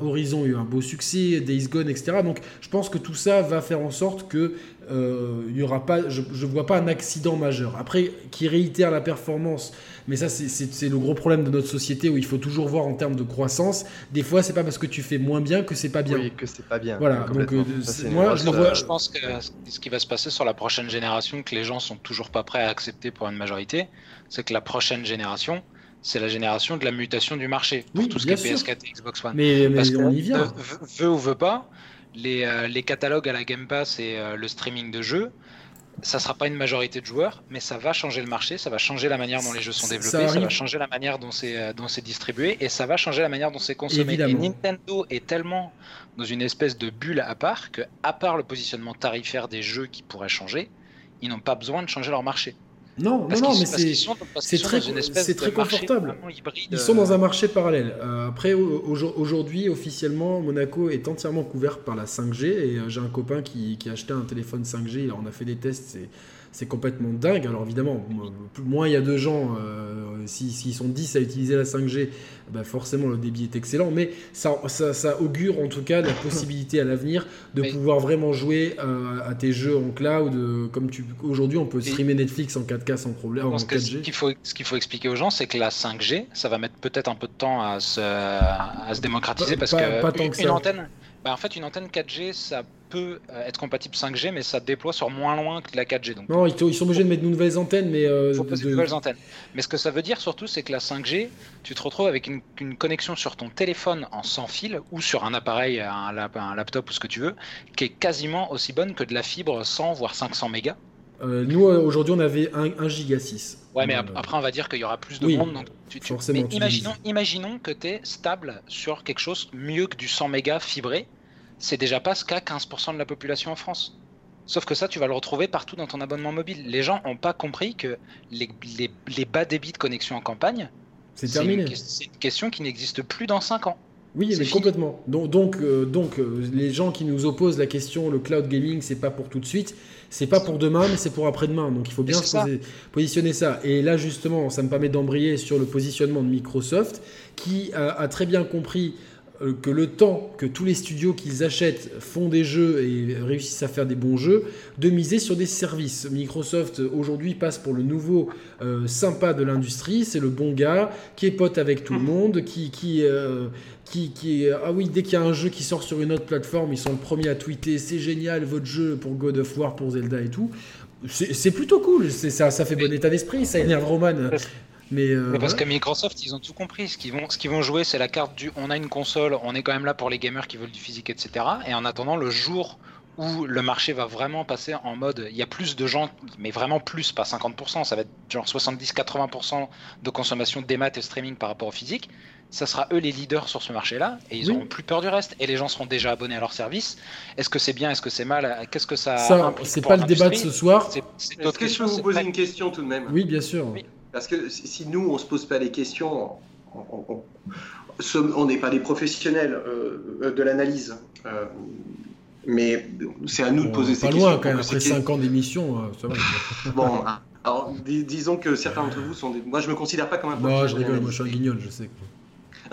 Horizon a eu un beau succès, Days Gone, etc. Donc, je pense que tout ça va faire en sorte que il y aura pas, je ne vois pas un accident majeur. Après, qui réitère la performance, mais ça, c'est- le gros problème de notre société où il faut toujours voir en termes de croissance. Des fois, c'est pas parce que tu fais moins bien que c'est pas bien. Oui, que c'est pas bien. Voilà, complètement. donc, euh, Ça, moi, je vois- je pense que ce qui va se passer sur la prochaine génération, que les gens sont toujours pas prêts à accepter pour une majorité, c'est que la prochaine génération, c'est la génération de la mutation du marché pour Oui, tout ce qui est bien sûr. PS4 et Xbox One. Mais, mais Parce on y vient. euh, veut ou veut pas, les, euh, les catalogues à la Game Pass et euh, le streaming de jeux ça sera pas une majorité de joueurs, mais ça va changer le marché, ça va changer la manière dont les jeux sont développés, ça, va changer la manière dont c'est euh, dont c'est distribué et ça va changer la manière dont c'est consommé. Et Nintendo est tellement dans une espèce de bulle à part que, à part le positionnement tarifaire des jeux qui pourraient changer, ils n'ont pas besoin de changer leur marché. Non, non, non, mais c'est très, très confortable. Ils sont dans un marché parallèle. Euh, après, aujourd'hui, officiellement, Monaco est entièrement couvert par la 5G. Et euh, j'ai un copain qui, qui, a acheté un téléphone 5G. On a fait des tests c'est complètement dingue. Alors évidemment, moins il y a de gens, euh, s'ils sont 10 à utiliser la 5G, bah forcément le débit est excellent, mais ça, ça, augure en tout cas la possibilité à l'avenir de pouvoir vraiment jouer euh, à tes jeux en cloud, euh, comme tu aujourd'hui on peut streamer Netflix en 4K sans problème. En 4G. Ce qu'il faut, expliquer aux gens, c'est que la 5G, ça va mettre peut-être un peu de temps à se, à se démocratiser parce que, une antenne, bah, en fait une antenne 4G, ça peut euh, être compatible 5G, mais ça déploie sur moins loin que la 4G. Donc, non, ils, sont obligés de mettre de nouvelles antennes, mais. Euh, faut poser de nouvelles antennes. Mais ce que ça veut dire surtout, c'est que la 5G, tu te retrouves avec une, connexion sur ton téléphone en sans fil ou sur un appareil, un, laptop ou ce que tu veux, qui est quasiment aussi bonne que de la fibre 100 voire 500 mégas. Euh, nous, aujourd'hui, on avait 1, giga 6. Ouais, mais après, on va dire qu'il y aura plus de monde. Donc tu, Mais imaginons, imaginons que tu es stable sur quelque chose mieux que du 100 mégas fibré c'est déjà pas ce qu'a 15% de la population en France. Sauf que ça, tu vas le retrouver partout dans ton abonnement mobile. Les gens n'ont pas compris que les, bas débits de connexion en campagne, c'est terminé. C'est une, question qui n'existe plus dans 5 ans. Oui, mais complètement. Donc, donc, euh, donc euh, les gens qui nous opposent la question, le cloud gaming, c'est pas pour tout de suite, c'est pas pour demain, mais c'est pour après-demain. Donc il faut bien positionner ça. Et là, justement, ça me permet d'embrayer sur le positionnement de Microsoft, qui a très bien compris que le temps que tous les studios qu'ils achètent font des jeux et réussissent à faire des bons jeux, de miser sur des services. Microsoft aujourd'hui passe pour le nouveau euh, sympa de l'industrie, c'est le bon gars qui est pote avec tout le mmh. monde, qui qui euh, qui, qui ah oui dès qu'il y a un jeu qui sort sur une autre plateforme, ils sont le premiers à tweeter c'est génial votre jeu pour God of War, pour Zelda et tout. C'est plutôt cool, ça, ça fait bon état d'esprit, ça énerve Roman. Euh, mais, parce que Microsoft, ils ont tout compris. Ce qu'ils vont, ce qu'ils vont jouer, c'est la carte du on a une console, on est quand même là pour les gamers qui veulent du physique, etc. Et en attendant, le jour où le marché va vraiment passer en mode il y a plus de gens, mais vraiment plus, pas 50%, ça va être genre 70-80% de consommation des maths et streaming par rapport au physique, ça sera eux les leaders sur ce marché-là et ils n'auront plus peur du reste et les gens seront déjà abonnés à leur service. Est-ce que c'est bien, est-ce que c'est mal, qu'est-ce que ça. Ça, c'est pas le débat de ce soir. Est-ce que je peux vous poser une question tout de même? Oui, bien sûr. Parce que si nous, on ne se pose pas les questions, on n'est pas des professionnels euh, de l'analyse. Euh, mais c'est à nous de poser ces questions. Pas loin quand même, après 5 ans d'émission, euh, ça va. bon, alors disons que certains d'entre vous sont des... Moi, je me considère pas comme un professionnel. Non, je rigole, moi je suis un guignol, je sais.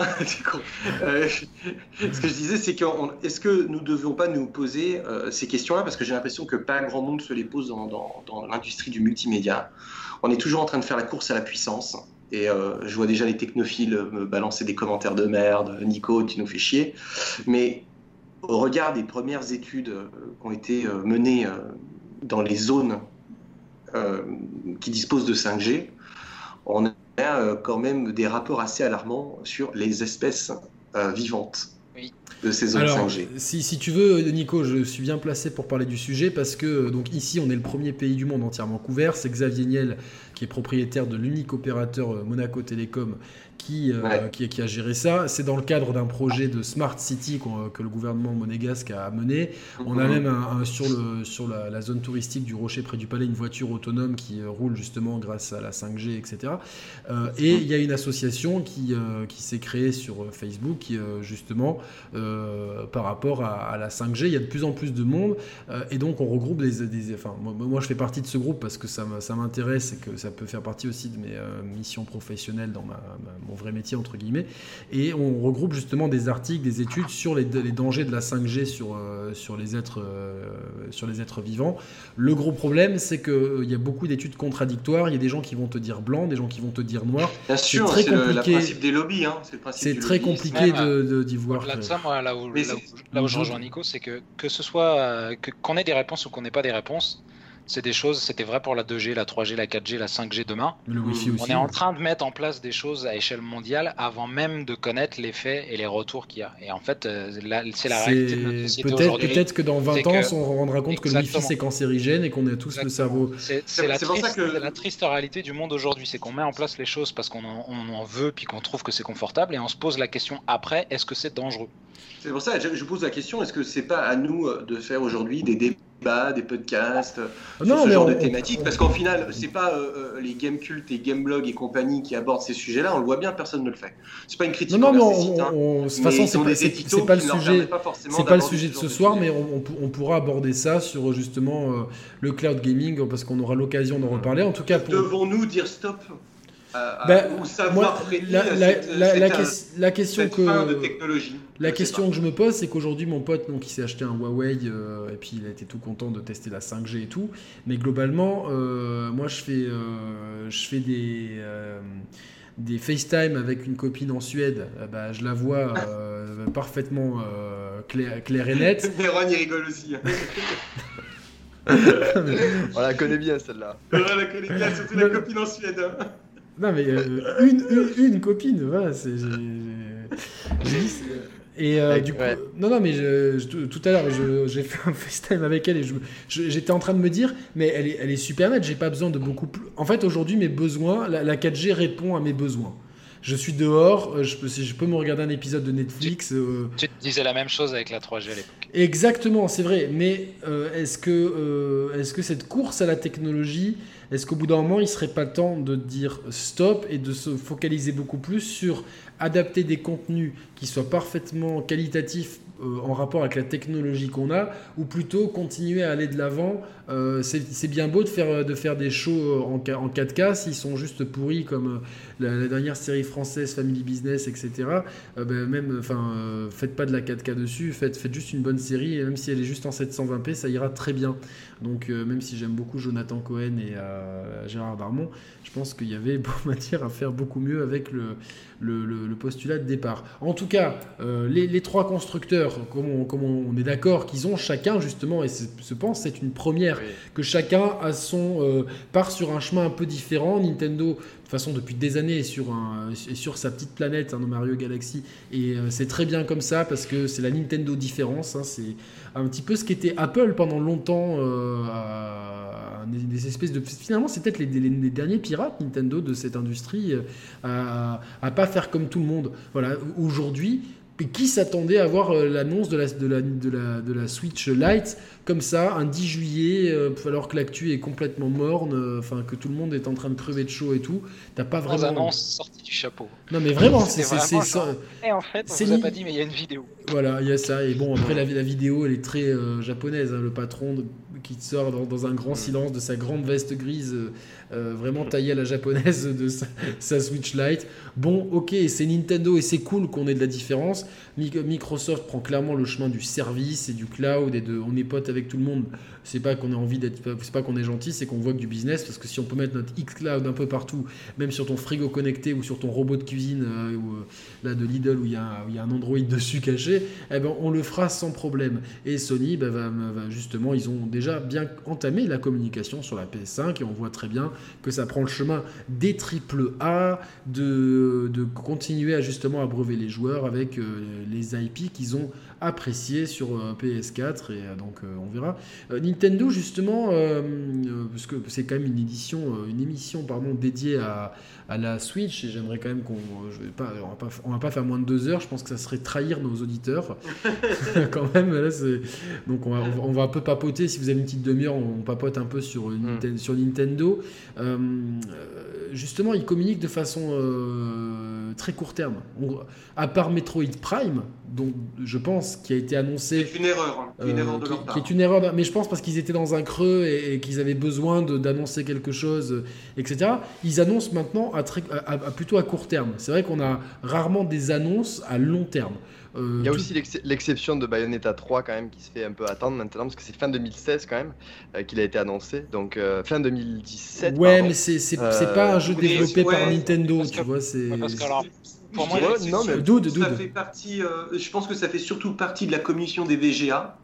euh, ce que je disais, c'est que est-ce que nous ne devions pas nous poser ces questions-là? Parce que j'ai l'impression que pas grand monde se les pose dans, dans l'industrie du multimédia on est toujours en train de faire la course à la puissance. Et euh, je vois déjà les technophiles me balancer des commentaires de merde. Nico, tu nous fais chier. Mais au regard des premières études euh, qui ont été euh, menées dans les zones qui disposent de 5G, on a quand même des rapports assez alarmants sur les espèces vivantes de ces zones 5G. Si, si, tu veux, Nico, je suis bien placé pour parler du sujet parce que donc ici, on est le premier pays du monde entièrement couvert. C'est Xavier Niel qui est propriétaire de l'unique opérateur euh, Monaco Télécom euh, qui, qui, a géré ça. C'est dans le cadre d'un projet de Smart City que le gouvernement monégasque a mené. On a mhm. même un, sur, le, sur la, zone touristique du Rocher près du Palais une voiture autonome qui euh, roule justement grâce à la 5G, etc. Euh, et il y a une association qui, qui s'est créée sur Facebook qui, justement, par rapport à, la 5G, il y a de plus en plus de monde. et donc on regroupe des... des enfin, moi, je fais partie de ce groupe parce que ça, ça m'intéresse et que ça peut faire partie aussi de mes missions professionnelles dans ma, ma vrai métier entre guillemets. Et on regroupe justement des articles, des études sur les, dangers de la 5G sur, euh, sur, les êtres, euh, sur les êtres vivants. Le gros problème, c'est qu'il euh, y a beaucoup d'études contradictoires. Il y a des gens qui vont te dire blanc, des gens qui vont te dire noir. Bien sûr, c'est le, principe des lobbies. Hein. C'est très compliqué d'y voir. Là, ça, moi, là où, là où, je rejoins Nico, c'est que que ce soit qu'on ait des réponses ou qu'on n'ait pas des réponses, C'est des choses, c'était vrai pour la 2G, la 3G, la 4G, la 5G demain. Le Wi-Fi aussi. On est en train de mettre en place des choses à échelle mondiale avant même de connaître les faits et les retours qu'il y a. Et en fait, euh, c'est la réalité de notre C'est société peut-être aujourd'hui. peut-être que dans 20 c'est ans, que- on se rendra compte que le Wi-Fi c'est cancérigène et qu'on a tous le cerveau. C'est la, c'est pour ça triste- que- c'est la triste réalité du monde aujourd'hui, c'est qu'on met en place les choses parce qu'on en, on en veut puis qu'on trouve que c'est confortable et on se pose la question après, est-ce que c'est dangereux? C'est pour ça que je pose la question est-ce que c'est pas à nous euh, de faire aujourd'hui des débats, des podcasts euh, Ah sur non, ce mais genre on- de on- thématiques Parce qu'en final, c'est pas euh, les game cultes et game blog et compagnie qui abordent ces sujets-là. On le voit bien, personne ne le fait. C'est pas une critique Non, non, mais hein. de toute façon, c'est pas, le sujet. pas forcément C'est pas le sujet de ce ce soir, mais on, on pour- on pourra aborder ça sur justement euh, le cloud gaming parce qu'on aura l'occasion d'en reparler. En tout cas, pour, Devons-nous dire stop à- Ben, ou savoir moi, freiner la, la- cette, la- cette- la ques- la question de que technologie la Je question que je me pose, c'est qu'aujourd'hui, mon pote, donc, il s'est acheté un Huawei euh, et puis il a été tout content de tester la 5G et tout. Mais globalement, euh, moi, je fais, euh, je fais des euh, des FaceTime avec une copine en Suède. Euh, bah, je la vois euh, parfaitement euh, claire, claire et nette. Néron, il rigole aussi. On la connaît bien celle-là. Ouais, la connaît bien, surtout la copine en Suède. Non, mais euh, une, une, une copine, voilà. c'est- Et euh, du coup, ouais. non, non, mais je- je- tout à l'heure, j'ai fait un FaceTime avec elle et j'étais en train de me dire, mais elle est, elle est super nette, j'ai pas besoin de beaucoup plus. En fait, aujourd'hui, mes besoins, la, la 4G répond à mes besoins. Je suis dehors, euh, je peux, si je peux me regarder un épisode de Netflix. euh, Tu te disais la même chose avec la 3G à l'époque. Exactement, c'est vrai. Mais euh, est-ce que, euh, est-ce que cette course à la technologie, est-ce qu'au bout d'un moment, il serait pas temps de dire stop et de se focaliser beaucoup plus sur adapter des contenus qui soient parfaitement qualitatifs euh, en rapport avec la technologie qu'on a, ou plutôt continuer à aller de l'avant Euh, C'est bien beau de faire, de faire des shows en, K- en 4K s'ils sont juste pourris comme euh, la, dernière série française Family Business, etc. Euh, ben, même, enfin, euh, faites pas de la 4K dessus, faites, faites juste une bonne série, et même si elle est juste en 720p, ça ira très bien. Donc, euh, même si j'aime beaucoup Jonathan Cohen et euh, Gérard Darmon, je pense qu'il y avait matière à faire beaucoup mieux avec le, le, postulat de départ. En tout cas, euh, les, trois constructeurs, comme on, comme on est d'accord, qu'ils ont chacun justement, et je pense c'est une première, que chacun a son euh, part sur un chemin un peu différent. Nintendo, de toute façon, depuis des années, est sur, un, est sur sa petite planète, hein, dans Mario Galaxy, et euh, c'est très bien comme ça parce que c'est la Nintendo différence. hein, c'est un petit peu ce qu'était Apple pendant longtemps, euh, à- à des, des espèces de. Finalement, c'est peut-être les, les- les derniers pirates Nintendo de cette industrie euh, à, à pas faire comme tout le monde. Voilà, aujourd'hui. Qui s'attendait à voir euh, l'annonce de la, de, la, de, la, de la Switch Lite comme ça, un 10 juillet, euh, alors que l'actu est complètement morne, euh, enfin que tout le monde est en train de crever de chaud et tout, t'as pas vraiment. annonce sortie du chapeau. Non mais vraiment, c'est. Et en fait, on vous a pas dit, mais il y a une vidéo. Voilà, il y a ça. Et bon, après, la, la vidéo, elle est très euh, japonaise. hein, le patron de- qui sort dans, dans un grand silence de sa grande veste grise, euh, euh, vraiment taillée à la japonaise de sa, Switch Lite. Bon, ok, c'est Nintendo et c'est cool qu'on ait de la différence. Mi- Microsoft prend clairement le chemin du service et du cloud et de on est pote avec tout le monde. C'est pas qu'on ait envie d'être, c'est pas qu'on est gentil, c'est qu'on voit que du business. Parce que si on peut mettre notre X Cloud un peu partout, même sur ton frigo connecté ou sur ton robot de cuisine euh, euh, là de Lidl où il y, a y a un Android dessus caché, eh ben, on le fera sans problème. Et Sony, va, va- justement, ils ont déjà bien entamé la communication sur la PS5 et on voit très bien que ça prend le chemin des triple A, de, de continuer à justement abreuver les joueurs avec euh, les IP qu'ils ont appréciés sur euh, PS4 et euh, donc euh, on verra. Nintendo justement, parce que c'est quand même une édition, une émission pardon dédiée à, à la Switch et j'aimerais quand même qu'on, je vais pas, on va pas, on va pas faire moins de deux heures. Je pense que ça serait trahir nos auditeurs quand même. Là, donc on va, on va un peu papoter. Si vous avez une petite demi-heure, on papote un peu sur, sur Nintendo. Euh, justement, ils communiquent de façon euh, très court terme. On- à part Metroid Prime, dont je pense qui a été annoncé. C'est une erreur, hein, une Euh, erreur de qui, leur qui part. est une erreur, mais je pense parce qu'ils étaient dans un creux et, et qu'ils avaient besoin d'annoncer quelque chose, euh, etc. Ils annoncent maintenant à, très- à- à- plutôt à court terme. C'est vrai qu'on a rarement des annonces à long terme. Euh, Il y a tout- aussi l'ex- l'exception de Bayonetta 3 quand même qui se fait un peu attendre maintenant parce que c'est fin 2016 quand même euh, qu'il a été annoncé donc euh, fin 2017 Ouais, pardon. mais c'est c'est- Euh, c'est pas un jeu développé ouais, par Nintendo, tu vois. C'est Parce que alors, pour moi, c'est non, mais- Dude, ça fait partie. euh, je pense que ça fait surtout partie de la commission des VGA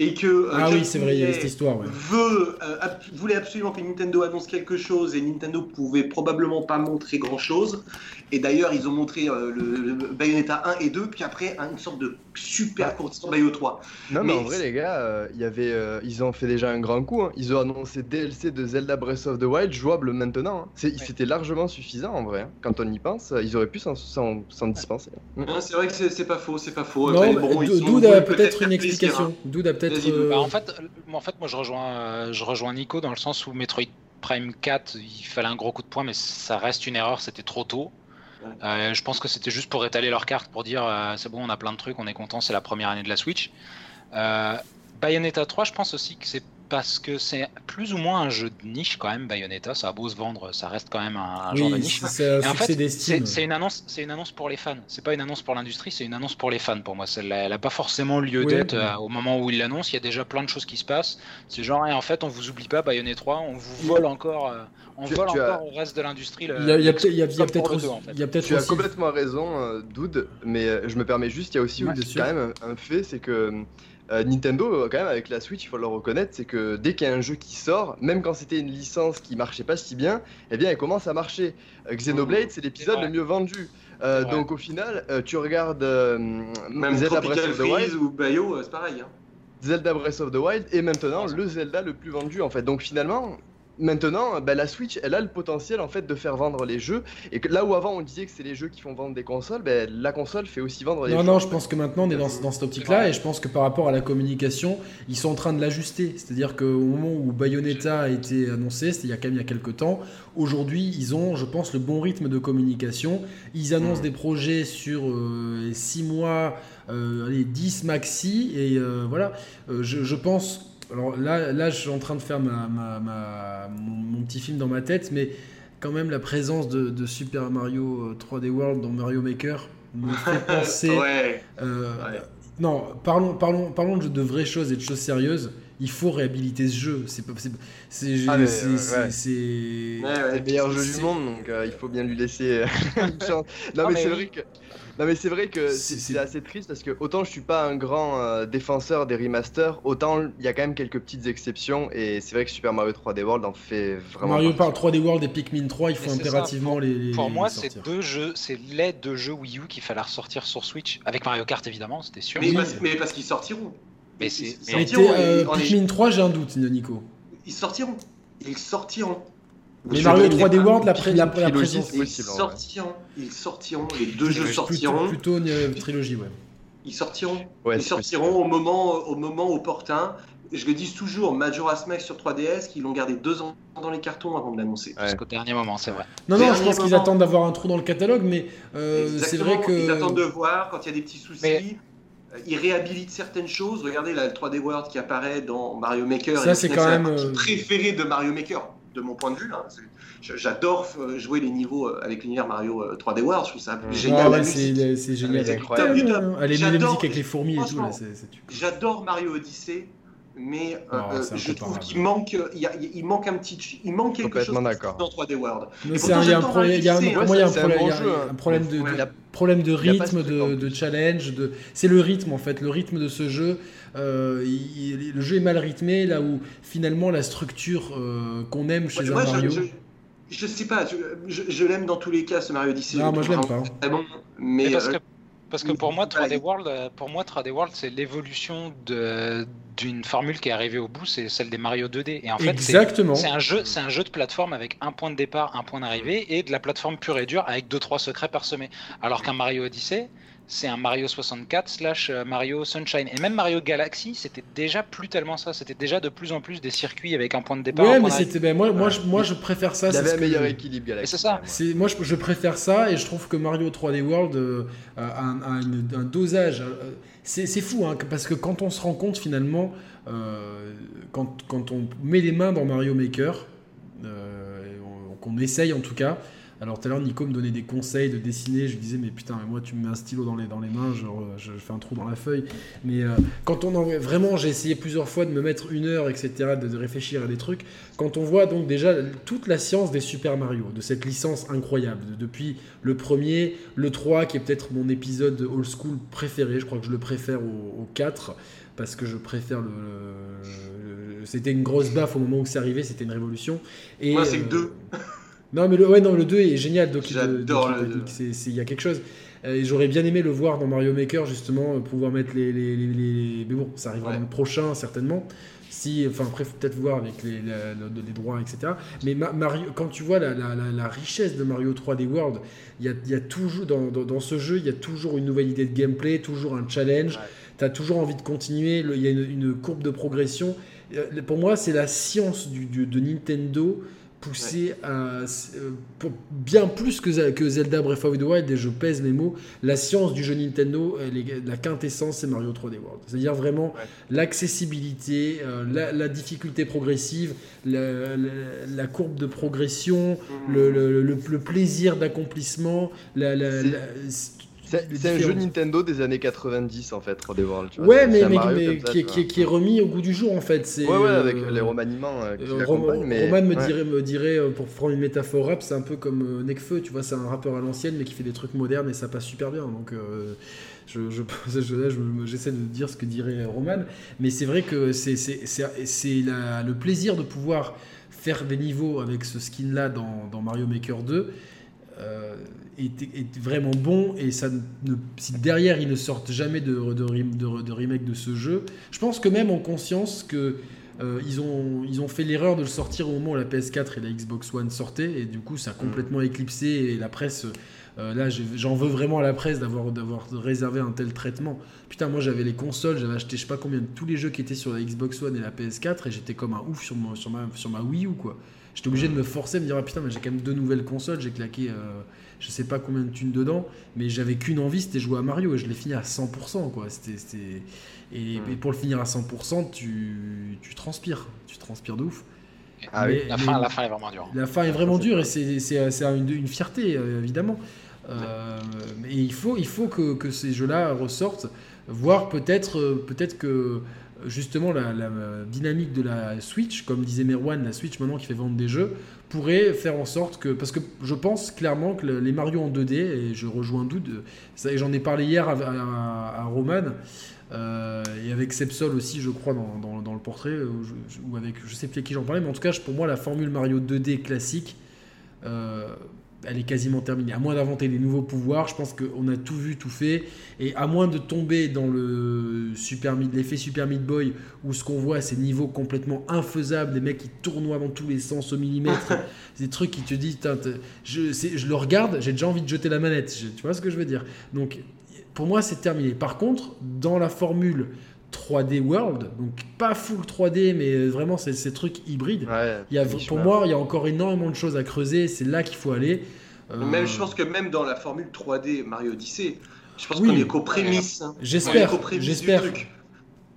et que ah oui, c'est vrai, il y a Finlay cette histoire. Ouais. veut, euh, ab- voulait absolument que Nintendo annonce quelque chose et Nintendo pouvait probablement pas montrer grand chose. Et d'ailleurs, ils ont montré euh, le, le Bayonetta 1 et 2, puis après une sorte de super court sur Bayo 3. Non, mais, Mais en vrai, les gars, euh, il y avait, euh, ils ont fait déjà un grand coup. hein. Ils ont annoncé DLC de Zelda Breath of the Wild jouable maintenant. hein. C'était largement suffisant en vrai. hein. Quand on y pense, euh, ils auraient pu s'en- dispenser. c'est vrai que c'est pas faux, c'est pas faux. Bon, a voulu peut-être une explication. Doud a peut-être. Bah, en fait, moi, en fait, moi je rejoins, je rejoins Nico dans le sens où Metroid Prime 4, il fallait un gros coup de poing, mais ça reste une erreur, c'était trop tôt. Euh, je pense que c'était juste pour étaler leur carte, pour dire euh, c'est bon, on a plein de trucs, on est content, c'est la première année de la Switch. Euh, Bayonetta 3, je pense aussi que c'est parce que c'est plus ou moins un jeu de niche quand même. Bayonetta, ça a beau se vendre, ça reste quand même un, un genre de oui, niche. c'est en succès fait, d'estime. c'est une annonce, c'est une annonce pour les fans. C'est pas une annonce pour l'industrie, c'est une annonce pour les fans. Pour moi, Celle-là, elle a pas forcément lieu Oui. d'être euh, au moment où il l'annonce. Il y a déjà plein de choses qui se passent. C'est genre, et en fait, on vous oublie pas, Bayonetta 3, on vous vole encore, euh, on Tu- vole tu as- encore au reste de l'industrie. Il y a, peut-être- peut-être Tu as complètement raison, euh, Dude, mais euh, je me permets juste, il y a aussi Ouais, quand même un, un fait, c'est que euh, Nintendo, euh, quand même, avec la Switch, il faut le reconnaître, c'est que dès qu'il y a un jeu qui sort, même quand c'était une licence qui marchait pas si bien, eh bien, elle commence à marcher. Euh, Xenoblade, c'est l'épisode le mieux vendu. Euh, donc au final, euh, tu regardes euh, Même Zelda Tropical Breath of the Wild, ou Bayo, euh, c'est pareil. hein. Zelda Breath of the Wild et maintenant Ouais. le Zelda le plus vendu en fait. Donc finalement, maintenant, ben, la Switch, elle a le potentiel en fait de faire vendre les jeux et que là où avant on disait que c'est les jeux qui font vendre des consoles, ben, la console fait aussi vendre les Non, jeux. non, je pense que maintenant on est dans, dans cette optique-là et je pense que par rapport à la communication, ils sont en train de l'ajuster. C'est-à-dire qu'au moment où Bayonetta a été annoncé, c'était il y a quand même il y a quelques temps, aujourd'hui ils ont, je pense, le bon rythme de communication. Ils annoncent des projets sur 6 mois, euh, allez, 10 maxi et euh, voilà. Euh, je, je pense. Alors là, là, je suis en train de faire ma, ma- ma- mon, mon petit film dans ma tête, mais quand même la présence de, de Super Mario euh, 3D World dans Mario Maker me fait penser. Ouais. Euh, Ouais. Non, parlons, parlons, parlons de, de vraies choses et de choses sérieuses. Il faut réhabiliter ce jeu. C'est pas, c'est, c'est, Ah, euh, ouais. Ouais, ouais. Le meilleur jeu du monde, donc euh, il faut bien lui laisser euh, une chance. Non, Non, mais, mais c'est vrai que. Non mais c'est vrai que C'est- assez triste parce que autant je suis pas un grand euh, défenseur des remasters, autant il y a quand même quelques petites exceptions et c'est vrai que Super Mario 3D World en fait vraiment. Mario par 3D World et Pikmin 3, il faut ça, impérativement pour- les, les- Pour les moi, c'est deux jeux, c'est les deux jeux Wii U qu'il fallait ressortir sur Switch. Avec Mario Kart, évidemment, c'était sûr. Mais, Oui. parce, mais parce qu'ils sortiront. Mais c'est- euh, Pikmin 3, j'ai un doute, Nico. Ils sortiront. Ils sortiront. Mais Mario ne 3D l'ai pas. World, la, pré- la, la présence. c'est Ils sortiront. Ils sortiront. Les deux jeux Plutôt, sortiront. plutôt une euh, trilogie, ouais. Ils sortiront. Ouais, ils sortiront au moment, au moment opportun. Je le dis toujours, Majora's Mask sur 3DS, qu'ils l'ont gardé deux ans dans les cartons avant de l'annoncer. Ouais. Jusqu'au dernier moment, c'est vrai. Non, non, je pense qu'ils attendent d'avoir un trou dans le catalogue, mais euh, c'est vrai que. Ils attendent de voir quand il y a des petits soucis. Mais- Euh, Ils réhabilitent certaines choses. Regardez là, le 3D World qui apparaît dans Mario Maker. Ça, c'est quand même, la partie préférée de Mario Maker, de mon point de vue. hein. J'adore euh, jouer les niveaux euh, avec l'univers Mario euh, 3D World. Je trouve ça génial. Ah la c'est musique. génial. c'est Ouais, incroyable. Allez, les J'adore. musiques avec les fourmis et tout, J'adore Mario Odyssey, mais euh, Ah, euh, je trouve qu'il manque, il, y a- il manque un petit, il manque quelque chose dans 3D World. Il y a un problème, il y a un, Mario pour moi, il y a un c'est un problème, bon il y a jeu, un problème de, Ouais. problème de rythme, de, challenge, de, c'est le rythme en fait, le rythme de ce jeu. euh, il- le jeu est mal rythmé là où finalement la structure euh, qu'on aime chez un Mario. Je, je sais pas, je, je- je l'aime dans tous les cas ce Mario Odyssey. Non, moi je l'aime pas. vraiment Très bon, mais, Mais parce euh, que, parce que pour moi, il- 3D World, euh, pour moi, 3D World, c'est l'évolution d'une formule qui est arrivée au bout, c'est celle des Mario 2D. Et en fait, c'est Exactement. c'est un jeu, c'est un jeu de plateforme avec un point de départ, un point d'arrivée, et de la plateforme pure et dure avec deux trois secrets parsemés. Alors qu'un Mario Odyssey, c'est un Mario 64 slash euh, Mario Sunshine. Et même Mario Galaxy, c'était déjà plus tellement ça. C'était déjà de plus en plus des circuits avec un point de départ. Ouais, mais c'était ben, moi, moi, je, moi je préfère ça. Il c'est avait un que- meilleur équilibre Galaxy. c'est ça. C'est moi je, je préfère ça et je trouve que Mario 3D World euh, a un, a une- un dosage. euh, c'est c'est fou hein, parce que quand on se rend compte finalement, euh, quand, quand on met les mains dans Mario Maker, euh, qu'on essaye en tout cas, Alors tout à l'heure, Nico me donnait des conseils de dessiner. Je lui disais, mais putain, mais moi, tu me mets un stylo dans les, dans les mains, je, je, fais un trou dans la feuille. Mais euh, quand on en vraiment, j'ai essayé plusieurs fois de me mettre une heure, etc., de, réfléchir à des trucs. Quand on voit donc déjà toute la science des Super Mario, de cette licence incroyable, depuis le premier, le 3, qui est peut-être mon épisode old school préféré, je crois que je le préfère au, au 4 parce que je préfère le. c'était une grosse baffe au moment où c'est arrivé, c'était une révolution. Et, Moi, c'est le 2. Non, mais le, ouais, non, le 2 est génial. J'adore le 2. Il y a quelque chose. Et j'aurais bien aimé le voir dans Mario Maker, justement, pouvoir mettre les. les, les, Mais bon, ça arrivera dans le prochain, certainement. Si, enfin, après, faut peut-être voir avec les, les, droits, etc. Mais Mario, quand tu vois la, la, la, richesse de Mario 3D World, il y a, y a, toujours, dans, dans, dans, ce jeu, il y a toujours une nouvelle idée de gameplay, toujours un challenge tu as toujours envie de continuer, il y a une, courbe de progression. Euh, pour moi, c'est la science du, de Nintendo poussée à euh, bien plus que, que, Zelda Breath of the Wild, et je pèse mes mots, la science du jeu Nintendo, la quintessence, c'est Mario 3D World. C'est-à-dire vraiment l'accessibilité, euh, la, difficulté progressive, la, courbe de progression, mmh. le, le, plaisir d'accomplissement, la, c'est un jeu Nintendo des années 90 en fait, 3D World. Ouais, mais, qui, est, remis au goût du jour en fait. Ouais, ouais, avec euh, les remaniements euh, qui euh, Roman me dirait, me dirait, pour prendre une métaphore rap, c'est un peu comme Nekfeu, tu vois, c'est un rappeur à l'ancienne mais qui fait des trucs modernes et ça passe super bien. Donc je, je, j'essaie de dire ce que dirait Roman, mais c'est vrai que c'est le plaisir de pouvoir faire des niveaux avec ce skin là dans, dans Mario Maker 2 euh, est, vraiment bon et ça ne, si derrière ils ne sortent jamais de, de, de, remake de ce jeu, je pense que même en conscience que euh, ils, ont, ils ont fait l'erreur de le sortir au moment où la PS4 et la Xbox One sortaient et du coup ça a mm. complètement éclipsé et la presse euh, là j'en veux vraiment à la presse d'avoir réservé un tel traitement putain moi j'avais les consoles j'avais acheté je sais pas combien de tous les jeux qui étaient sur la Xbox One et la PS4 et j'étais comme un ouf sur, sur, ma, sur ma Wii U quoi J'étais obligé de me forcer, de me dire ah, putain, mais j'ai quand même deux nouvelles consoles, j'ai claqué euh, je sais pas combien de thunes dedans, mais j'avais qu'une envie, c'était jouer à Mario et je l'ai fini à 100%. Quoi. C'était, et, pour le finir à 100%, tu, tu transpires, tu transpires de ouf. Ah la, fin, la, fin, est vraiment dure. La fin est vraiment dure et c'est une, une, fierté, euh, évidemment. Euh, mais il faut, il faut que, que ces jeux-là ressortent, voire peut-être peut-être que justement la, dynamique de la Switch, comme disait Merwan, la Switch maintenant qui fait vendre des jeux, pourrait faire en sorte que. Parce que je pense clairement que les Mario en 2D, et je rejoins Doud, j'en ai parlé hier à, Roman. Euh, et avec Sepsol aussi, je crois, dans, dans, le portrait, ou, avec, je sais plus à qui j'en parlais, mais en tout cas, pour moi, la formule Mario 2D classique, euh, elle est quasiment terminée. À moins d'inventer des nouveaux pouvoirs, je pense qu'on a tout vu, tout fait. Et à moins de tomber dans le super l'effet Super Meat Boy, où ce qu'on voit, c'est niveaux complètement infaisables, des mecs qui tournoient dans tous les sens au millimètre, des trucs qui te disent, je, je le regarde, j'ai déjà envie de jeter la manette. tu vois ce que je veux dire? Donc, pour moi, c'est terminé. Par contre, dans la formule 3D World, donc pas full 3D, mais vraiment c'est ces trucs hybrides. il y a, pour moi, il y a encore énormément de choses à creuser, c'est là qu'il faut aller. Euh, même, je pense que même dans la formule 3D Mario Odyssey, je pense qu'on est qu'aux prémices. Hein. J'espère, j'espère.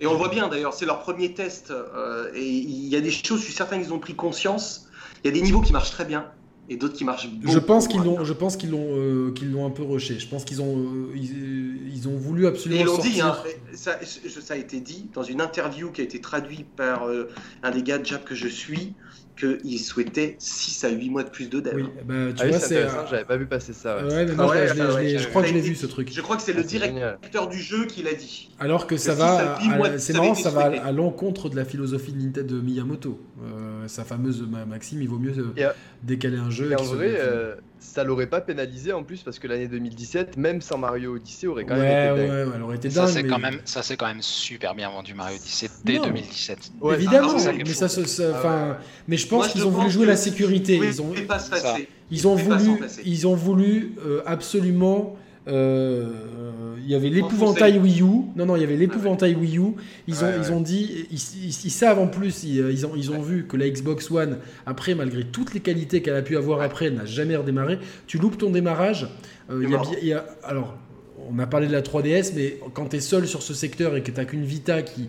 Et on le voit bien d'ailleurs, c'est leur premier test, euh, et il y a des choses, je suis certain qu'ils ont pris conscience. Il y a des niveaux qui marchent très bien, et d'autres qui marchent beaucoup. Je pense qu'ils l'ont, je pense qu'ils l'ont, euh, qu'ils l'ont un peu rushé. Je pense qu'ils ont, euh, ils, ont voulu absolument. ils l'ont dit, hein, ça, ça, a été dit dans une interview qui a été traduite par euh, un des gars de Jap que je suis qu'il souhaitait 6 à 8 mois de plus de dev. Oui, bah, tu ah vois, c'est. J'avais pas vu passer ça. Ouais. mais moi, je, crois que je l'ai vu ce truc. Je crois que c'est le ah, directeur du jeu qui l'a dit. Alors que ça va. C'est marrant, ça va à l'encontre de la philosophie de Nintendo de Miyamoto. Sa fameuse maxime, il vaut mieux décaler un jeu. Et en vrai, euh, ça l'aurait pas pénalisé en plus parce que l'année 2017, même sans Mario Odyssey, aurait quand même été dingue. Ouais, elle aurait été dingue. Ça, c'est quand, même, ça, c'est quand même super bien vendu Mario Odyssey dès 2017. Évidemment, ah, mais, ça, ah mais je pense qu'ils ont voulu jouer la sécurité. Ils ont, ils ont voulu, ils ont voulu absolument euh, il y avait l'épouvantail Wii U. Non, non, il y avait l'épouvantail Wii U. Ils ont, ils ont dit, ils, savent en plus, ils, ont, ils ont vu que la Xbox One, après, malgré toutes les qualités qu'elle a pu avoir après, n'a jamais redémarré. Tu loupes ton démarrage. Euh, il y a, alors, on a parlé de la 3DS, mais quand tu es seul sur ce secteur et que tu qu'une Vita qui.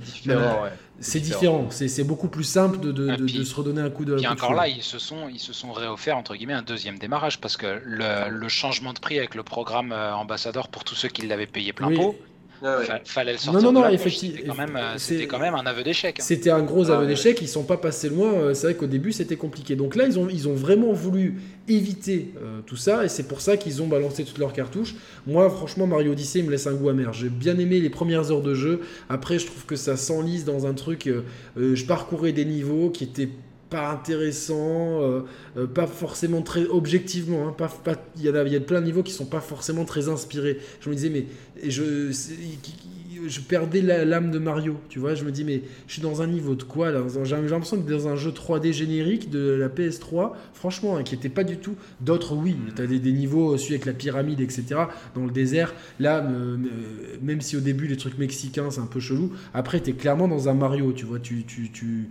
C'est différent, c'est c'est beaucoup plus simple de, de, Ah, de- puis- de se redonner un coup de. Puis coup de encore là, ils se sont, ils se sont réofferts entre guillemets un deuxième démarrage parce que le, le changement de prix avec le programme euh, ambassadeur pour tous ceux qui l'avaient payé plein Oui. pot, Ah ouais. fa- fallait le sortir. non, de non, la poche. effecti- C'était quand même, euh, c'est- c'était quand même un aveu d'échec. hein. C'était un gros Ah aveu ouais. d'échec, ils sont pas passés loin. euh, C'est vrai qu'au début c'était compliqué. Donc là, ils ont, ils ont vraiment voulu éviter euh, tout ça et c'est pour ça qu'ils ont balancé toutes leurs cartouches. Moi, franchement, Mario Odyssey me laisse un goût amer. J'ai bien aimé les premières heures de jeu. Après, je trouve que ça s'enlise dans un truc. euh, je parcourais des niveaux qui étaient pas intéressants, euh, euh, pas forcément très objectivement. hein, pas, pas- il y, a, il y a plein de niveaux qui sont pas forcément très inspirés. Je me disais, mais je, c'est- je perdais l'âme de Mario, tu vois. Je me dis, mais je suis dans un niveau de quoi là J'ai l'impression que dans un jeu 3D générique de la PS3, franchement, hein, qui était pas du tout. D'autres, oui, tu as des, des niveaux, euh, celui avec la pyramide, etc., dans le désert. Là, me- me- même si au début, les trucs mexicains, c'est un peu chelou, après, tu es clairement dans un Mario, tu vois. Tu, tu, tu,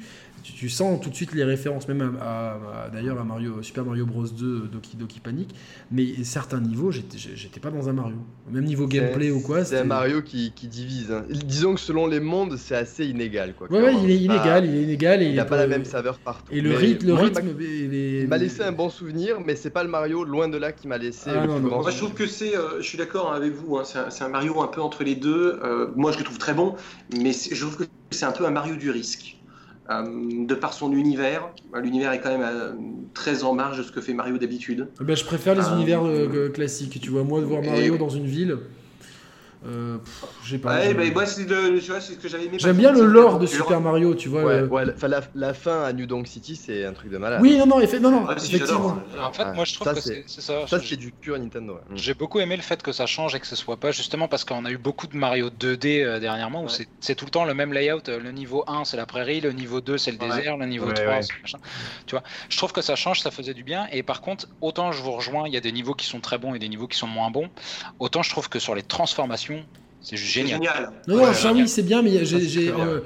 tu, tu sens tout de suite les références, même à, à- à- d'ailleurs à Mario, Super Mario Bros 2, Doki Doki Panic. Mais certains niveaux, j'étais pas dans un Mario. Même niveau gameplay ou quoi. C'est un Mario qui, qui divise. hein. Disons que selon les mondes, c'est assez inégal. Quoi, Ouais, il est pas- inégal, il est inégal. Et Il n'a pas la même saveur partout. Et le rythme, le rythme. m'a- il m'a laissé un bon souvenir, mais c'est pas le Mario loin de là qui m'a laissé Ah, le non, plus non. grand Moi, je trouve que c'est, euh, je suis d'accord avec vous, hein, c'est un, Mario un peu entre les deux. Euh, moi, je le trouve très bon, mais je trouve que c'est un peu un Mario du risque. Euh, de par son univers, euh, l'univers est quand même euh, très en marge de ce que fait Mario d'habitude. Ben, je préfère les univers euh, euh, classiques. Tu vois, moi, de voir et- Mario dans une ville. Euh, pff, je sais pas. Ouais, j'aime- bah, moi, c'est le- tu vois, c'est ce que j'avais aimé. J'aime parce bien le lore de. Super Mario, tu vois. Ouais, le- ouais, la, enfin, la, la fin à New Donk City, c'est un truc de malade. Oui, non, non, effe- non, non, Ah, si, effectivement. En fait, moi je trouve Ça, que c'est- ça. Ça, c'est du pur Nintendo. ouais. J'ai beaucoup aimé le fait que ça change et que ce soit pas justement parce qu'on a eu beaucoup de Mario 2D euh, dernièrement où Ouais. c'est- tout le temps le même layout. euh, Le niveau 1 c'est la prairie, le niveau 2 c'est le Ouais. désert, le niveau Ouais, 3 ouais. c'est machin. Tu vois, je trouve que ça change, ça faisait du bien. Et par contre, autant je vous rejoins, il y a des niveaux qui sont très bons et des niveaux qui sont moins bons. Autant je trouve que sur les transformations, c'est génial. génial. Non, non, Ouais, ça oui, c'est bien, mais j'ai euh,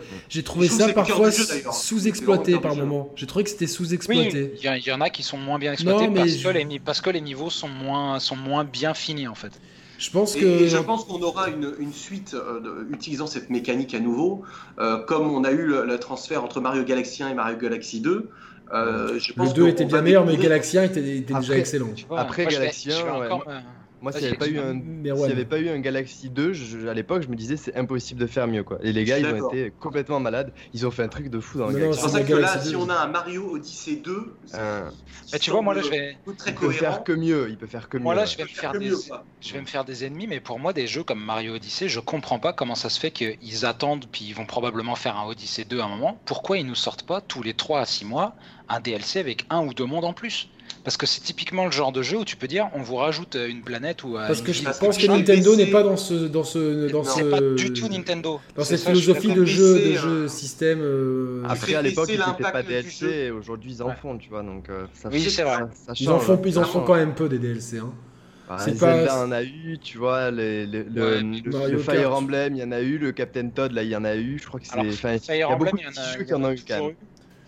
trouvé ça le parfois sous-exploité le par moment. J'ai trouvé que c'était sous-exploité. il y, en a qui sont moins bien exploités Non, mais parce, je- que les, ni- parce que les niveaux sont moins, sont moins bien finis en fait. Je pense que. et je pense qu'on aura une, une suite euh, de- utilisant cette mécanique à nouveau, euh, comme on a eu le, le transfert entre Mario Galaxy 1 et Mario Galaxy 2. Euh, je Le pense 2 qu'on était va bien meilleur, mais Galaxy 1 était, était déjà excellent. Vois, Après, Galaxy je vais 1, ouais, encore Moi, s'il n'y avait, pas eu un... Mais s'il ouais. y avait pas eu un Galaxy 2, je- à l'époque, je me disais c'est impossible de faire mieux. Quoi. Et les gars, ils ont été complètement malades. Ils ont fait un truc de fou dans le Galaxy C'est pour ça que là, si 2. on a un Mario Odyssey 2, c'est- Euh, Mais tu vois, moi là, je vais, Il peut faire que mieux. Il peut faire que mieux. moi là, je vais me faire des, mieux, je vais me faire des ennemis, mais pour moi, des jeux comme Mario Odyssey, je comprends pas comment ça se fait qu'ils attendent, puis ils vont probablement faire un Odyssey 2 à un moment. Pourquoi ils nous sortent pas tous les 3 à 6 mois un DLC avec un ou deux mondes en plus? Parce que c'est typiquement le genre de jeu où tu peux dire, on vous rajoute euh, une planète ou euh, Parce que je pense que Nintendo n'est pas dans ce dans ce dans Non, ce C'est pas du tout Nintendo. dans cette philosophie de jeu de jeu euh, système. euh, Après, à l'époque, ils l'impact pas DLC. aujourd'hui, ils en font, tu vois. Donc, ça Oui, c'est vrai. Ils en font ils en font quand même peu des DLC. Hein. Bah, C'est Zelda pas- en a eu, tu vois, les- les- le, Ouais, le- Mario le Fire. Emblem, il y en a eu, le Captain Todd, là, il y en a eu, je crois que c'est... Fire a Emblem, beaucoup il y de en a eu,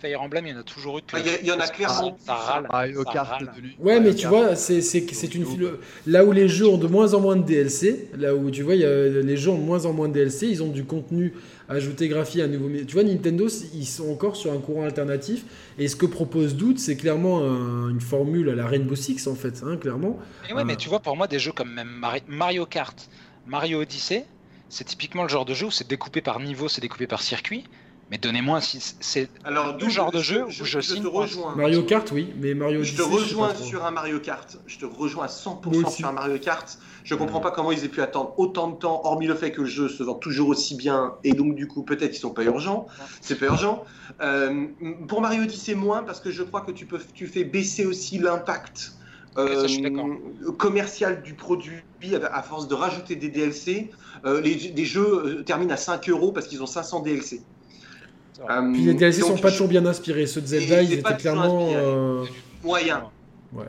Fire Emblem, il y en a toujours eu depuis. Ah, il y a- il y en a clairement. Ça râle. Mario ça Kart râle. de. Ouais, mais tu vois, c'est c'est c'est une là où les jeux ont de moins en moins de DLC, là où tu vois, il y a, les jeux ont de moins en moins de DLC, ils ont du contenu ajouté graphique à nouveau. Tu vois, Nintendo, ils sont encore sur un courant alternatif. Et ce que propose Doute, c'est clairement un- une formule à la Rainbow Six en fait, hein, clairement. Mais ouais, mais tu vois, pour moi, des jeux comme même Mari- Mario Kart, Mario Odyssey, c'est typiquement le genre de jeu où c'est découpé par niveau, c'est découpé par circuit. Mais donnez-moi, si c'est Alors, le genre je- de jeu je- où je je signe te rejoins. Mario Kart, oui, mais Mario Je te Odyssey, rejoins sur un Mario Kart. Je te rejoins à 100% Moi aussi. sur un Mario Kart. Je comprends pas comment ils aient pu attendre autant de temps, hormis le fait que le jeu se vend toujours aussi bien, et donc du coup peut-être ils sont pas urgents. C'est pas urgent. Euh, pour Mario Odyssey moins parce que je crois que tu peux, tu fais baisser aussi l'impact. D'accord. commercial du produit à, force de rajouter des DLC. Euh, les, des jeux euh, terminent à 5 euros parce qu'ils ont 500 DLC. Euh, Puis les DLC donc, sont pas toujours bien inspirés. Ceux de Zelda, ils étaient clairement. euh, Moyen. Ouais.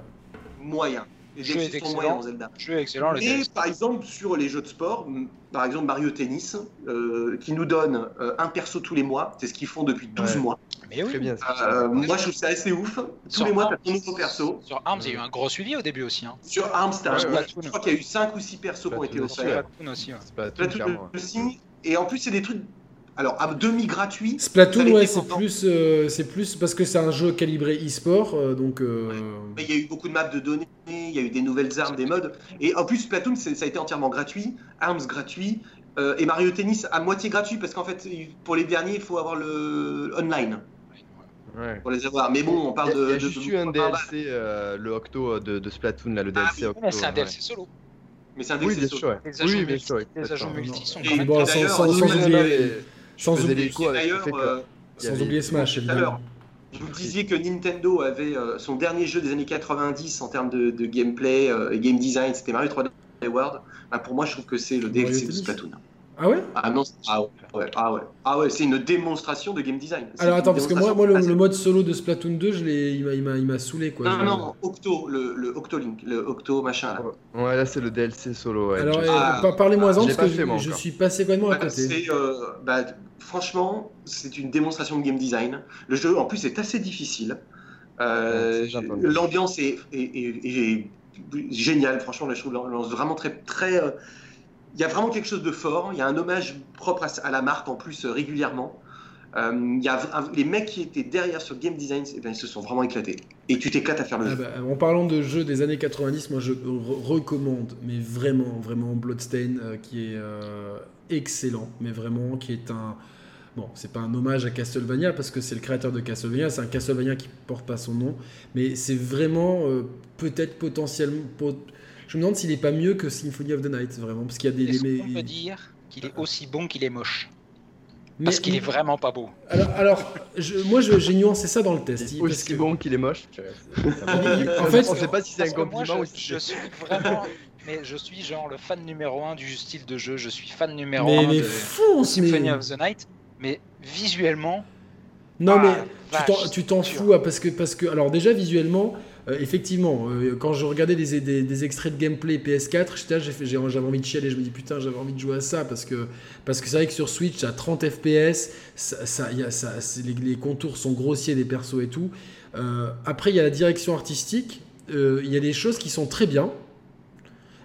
Moyen. Les DLC sont moyens excellent. dans Zelda. Jeu excellent, le Et DLC. par exemple, sur les jeux de sport, par exemple Mario Tennis, euh, qui nous donne euh, un perso tous les mois, c'est ce qu'ils font depuis 12 Ouais. mois. Mais oui. Très bien. Euh, moi, je trouve ça assez ouf. Tous Sur les mois, t'as ton nouveau perso. Sur Arms, il y a eu un gros suivi au début aussi. Hein. Sur Arms, Ouais, un- ouais. je crois qu'il y a eu 5 ou 6 persos qui ont été offerts. Splatoon Splatoon aussi. Et en plus, c'est des trucs. Alors, à demi gratuits. Splatoon, ouais, c'est plus, euh, c'est plus parce que c'est un jeu calibré e-sport, euh, donc. euh, il y a eu beaucoup de maps de données, il y a eu des nouvelles armes, des modes. Et en plus, Splatoon, ça a été entièrement gratuit. Arms gratuit. euh, et Mario Tennis à moitié gratuit parce qu'en fait, pour les derniers, il faut avoir le online Ouais. pour les avoir. Mais bon, on parle de. il y a juste de- eu un ah, DLC, euh, le Octo de, de Splatoon, là, le Ah DLC oui, Octo. C'est un ouais. DLC solo. Mais c'est un Oui, DLC bien solo. sûr. ouais. Les Oui, sûr. Les ajouts exactement. multi sont quand même. Bon, sans, sans- sans oublier, sans oublier, D'ailleurs, euh, sans oublier Smash, évidemment. vous disiez que Nintendo avait euh, son dernier jeu des années 90 en termes de, de gameplay euh, et game design, c'était Mario 3D World. Bah, pour moi, je trouve que c'est le DLC de. Splatoon. Ah ouais? Ah non, ah ouais, ah ouais, ah ouais, c'est une démonstration de game design. Alors attends, parce que moi, moi le, mode solo de Splatoon 2, je l'ai, il m'a, il m'a, il m'a saoulé quoi. Non, Je- non, Octo, le, le Octolink, le Octo machin là. Ouais, là, c'est le DLC solo. Ouais, Alors, euh, Ah, par- parlez-moi-en l'ai parce que fait, je, moi, je encore. suis passé complètement à Bah, côté. euh, bah, franchement, c'est une démonstration de game design. Le jeu, en plus, est assez difficile. Euh. L'ambiance est, est- est- est géniale. Franchement, je trouve l'ambiance vraiment très, très. Il y a vraiment quelque chose de fort. Il y a un hommage propre à, à la marque en plus euh, régulièrement. Euh, y a les mecs qui étaient derrière sur game design, eh ben, ils se sont vraiment éclatés. Et tu t'éclates à faire le Ah jeu. bah, en parlant de jeux des années 90, moi je re- recommande, mais vraiment, vraiment Bloodstain, euh, qui est euh, excellent, mais vraiment qui est un. Bon, c'est pas un hommage à Castlevania parce que c'est le créateur de Castlevania, c'est un Castlevania qui porte pas son nom, mais c'est vraiment peut-être potentiellement. pot- Je me demande s'il est pas mieux que Symphony of the Night, vraiment, parce qu'il y a des. Est-ce mais- qu'on peut dire qu'il est aussi bon qu'il est moche mais- Parce qu'il est vraiment pas beau. Alors, alors je- moi je- j'ai nuancé ça dans le test. Il est aussi que- bon qu'il est moche. En fait- on sait pas si c'est un moi, compliment je, ou si je c'est. suis vraiment. Mais je suis genre le fan numéro un du style de jeu. Je suis fan numéro Mais, un mais de fonce, Symphony mais. of the Night. Mais visuellement, Non, Ah, mais tu t'en- tu t'en dur. fous, ah, parce que, parce que, alors déjà visuellement, euh, effectivement, euh, quand je regardais des, des- extraits de gameplay PS4, j'étais là, j'ai fait- j'ai- j'avais envie de chialer, je me dis putain, j'avais envie de jouer à ça, parce que parce que c'est vrai que sur Switch, à 30 FPS, ça, les, contours sont grossiers des persos et tout. Euh, après, il y a la direction artistique, il y a des choses qui sont très bien.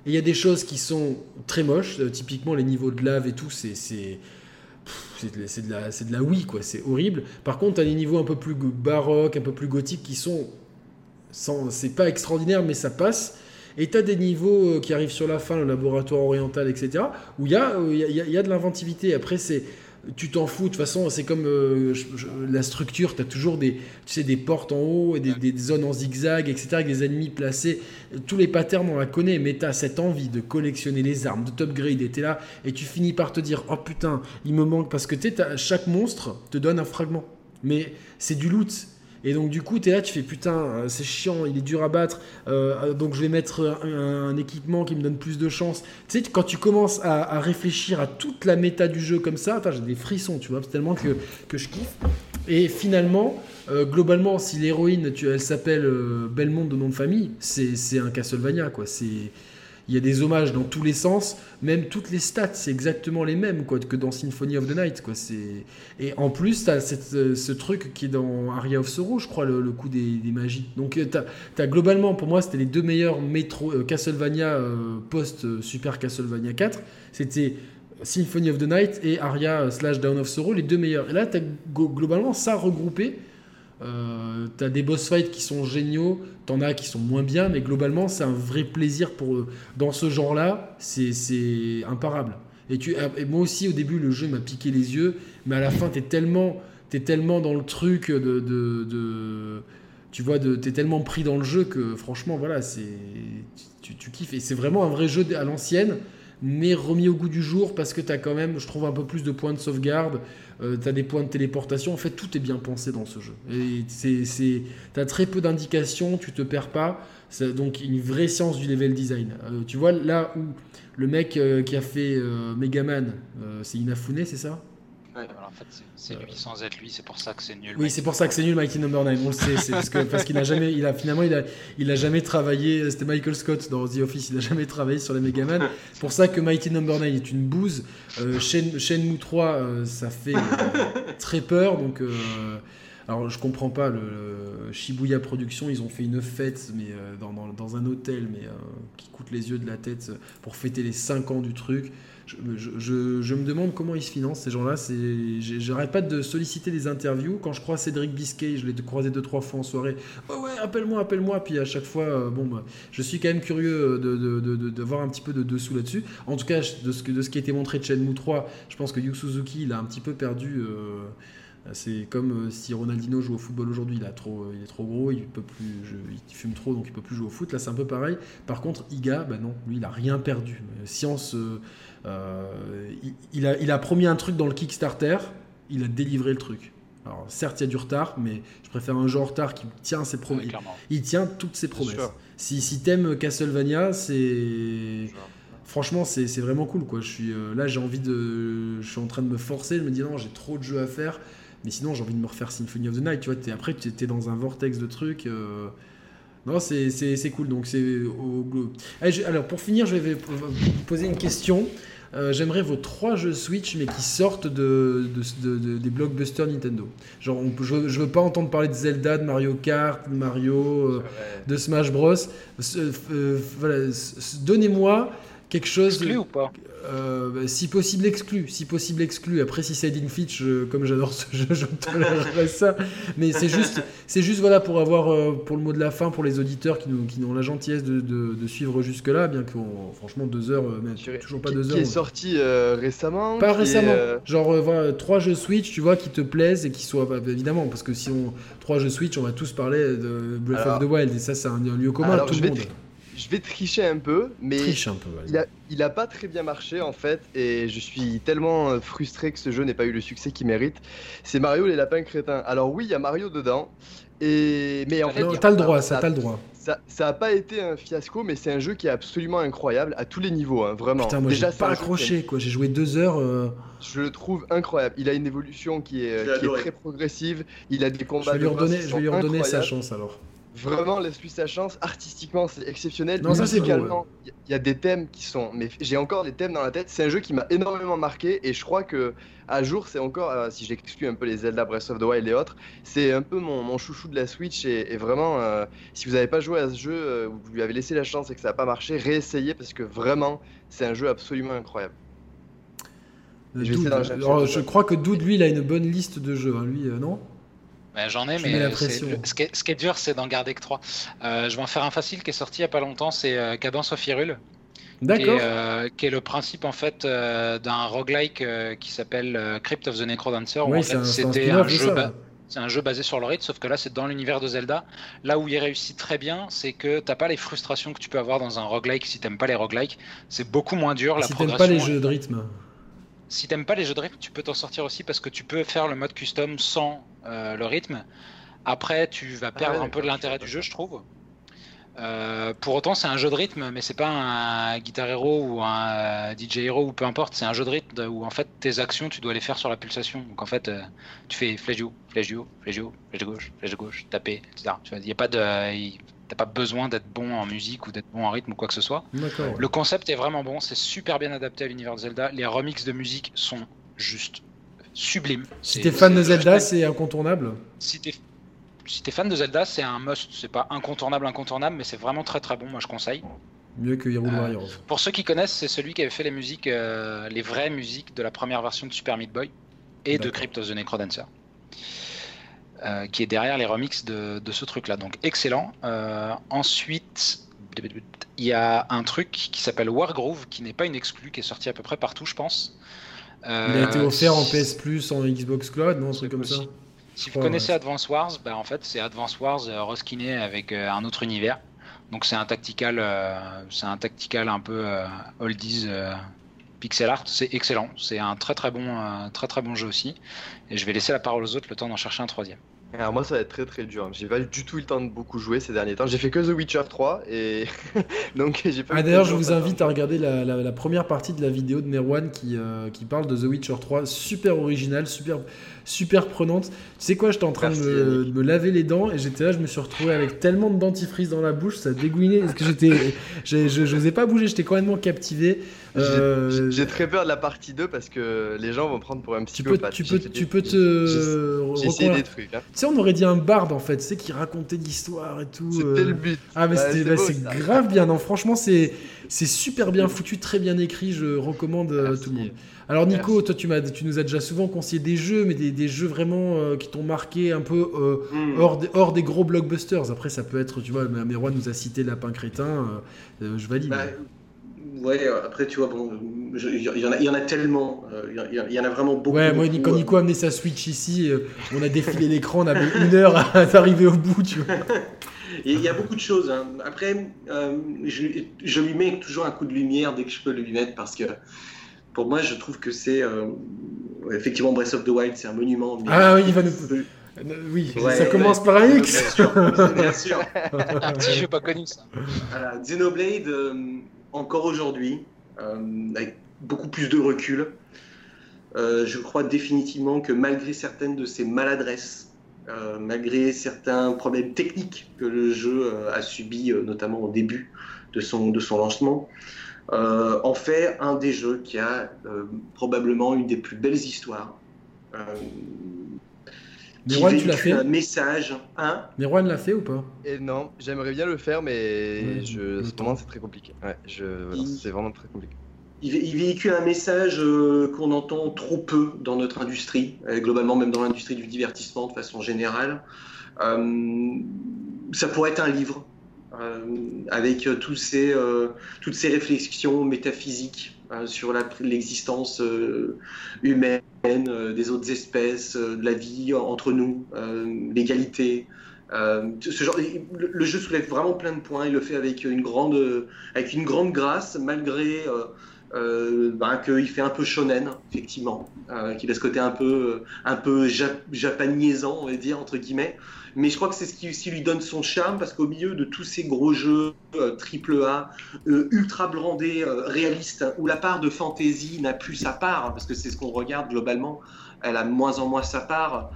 Et il y a des choses qui sont très moches, typiquement les niveaux de lave et tout, c'est c'est de, la- de la oui quoi, c'est horrible. Par contre, tu as des niveaux un peu plus baroques, un peu plus gothiques qui sont c'est pas extraordinaire mais ça passe. Et tu as des niveaux euh, qui arrivent sur la fin, le laboratoire oriental, etc., où il y, a, euh, y, a- y a- y de l'inventivité. Après, c'est tu t'en fous, de toute façon, c'est comme euh, la structure, tu as toujours des, tu sais, des portes en haut et des, des zones en zigzag, etc., avec des ennemis placés. Tous les patterns, on la connaît, mais tu as cette envie de collectionner les armes, de t'upgrade, et t'es là, et tu finis par te dire, oh putain, il me manque, parce que tu chaque monstre te donne un fragment. Mais c'est du loot. Et donc du coup, tu es là, tu fais putain, euh, c'est chiant, il est dur à battre, euh, donc je vais mettre un, équipement qui me donne plus de chance. Tu sais, quand tu commences à, réfléchir à toute la méta du jeu comme ça, j'ai des frissons, tu vois, tellement que, que je kiffe. Et finalement, euh, globalement, si l'héroïne, elle s'appelle euh, de nom de famille, c'est c'est un Castlevania, quoi. C'est il y a des hommages dans tous les sens, même toutes les stats, c'est exactement les mêmes quoi, que dans Symphony of the Night. Quoi. Et en plus, tu as ce truc qui est dans Aria of Sorrow, je crois, le, coup des, des magies. Donc, tu as, globalement, pour moi, c'était les deux meilleurs métro, euh, Castlevania euh, post-Super Castlevania 4. C'était Symphony of the Night et Aria euh, slash Down of Sorrow, les deux meilleurs. Et là, tu as globalement ça regroupé. Euh, t'as des boss fights qui sont géniaux, t'en as qui sont moins bien, mais globalement c'est un vrai plaisir pour eux. Dans ce genre-là, c'est, imparable. Et, tu, et moi aussi au début le jeu m'a piqué les yeux, mais à la fin t'es tellement, tellement dans le truc de, tu vois, t'es tellement pris dans le jeu que franchement voilà, c'est, tu, tu kiffes. Et c'est vraiment un vrai jeu à l'ancienne mais remis au goût du jour parce que tu as quand même, je trouve, un peu plus de points de sauvegarde, euh, tu as des points de téléportation, en fait tout est bien pensé dans ce jeu. Et très peu d'indications, tu te perds pas, donc une vraie science du level design. Euh, tu vois, là où le mec euh, qui a fait euh, Megaman, c'est Inafune, c'est ça? Ouais, en fait, c'est- lui sans être lui, c'est pour ça que c'est nul. Oui, c'est pour ça que c'est nul Mighty Number 9. On le sait, c'est parce que parce qu'il a jamais, il a finalement, il a, il a jamais travaillé. C'était Michael Scott dans The Office. Il a jamais travaillé sur les Megaman. Pour ça que Mighty Number 9 est une bouse. Euh, Shen- Shenmue 3, euh, ça fait euh, très peur. Donc, euh, alors je comprends pas le, le Shibuya Productions. Ils ont fait une fête, mais euh, dans, dans, dans un hôtel, mais euh, qui coûte les yeux de la tête euh, pour fêter les 5 ans du truc. Je, me demande comment ils se financent ces gens-là. J'arrête pas de solliciter des interviews. Quand je crois Cédric Biscay, je l'ai croisé deux trois fois en soirée. Ouais ouais, appelle-moi, appelle-moi. Puis à chaque fois, euh, bon, bah, je suis quand même curieux de, voir un petit peu de dessous là-dessus. En tout cas, de ce, que, de ce qui a été montré de Shenmue 3, je pense que Yu Suzuki, il a un petit peu perdu. euh, c'est comme euh, si Ronaldinho joue au football aujourd'hui, il, a trop, il est trop gros, il peut plus, je- il fume trop, donc il peut plus jouer au foot. Là, c'est un peu pareil. Par contre, Iga, bah non, lui, il a rien perdu. Euh, Science, euh, euh, il, il a, il a promis un truc dans le Kickstarter, il a délivré le truc. Alors, certes, il y a du retard, mais je préfère un jeu en retard qui tient ses promesses. il tient toutes ses promesses. Si, si t'aimes Castlevania, c'est. Franchement, c'est vraiment cool. Quoi. Je suis, euh, là, j'ai envie de. Je suis en train de me forcer, de me dire non, j'ai trop de jeux à faire. Mais sinon, j'ai envie de me refaire Symphony of the Night. Tu vois, après, tu étais dans un vortex de trucs. euh, Non, c'est cool. Donc, c'est. au- au- Allez, je- Alors, pour finir, je vais vous poser une question. Euh, J'aimerais vos trois jeux Switch, mais qui sortent de, de- de- de- des blockbusters Nintendo. Genre, on je, je veux pas entendre parler de Zelda, de Mario Kart, de Mario. euh, de Smash Bros. Voilà, Donnez-moi quelque chose. Exclu ou pas? Euh, bah, si possible exclu, si possible exclu. Après, si c'est Eden Fitch, euh, comme j'adore ce jeu, je tolérerai ça. Mais c'est juste, c'est juste voilà pour avoir euh, pour le mot de la fin pour les auditeurs qui nous, qui ont la gentillesse de, de- de suivre jusque là, bien que franchement deux heures, euh, mais Qui- toujours pas qui, deux qui heures. est sorti récemment. Pas qui est, récemment. Genre, voilà, trois jeux Switch, tu vois, qui te plaisent et qui soient. bah, évidemment, parce que si on. Trois jeux Switch, on va tous parler de Breath Alors- of the Wild. Et ça, c'est un, un lieu commun à Alors, tout je le monde. Vais tricher un peu, mais Triche un peu. allez. il a, il a pas très bien marché en fait, et je suis tellement euh, frustré que ce jeu n'ait pas eu le succès qu'il mérite. C'est Mario les lapins crétins. Alors oui, il y a Mario dedans, et mais en fait, Non, t'as le droit, ça, t'as le droit. ça, ça a pas été un fiasco, mais c'est un jeu qui est absolument incroyable à tous les niveaux, hein, vraiment. Putain, moi j'ai Déjà, c'est pas accroché, quoi. J'ai joué deux heures. euh, Je le trouve incroyable. Il a une évolution qui est, J'ai qui est très progressive. Il a des Je combats vais lui redonner, je vais lui redonner sa chance alors. Vraiment, laisse-lui sa chance. Artistiquement, c'est exceptionnel. Non, ça, c'est il y a des thèmes qui sont. Mais j'ai encore des thèmes dans la tête. C'est un jeu qui m'a énormément marqué et je crois que à jour, c'est encore, euh, si j'exclus un peu les Zelda Breath of the Wild et autres, c'est un peu mon, mon chouchou de la Switch et, et vraiment, euh, si vous n'avez pas joué à ce jeu, euh, ou vous lui avez laissé la chance et que ça n'a pas marché, réessayez parce que vraiment, c'est un jeu absolument incroyable. Je Doud, alors, crois que Doud, lui, il a une bonne liste de jeux. hein, Lui, non? J'en ai, mais le- ce, qui est, ce qui est dur, c'est d'en garder que 3. je vais en faire un facile qui est sorti il y a pas longtemps, c'est euh, Cadence of Hyrule. Qui D'accord. est, euh, qui est le principe en fait euh, d'un roguelike euh, qui s'appelle euh, Crypt of the Necrodancer. Oui, en fait un c'était un jeu, c'est un jeu basé sur le rythme, sauf que là c'est dans l'univers de Zelda. Là où il réussit très bien, c'est que t'as pas les frustrations que tu peux avoir dans un roguelike si t'aimes pas les roguelikes. C'est beaucoup moins dur. La Si t'aimes pas les jeux de rythme. si t'aimes pas les jeux de rythme, tu peux t'en sortir aussi parce que tu peux faire le mode custom sans euh, le rythme. Après, tu vas perdre ouais, un peu de l'intérêt du jeu, je trouve. Euh, pour autant, c'est un jeu de rythme, mais c'est pas un Guitar Hero ou un euh, DJ Hero ou peu importe. C'est un jeu de rythme où en fait tes actions, tu dois les faire sur la pulsation. Donc en fait, euh, tu fais flèche du haut, flèche du haut, flèche du haut, flèche de gauche, flèche de gauche, taper, etc. Tu vois, y a pas de, y- t'as pas besoin d'être bon en musique ou d'être bon en rythme ou quoi que ce soit. D'accord. Le concept est vraiment bon, c'est super bien adapté à l'univers de Zelda. Les remixes de musique sont juste sublimes. Si t'es fan de Zelda, c'est incontournable. si t'es si fan de Zelda, c'est un must. C'est pas incontournable, incontournable, mais c'est vraiment très très bon. Moi, je conseille. Mieux que Hero Euh, Warriors. Pour ceux qui connaissent, c'est celui qui avait fait les musiques, euh, les vraies musiques de la première version de Super Meat Boy et de. Crypt of the Necrodancer. Euh, qui est derrière les remixes de, de ce truc-là. Donc excellent. Euh, ensuite, il y a un truc qui s'appelle Wargroove, qui n'est pas une exclue, qui est sorti à peu près partout, je pense. Il a été Euh, offert en PS Plus, en Xbox Cloud, non, un truc C'est comme ça. Si vous connaissez ouais. Advance Wars, bah en fait c'est Advance Wars euh, reskiné avec euh, un autre univers. Donc c'est un tactical, euh, c'est un tactical un peu euh, oldies euh, pixel art. C'est excellent. C'est un très très bon, euh, très très bon jeu aussi. Et je vais laisser la parole aux autres le temps d'en chercher un troisième. Alors moi ça va être très très dur. J'ai pas du tout eu le temps de beaucoup jouer ces derniers temps. J'ai fait que The Witcher 3 et donc j'ai pas. Ah d'ailleurs je vous invite à regarder la, la, la, première partie de la vidéo de Merwan qui, euh, qui parle de The Witcher 3, super original, super super prenante. Tu sais quoi, j'étais en train de me, de me, laver les dents et j'étais là, je me suis retrouvé avec tellement de dentifrice dans la bouche, ça dégouinait parce que j'étais, je n'osais pas bouger, j'étais complètement captivé. Euh... J'ai très peur de la partie 2 parce que les gens vont prendre pour un psychopathe. Tu peux, tu peux, tu peux te. J'ai essayé des trucs. Hein. Tu sais, on aurait dit un barde en fait, tu sais, qui racontait l'histoire et tout. C'était le but. Ah, mais ouais, c'est bah, grave bien. Non, franchement, c'est super bien foutu, très bien écrit. Je recommande à tout le monde. Alors Nico, Merci. toi tu, tu nous as déjà souvent conseillé des jeux, mais des, des jeux vraiment euh, qui t'ont marqué un peu euh, mm. hors, des, hors, des, gros blockbusters. Après ça peut être, tu vois, Merwan nous a cité Lapin Crétin, euh, je valide. Bah, ouais, après tu vois, bon, il y, en a, y en a tellement, il y, y, en a vraiment beaucoup. Ouais, moi beaucoup, quand Nico a amené sa Switch ici, on a défilé l'écran, on avait une heure à arriver au bout, tu vois. Il y a beaucoup de choses. Hein. Après, je, je, lui mets toujours un coup de lumière dès que je peux lui mettre parce que pour moi, je trouve que c'est euh, effectivement Breath of the Wild, c'est un monument. Ah oui, il va nous. Oui, ouais, ça commence ouais, par un X. Bien sûr. Bien sûr. un petit jeu pas connu ça. Voilà, Xenoblade, euh, encore aujourd'hui, euh, avec beaucoup plus de recul, euh, je crois définitivement que malgré certaines de ses maladresses, euh, malgré certains problèmes techniques que le jeu a subi, notamment au début de son, de son lancement, euh, en fait un des jeux qui a euh, probablement une des plus belles histoires. Euh, mais Juan, tu l'as fait un message. Hein? Mais Juan l'a fait ou pas? Et Non, j'aimerais bien le faire, mais je, cependant c'est très compliqué. Ouais, je... il... C'est vraiment très compliqué. Il, il véhicule un message euh, qu'on entend trop peu dans notre industrie, globalement même dans l'industrie du divertissement de façon générale. Euh, ça pourrait être un livre, avec euh, tous ces, euh, toutes ces réflexions métaphysiques sur l'existence humaine, des autres espèces, de la vie entre nous, l'égalité. ce genre, le, jeu soulève vraiment plein de points. Il le fait avec une grande, avec une grande grâce, malgré euh, ben, qu'il fait un peu shonen, effectivement, euh, qu'il a ce côté un peu, un peu jap japanisant, on va dire, entre guillemets. Mais je crois que c'est ce qui lui donne son charme, parce qu'au milieu de tous ces gros jeux euh, AAA, euh, ultra brandés, euh, réalistes, où la part de fantasy n'a plus sa part, parce que c'est ce qu'on regarde globalement, elle a moins en moins sa part.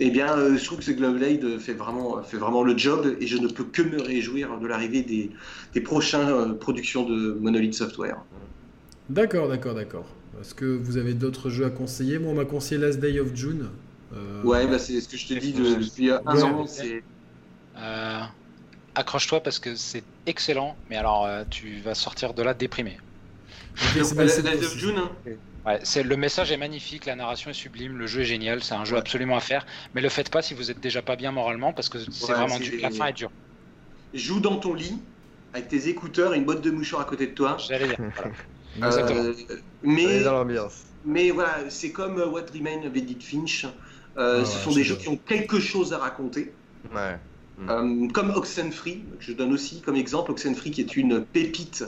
eh bien, je trouve que ce Glowblade fait vraiment, fait vraiment le job et je ne peux que me réjouir de l'arrivée des, des prochaines productions de Monolith Software. D'accord, d'accord, d'accord. Est-ce que vous avez d'autres jeux à conseiller? Moi, on m'a conseillé Last Day of June. Euh... Ouais, bah, c'est ce que je t'ai dit de, depuis un ouais. an. Euh, Accroche-toi parce que c'est excellent, mais alors euh, tu vas sortir de là déprimé. Okay, c'est June hein Ouais, c'est le message est magnifique, la narration est sublime, le jeu est génial, c'est un jeu ouais. absolument à faire. Mais le faites pas si vous êtes déjà pas bien moralement parce que c'est ouais, vraiment dur. La fin est dure. Joue dans ton lit avec tes écouteurs, et une botte de mouchoir à côté de toi. J'allais dire. Voilà. euh, mais mais voilà, c'est comme What Remains of Edith Finch. Euh, ce sont des jeux qui ont quelque chose à raconter. Ouais. Euh, comme Oxenfree, que je donne aussi comme exemple, Oxenfree qui est une pépite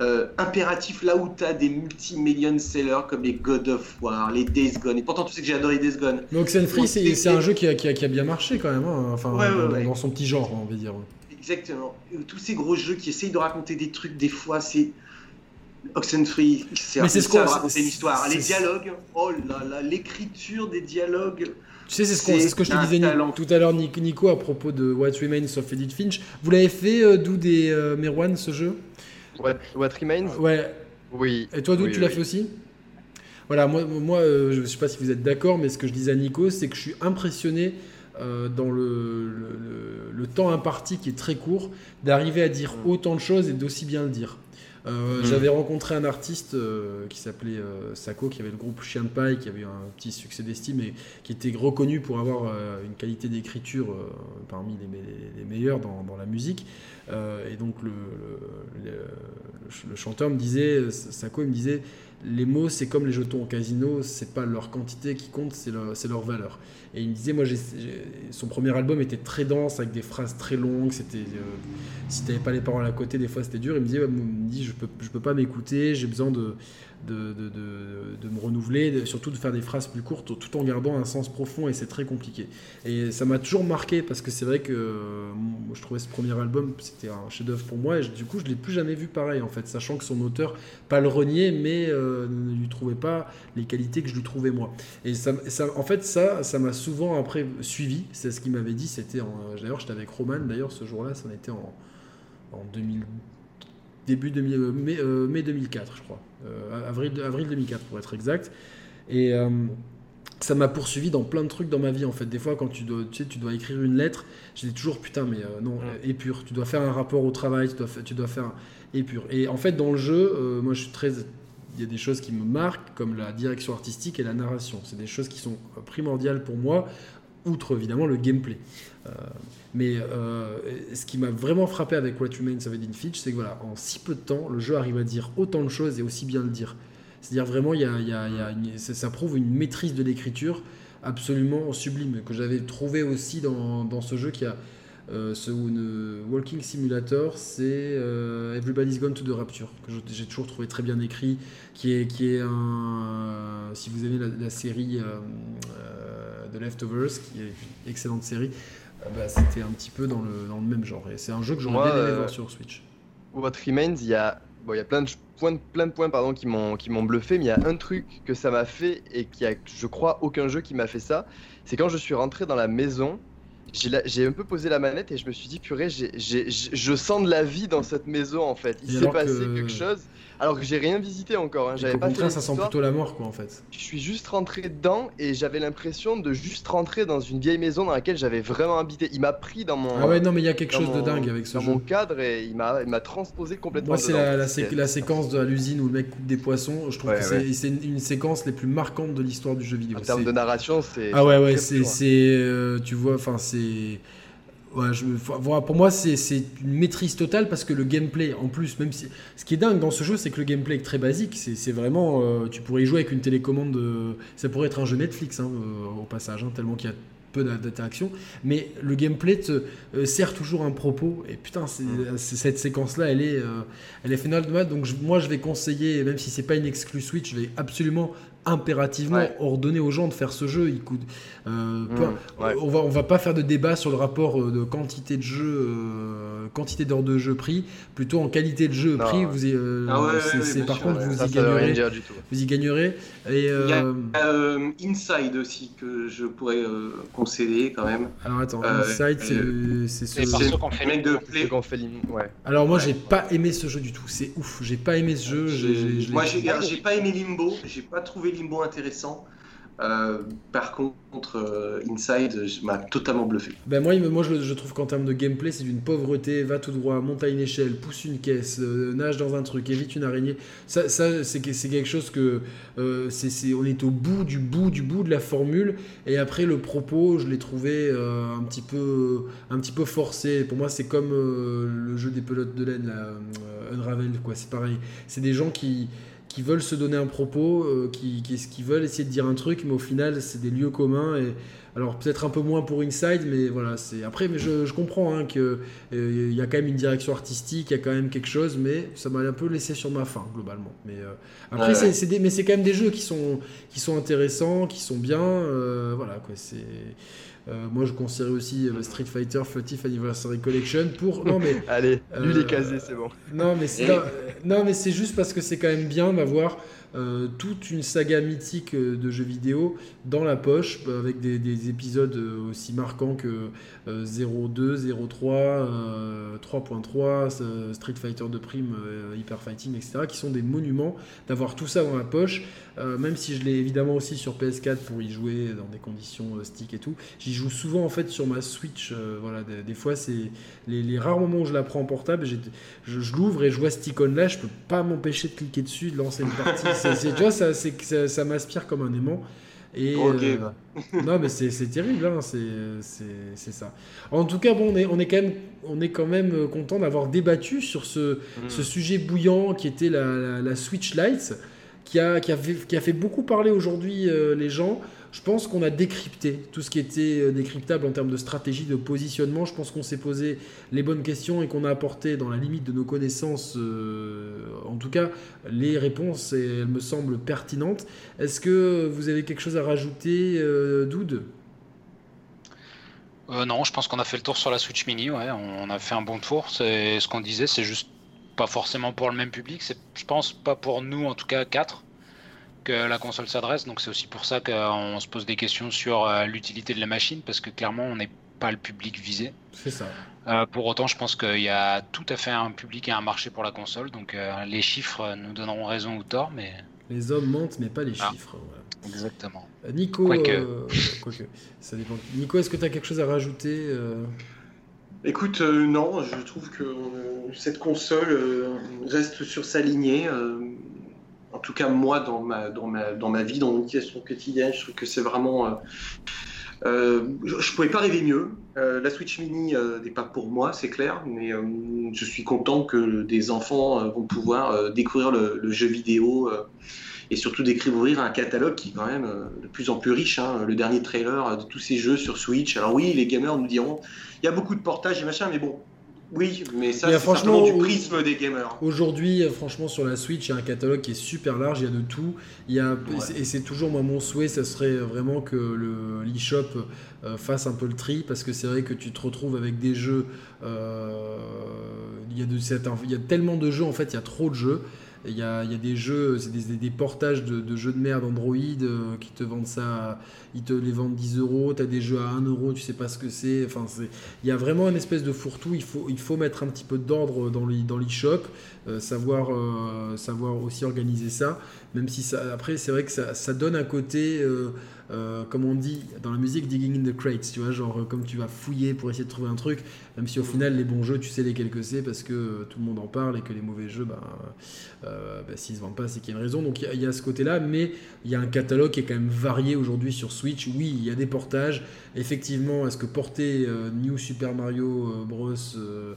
euh, impératif là où tu as des multi-million sellers comme les God of War, les Days Gone. Et pourtant, tu sais que j'ai adoré Days Gone. Mais Oxenfree, c'est un jeu qui a, qui, a, qui a, bien marché quand même, hein. enfin, ouais, ouais, dans, ouais. dans, son petit genre, on va dire. Exactement. Tous ces gros jeux qui essayent de raconter des trucs, des fois, c'est. Oxenfree, c'est ce qu'on raconter une histoire. Les dialogues, oh là là, l'écriture des dialogues. Tu sais, c'est ce, qu ce, que je te disais talent. tout à l'heure, Nico, à propos de What Remains of Edith Finch. Vous l'avez fait, euh, d'où des euh, Merwan, ce jeu? What, What, Remains? Ouais. Oui. Et toi, d'où oui, tu l'as oui. fait aussi? Voilà, moi, moi euh, je ne sais pas si vous êtes d'accord, mais ce que je disais à Nico, c'est que je suis impressionné euh, dans le, le, le, le, temps imparti qui est très court, d'arriver à dire mmh. autant de choses et d'aussi bien le dire. Euh, mmh. J'avais rencontré un artiste euh, qui s'appelait euh, Sako, qui avait le groupe Chien de Paille, qui avait eu un petit succès d'estime et qui était reconnu pour avoir euh, une qualité d'écriture parmi les, les, les, meilleurs dans, dans la musique. Et donc le, le, chanteur me disait, Sako, il me disait, les mots c'est comme les jetons au casino, c'est pas leur quantité qui compte, c'est leur, leur, valeur. Et il me disait, moi, son premier album était très dense, avec des phrases très longues, c'était, euh, si t'avais pas les paroles à côté, des fois c'était dur. Il me disait, dit, je peux, je peux pas m'écouter, j'ai besoin de, de, de, de, me renouveler, surtout de faire des phrases plus courtes tout en gardant un sens profond et c'est très compliqué. Et ça m'a toujours marqué parce que c'est vrai que euh, je trouvais ce premier album, c'était un chef-d'œuvre pour moi et du coup je l'ai plus jamais vu pareil en fait, sachant que son auteur, pas le renier, mais euh, ne lui trouvait pas les qualités que je lui trouvais moi. Et ça en fait ça, ça m'a souvent après suivi, c'est ce qu'il m'avait dit, c'était d'ailleurs j'étais avec Roman d'ailleurs ce jour-là, ça en était en, en 2000 début euh, mai, 2004, je crois. Euh, avril, avril 2004 pour être exact. Et euh, ça m'a poursuivi dans plein de trucs dans ma vie en fait. Des fois, quand tu dois, tu, sais, tu dois écrire une lettre, j'ai toujours putain, mais non, épure. Tu dois faire un rapport au travail, tu dois, tu dois faire épure. Et en fait, dans le jeu, moi je suis très. Il y a des choses qui me marquent, comme la direction artistique et la narration. C'est des choses qui sont primordiales pour moi, outre évidemment le gameplay. Mais euh, ce qui m'a vraiment frappé avec What Remains of Edith Fitch, c'est que voilà, en si peu de temps, le jeu arrive à dire autant de choses et aussi bien le dire. C'est-à-dire vraiment, ça, prouve une maîtrise de l'écriture absolument sublime que j'avais trouvé aussi dans, dans, ce jeu qui a euh, ce Walking Simulator, c'est euh, Everybody's Gone to the Rapture que j'ai toujours trouvé très bien écrit, qui est qui est un si vous aimez la, la série The Leftovers, qui est une excellente série. Ah bah, c'était un petit peu dans le, dans le même genre. Et c'est un jeu que j'aurais bien aimé voir sur Switch. What Remains, il y a, bon, il y a plein de points, plein de points pardon, qui m'ont bluffé, mais il y a un truc que ça m'a fait et qui a, je crois, aucun jeu qui m'a fait ça. C'est quand je suis rentré dans la maison, j'ai un peu posé la manette et je me suis dit, purée, je sens de la vie dans cette maison en fait. Il s'est passé quelque chose alors que j'ai rien visité encore. Hein. J'avais pas fait ça sent plutôt la mort, quoi, en fait. Je suis juste rentré dedans et j'avais l'impression de juste rentrer dans une vieille maison dans laquelle j'avais vraiment habité. Il m'a pris dans mon. Ah ouais, non, mais il y a quelque chose de dingue avec ce dans mon cadre et il m'a transposé complètement. Moi, c'est la, séquence de l'usine où le mec coupe des poissons. Je trouve que c'est une, séquence les plus marquantes de l'histoire du jeu vidéo. En termes de narration, c'est. Ah ouais, ouais, c'est. Euh, tu vois, enfin, c'est Ouais, je, pour moi, c'est une maîtrise totale parce que le gameplay, en plus, même si. Ce qui est dingue dans ce jeu, c'est que le gameplay est très basique. C'est vraiment. Euh, tu pourrais y jouer avec une télécommande. ça pourrait être un jeu Netflix, hein, euh, au passage, hein, tellement qu'il y a peu d'interaction, mais le gameplay te euh, sert toujours un propos. Et putain, cette séquence-là, elle est, elle est phénoménale. Donc moi, je vais conseiller, même si c'est pas une exclue Switch, je vais absolument impérativement ordonner aux gens de faire ce jeu. Il coûte, euh, mmh, on va on va pas faire de débat sur le rapport euh, de quantité de jeu, euh, quantité d'heures de jeu prix, plutôt en qualité de jeu prix. Vous ah c'est par contre vous y gagnerez. Vous y gagnerez. Et, Il y a Inside aussi que je pourrais conseiller quand même. Alors attends, Inside c'est c'est ce qu'on fait de Alors moi j'ai pas aimé ce jeu du tout. C'est ouf. J'ai pas aimé ce jeu. Moi j'ai pas aimé Limbo. J'ai pas trouvé Limbo intéressant. Euh, par contre, euh, Inside m'a totalement bluffé. Ben moi, moi je, trouve qu'en termes de gameplay, c'est d'une pauvreté. Va tout droit, monte à une échelle, pousse une caisse, euh, nage dans un truc, évite une araignée. Ça, c'est quelque chose que. c'est on est au bout du bout du bout de la formule. Et après, le propos, je l'ai trouvé un, petit peu, un petit peu forcé. Pour moi, c'est comme le jeu des pelotes de laine, Unravel, quoi. C'est pareil. C'est des gens qui qui veulent se donner un propos, euh, qui, qui, veulent essayer de dire un truc, mais au final, c'est des lieux communs. Et, alors peut-être un peu moins pour Inside, mais voilà, c'est après, mais je, je comprends hein, que euh, y a quand même une direction artistique, il y a quand même quelque chose, mais ça m'a un peu laissé sur ma faim globalement. Mais euh, après, c'est mais c'est quand même des jeux qui sont qui sont intéressants, qui sont bien, voilà quoi. C'est moi, je conseillerais aussi Street Fighter 30th Anniversary Collection pour. Non, mais. Allez, lui, les casé, c'est bon. Non, mais c'est. Non, mais c'est juste parce que c'est quand même bien d'avoir euh, toute une saga mythique euh, de jeux vidéo dans la poche, bah, avec des, épisodes euh, aussi marquants que 02, 03, 3.3, Street Fighter de Prime, Hyper Fighting, etc., qui sont des monuments, d'avoir tout ça dans la poche, même si je l'ai évidemment aussi sur PS4 pour y jouer dans des conditions stick et tout. J'y joue souvent en fait sur ma Switch, voilà, des, fois c'est les, rares moments où je la prends en portable, je, je l'ouvre et je vois cet icône là, je peux pas m'empêcher de cliquer dessus, de lancer une partie. Tu vois, ça, ça, ça m'aspire comme un aimant. Et, euh, non, mais c'est terrible, hein, c'est ça. En tout cas, bon, on est, on est, quand, même, on est quand même content d'avoir débattu sur ce, mm. ce, sujet bouillant qui était la, la, Switch Lights qui a, qui a, fait, qui a fait beaucoup parler aujourd'hui euh, les gens. Je pense qu'on a décrypté tout ce qui était euh, décryptable en termes de stratégie, de positionnement. Je pense qu'on s'est posé les bonnes questions et qu'on a apporté dans la limite de nos connaissances, euh, en tout cas, les réponses, et elles me semblent pertinentes. Est-ce que vous avez quelque chose à rajouter, euh, Doud? Euh, non, je pense qu'on a fait le tour sur la Switch Mini, ouais, on a fait un bon tour. C'est ce qu'on disait, c'est juste pas forcément pour le même public, c'est je pense pas pour nous en tout cas 4 que la console s'adresse, donc c'est aussi pour ça qu'on se pose des questions sur euh, l'utilité de la machine, parce que clairement on n'est pas le public visé. C'est ça. Euh, pour autant, je pense qu'il y a tout à fait un public et un marché pour la console, donc euh, les chiffres nous donneront raison ou tort, mais Les hommes mentent, mais pas les Ah. chiffres. voilà. exactement. Nico, Quoique. euh, quoique, ça dépend. Nico, est-ce que tu as quelque chose à rajouter euh? Écoute, euh, non, je trouve que euh, cette console euh, reste sur sa lignée. En tout cas, moi, dans ma, dans ma, dans ma vie, dans mon utilisation quotidienne, je trouve que c'est vraiment. euh, euh, je ne pouvais pas rêver mieux. Euh, la Switch Mini n'est pas pour moi, c'est clair, mais je suis content que des enfants vont pouvoir découvrir le, jeu vidéo et surtout découvrir un catalogue qui est quand même de plus en plus riche. hein. Le dernier trailer de tous ces jeux sur Switch. Alors oui, les gamers nous diront, il y a beaucoup de portages et machin, mais bon, oui, mais ça c'est franchement, du prisme des gamers. Aujourd'hui, euh, franchement, sur la Switch, il y a un catalogue qui est super large, il y a de tout. Il y a, Et c'est toujours moi, mon souhait, ça serait vraiment que le- l'eShop euh, fasse un peu le tri, parce que c'est vrai que tu te retrouves avec des jeux. euh, il, y a de, il y a tellement de jeux, en fait, il y a trop de jeux. Il y a, des jeux, c'est des, des- portages de, jeux de merde Android euh, qui te vendent ça, ils te les vendent 10 euros, tu as des jeux à 1 euro, tu sais pas ce que c'est. Enfin, il y a vraiment une espèce de fourre-tout, il faut, mettre un petit peu d'ordre dans l'e- dans l'e-shop, savoir, euh, savoir aussi organiser ça, même si ça, après c'est vrai que ça, ça donne un côté, euh, euh, comme on dit dans la musique, digging in the crates, tu vois, genre euh, comme tu vas fouiller pour essayer de trouver un truc, même si au final les bons jeux, tu sais lesquels que c'est parce que euh, tout le monde en parle et que les mauvais jeux, bah, euh, bah, s'ils se vendent pas, c'est qu'il y a une raison. Donc il y a- il y, a ce côté-là, mais il y a un catalogue qui est quand même varié aujourd'hui sur Switch. Oui, il y a des portages. Effectivement, est-ce que porter euh, New Super Mario euh, Bros. euh,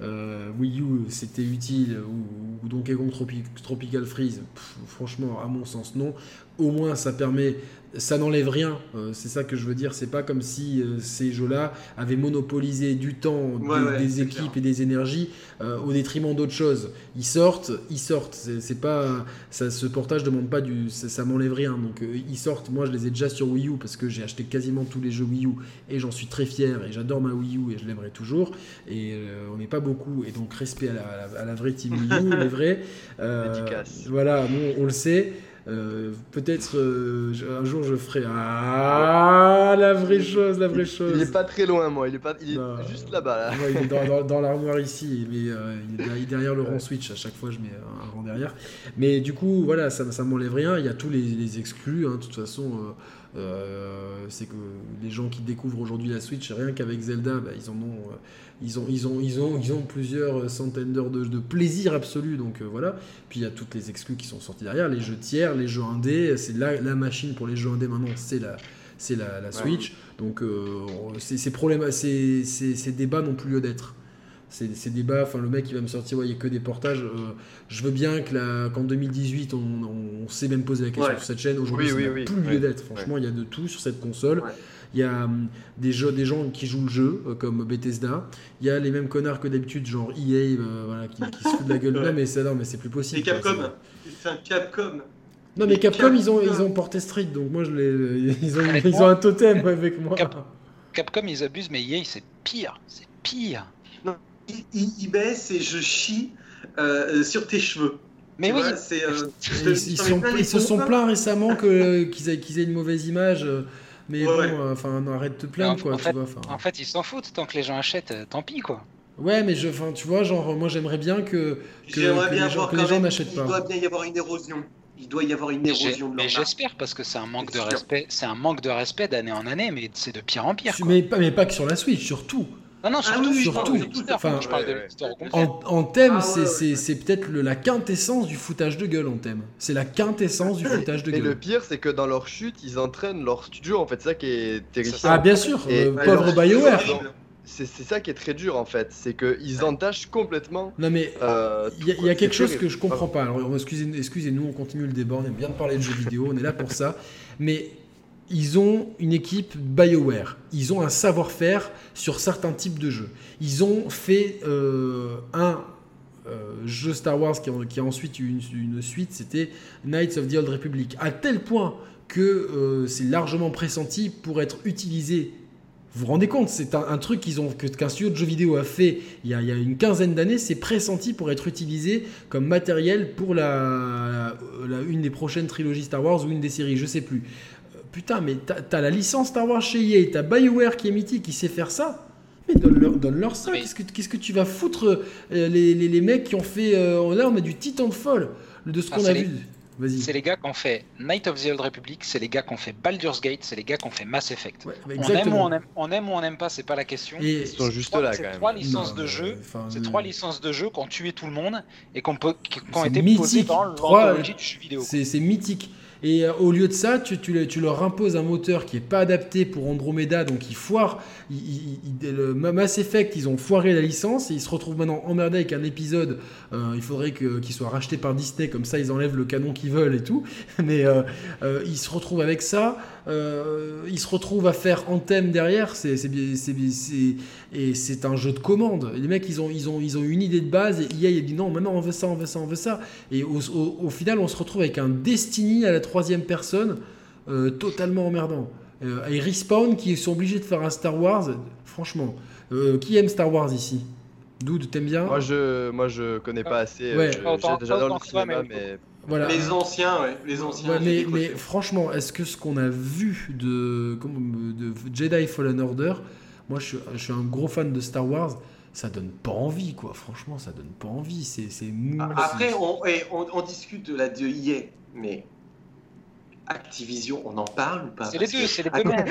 euh, Wii U c'était utile ou, ou Donkey Kong Tropi- Tropical Freeze Franchement, à mon sens, non. Au moins, ça permet. Ça n'enlève rien, euh, c'est ça que je veux dire. C'est pas comme si euh, ces jeux-là avaient monopolisé du temps, Ouais, des, ouais, des c'est équipes clair. et des énergies euh, au détriment d'autres choses. Ils sortent, ils sortent. C'est c'est pas, ça, ce portage demande pas du, ça, ça m'enlève rien. Donc euh, ils sortent. Moi, je les ai déjà sur Wii U parce que j'ai acheté quasiment tous les jeux Wii U et j'en suis très fier et j'adore ma Wii U et je l'aimerai toujours. Et euh, on n'est pas beaucoup et donc respect à la, à la- à la vraie team Wii U, les vrais. Euh. Voilà, nous, on le sait. Euh, Peut-être euh, un jour je ferai ah la vraie chose, la vraie chose. Il est pas très loin, moi. Il est, pas... il est Non. juste là-bas. Là. Ouais, il est dans, dans- dans l'armoire ici, mais euh, il est derrière- le rang Switch. À chaque fois, je mets un rang derrière. Mais du coup, voilà, ça, ça m'enlève rien. Il y a tous les, les exclus. hein. De toute façon, euh, c'est que les gens qui découvrent aujourd'hui la Switch, rien qu'avec Zelda, bah, ils en ont, euh, ils ont, ils ont, ils ont, ils ont plusieurs centaines d'heures de, de plaisir absolu. Donc euh, voilà. Puis il y a toutes les exclus qui sont sortis derrière, les jeux tiers, les jeux indés. C'est la, la machine pour les jeux indés maintenant, c'est la, c'est la, la Switch. Donc ces, ces problèmes, ces, ces, ces débats n'ont plus lieu d'être. Ces, ces débats, enfin le mec il va me sortir, ouais, il n'y a que des portages. euh, je veux bien que la- qu'en 2018 on, on s'est même posé la question Ouais. sur cette chaîne. Aujourd'hui, Oui, ça oui, n'a oui. plus lieu d'être. Franchement, il y a de tout sur cette console. Ouais. Il y a hum, des, jeux, des gens qui jouent le jeu, euh, comme Bethesda. Il y a les mêmes connards que d'habitude, genre EA, euh, voilà, qui, qui se foutent de la gueule. Ouais. Non, mais c'est non, mais c'est plus possible. C'est Capcom. c'est- C'est un Capcom. Non, mais Capcom, ils ont, ils ont porté Street, donc moi, je les, ils, ont, Avec ils moi ont un totem avec moi. Cap- Capcom, ils abusent, mais EA, c'est pire. C'est pire. Il, il- il baisse et je chie euh, sur tes cheveux. Mais Tu oui, vois, euh, Ils, sont- se sont plaints récemment qu'ils aient, qu'ils aient une mauvaise image. euh, Mais Ouais, bon, ouais. euh, enfin, arrête de te plaindre, En- quoi, en tu fait- vois. enfin. en fait, ils s'en foutent. Tant que les gens achètent, euh, tant pis, quoi. Ouais, mais je, enfin, tu vois, genre, moi, j'aimerais bien que, que, J'aimerais que bien les gens, gens n'achètent Il pas. doit bien y avoir une érosion. Il doit y avoir une érosion de mais j'espère parce que c'est un manque de respect. C'est un manque de respect d'année en année, mais c'est de pire en pire. quoi. Mais, pas, mais pas que sur la Switch, surtout. Non, non, Ah surtout, oui, je parle surtout. Enfin, je parle ouais, ouais. En, en thème, Ah, c'est ouais, c'est- ouais. c'est peut-être la quintessence du foutage de gueule en thème. C'est la quintessence du foutage de Et le gueule. pire, c'est que dans leur chute, ils entraînent leur studio. En fait, c'est ça qui est terrifiant. Ah, bien sûr, Et- euh, Ouais, pauvre BioWare. c'est ça qui est très dur en fait, c'est qu'ils entachent complètement. Non mais euh, il y, a quelque chose que je comprends pas. Alors excusez-nous, excusez on continue le débat, on aime bien parler de jeux vidéo, on est là pour ça. Mais ils ont une équipe BioWare, ils ont un savoir-faire sur certains types de jeux. Ils ont fait euh, un euh, jeu Star Wars qui, a ensuite eu une, suite, c'était Knights of the Old Republic, à tel point que c'est largement pressenti pour être utilisé vous vous rendez compte, c'est un, truc qu'ils ont, qu'un studio de jeux vidéo a fait il y a, une quinzaine d'années, c'est pressenti pour être utilisé comme matériel pour la, une des prochaines trilogies Star Wars ou une des séries, je sais plus. Putain, mais t'as, as la licence Star Wars chez EA, t'as BioWare qui est mythique, qui sait faire ça. Mais donne-leur, donne ça. Qu'est-ce, que, qu'est-ce que tu vas foutre euh, les, les, les, mecs qui ont fait. Euh, là, on a du titan de folle de ce qu'on a vu. C'est les gars qui ont fait Night of the Old Republic, c'est les gars qui ont fait Baldur's Gate, c'est les gars qui ont fait Mass Effect. on, aime ou on, aime, on aime ou on n'aime pas, c'est pas la question. Et ils sont juste là quand même. Trois licences de jeu, c'est trois licences de jeu qui ont tué tout le monde et qui ont, été posées dans l'anthologie du jeu vidéo. C'est mythique. Et euh, au lieu de ça, tu, leur imposes un moteur qui n'est pas adapté pour Andromeda, donc ils foirent. le Mass Effect, ils ont foiré la licence et ils se retrouvent maintenant emmerdés avec un épisode. Euh, il faudrait qu'il soit racheté par Disney, comme ça ils enlèvent le canon qu'ils veulent et tout. Mais euh, ils se retrouvent avec ça. ils se retrouvent à faire Anthem derrière. C'est, et c'est un jeu de commande. Les mecs, ils ont, ils ils une idée de base et EA, il dit non, maintenant on veut ça, on veut ça, on veut ça. Et au, au final, on se retrouve avec un Destiny à la troisième personne, euh, totalement emmerdant. Euh, et Respawn qui sont obligés de faire un Star Wars, franchement. Euh, qui aime Star Wars ici? Dude, t'aimes bien? Moi je, moi je connais pas assez. Ouais. J'adore le cinéma, mais. Voilà. Les anciens, ouais. Les anciens. mais, mais, franchement, est-ce que ce qu'on a vu de, de Jedi Fallen Order, moi je suis, je suis, un gros fan de Star Wars, ça donne pas envie, quoi. Franchement, ça donne pas envie. C'est mou. Après, on, on, on, discute de la de EA, mais Activision, on en parle ou pas? C'est les deux, c'est les deux mêmes.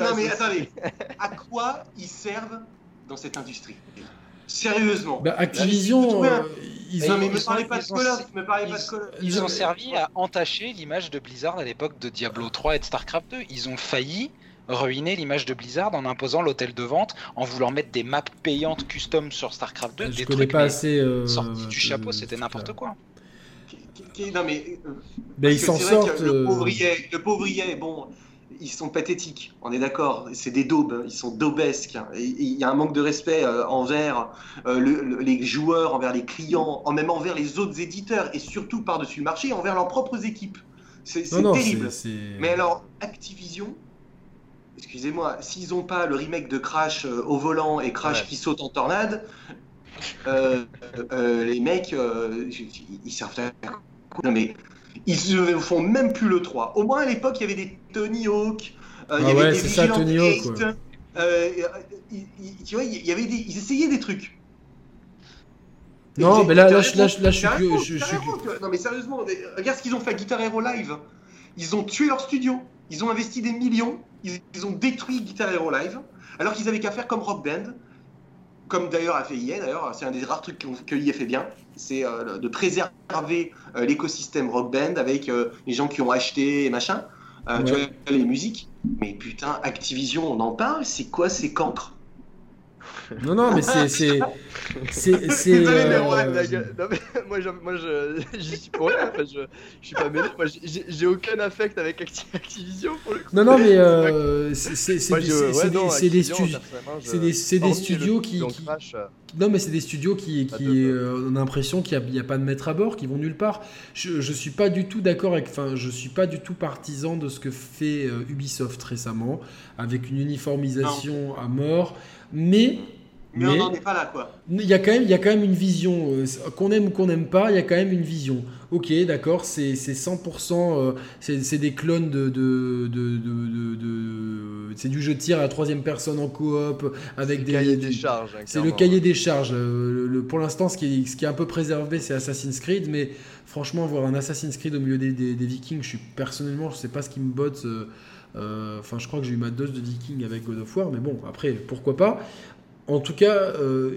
Non mais attendez, à quoi ils servent dans cette industrie? Sérieusement. Bah, Activision, euh, ils ont. Mais me parlez pas de me parlez pas de Ils ont servi à entacher l'image de Blizzard à l'époque de Diablo 3 et de StarCraft 2. Ils ont failli ruiner l'image de Blizzard en imposant l'hôtel de vente, en voulant mettre des maps payantes custom sur StarCraft 2. Je des connais pas assez. Euh, sortis du chapeau, c'était n'importe quoi non mais. Euh, mais ils s'en sortent. Le pauvrier, le pauvrier, bon, ils sont pathétiques, on est d'accord. C'est des daubes, hein. ils sont daubesques. Il y a un manque de respect euh, envers euh, les joueurs, envers les clients, en même envers les autres éditeurs et surtout par-dessus le marché, envers leurs propres équipes. C'est terrible. Mais alors, Activision, excusez-moi, s'ils n'ont pas le remake de Crash au volant et Crash qui saute en tornade, les mecs, ils servent à non mais ils ne font même plus le 3. Au moins à l'époque, il y avait des Tony Hawk, euh, il y ah avait des ça, Tony Hawk, euh, tu vois, il y avait des, ils essayaient des trucs. Non, mais là, là, là, là, je suis Non, mais sérieusement, regarde ce qu'ils ont fait à Guitar Hero Live. Ils ont tué leur studio. Ils ont investi des millions. Ils, ils ont détruit Guitar Hero Live. Alors qu'ils avaient qu'à faire comme Rock Band comme d'ailleurs a fait EA, d'ailleurs, c'est un des rares trucs que EA fait bien, c'est euh, de préserver euh, l'écosystème Rock Band avec euh, les gens qui ont acheté et machin, tu vois, les musiques. Mais putain, Activision, on en parle, c'est quoi ces cancres? Non, non, mais c'est. c'est, c'est, c'est euh... non, mais moi, je, moi je, j'y suis pour rien. je, je suis pas mêlé. Moi, j'ai, j'ai aucun affect avec Activision pour le coup. Non, non, mais euh, c'est, c'est, c'est, des, studios. C'est des, c'est des studios qui. qui... Euh. Non, mais c'est des studios qui. qui euh, on a l'impression qu'il n'y a, a, pas de maître à bord, qui vont nulle part. Je, je suis pas du tout d'accord avec. Enfin, je suis pas du tout partisan de ce que fait euh, Ubisoft récemment, avec une uniformisation non. à mort. Mais mais, on n'en est pas là, quoi. Il y a quand même, il y a quand même une vision. Euh, qu'on aime ou qu'on n'aime pas, il y a quand même une vision. Ok, d'accord, c'est 100%. Euh, c'est des clones de. de, de, de c'est du jeu de tir à la troisième personne en coop. avec des. cahier des charges. Hein, c'est le cahier des charges. Euh, le, pour l'instant, ce, qui est, ce qui est un peu préservé, c'est Assassin's Creed. Mais franchement, voir un Assassin's Creed au milieu des, des, des Vikings, je suis personnellement, je sais pas ce qui me botte. Euh, enfin, je crois que j'ai eu ma dose de Viking avec God of War, mais bon, après, pourquoi pas. En tout cas, euh,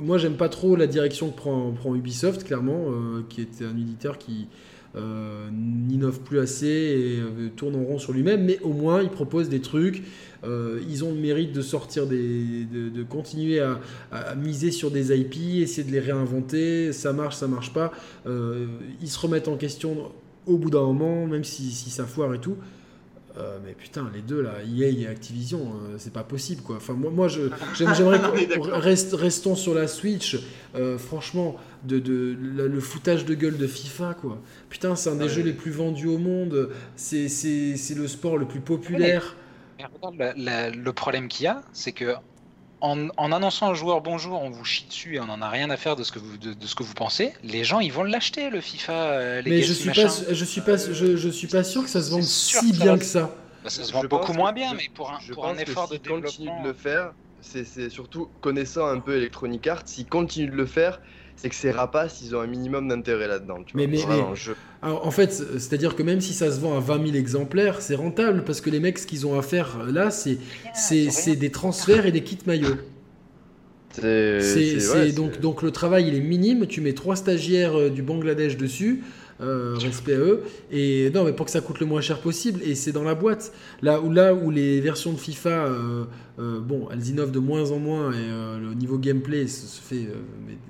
moi j'aime pas trop la direction que prend, Ubisoft, clairement, euh, qui est un éditeur qui, euh, n'innove plus assez et euh, tourne en rond sur lui-même, mais au moins il propose des trucs. Euh, ils ont le mérite de sortir de, continuer à, miser sur des IP, essayer de les réinventer. Ça marche, ça marche pas. Euh, ils se remettent en question au bout d'un moment, même si, si ça foire et tout. Euh, mais putain, les deux là, EA et Activision, euh, c'est pas possible quoi. Enfin, moi, moi je, j'aime- j'aimerais On est qu'on d'accord. reste, restons sur la Switch. Euh, franchement, de, de, le, le foutage de gueule de FIFA quoi. Putain, c'est un des Ouais. jeux les plus vendus au monde. C'est, c'est, c'est le sport le plus populaire. Mais regarde, la- la- le problème qu'il y a, c'est que en, en annonçant au joueur bonjour, on vous chie dessus et on en a rien à faire de ce que vous, de, de ce que vous pensez. Les gens, ils vont l'acheter le FIFA. euh, les Mais je suis machin. pas, je suis pas, je, je suis pas sûr que ça se vende si que ça bien que ça. Bah, ça se vend beaucoup moins bien, je- mais pour un, Je pour pense un effort que de s'ils continuent développement. de le faire, c'est c'est surtout connaissant un peu Electronic Arts, s'ils continuent de le faire, c'est que ces rapaces, ils ont un minimum d'intérêt là-dedans. tu Mais- vois. mais- Vraiment, mais- je- Alors, en fait, c'est-à-dire que même si ça se vend à 20 000 exemplaires, c'est rentable parce que les mecs, ce qu'ils ont à faire euh, là, c'est, c'est, c'est des transferts et des kits maillots. C'est ouais, donc, donc le travail il est minime, tu mets trois stagiaires euh, du Bangladesh dessus, euh, respect à eux, et non mais pour que ça coûte le moins cher possible, et c'est dans la boîte. Là où, là où les versions de FIFA, euh, euh, bon, elles innovent de moins en moins, et euh, le niveau gameplay se, se fait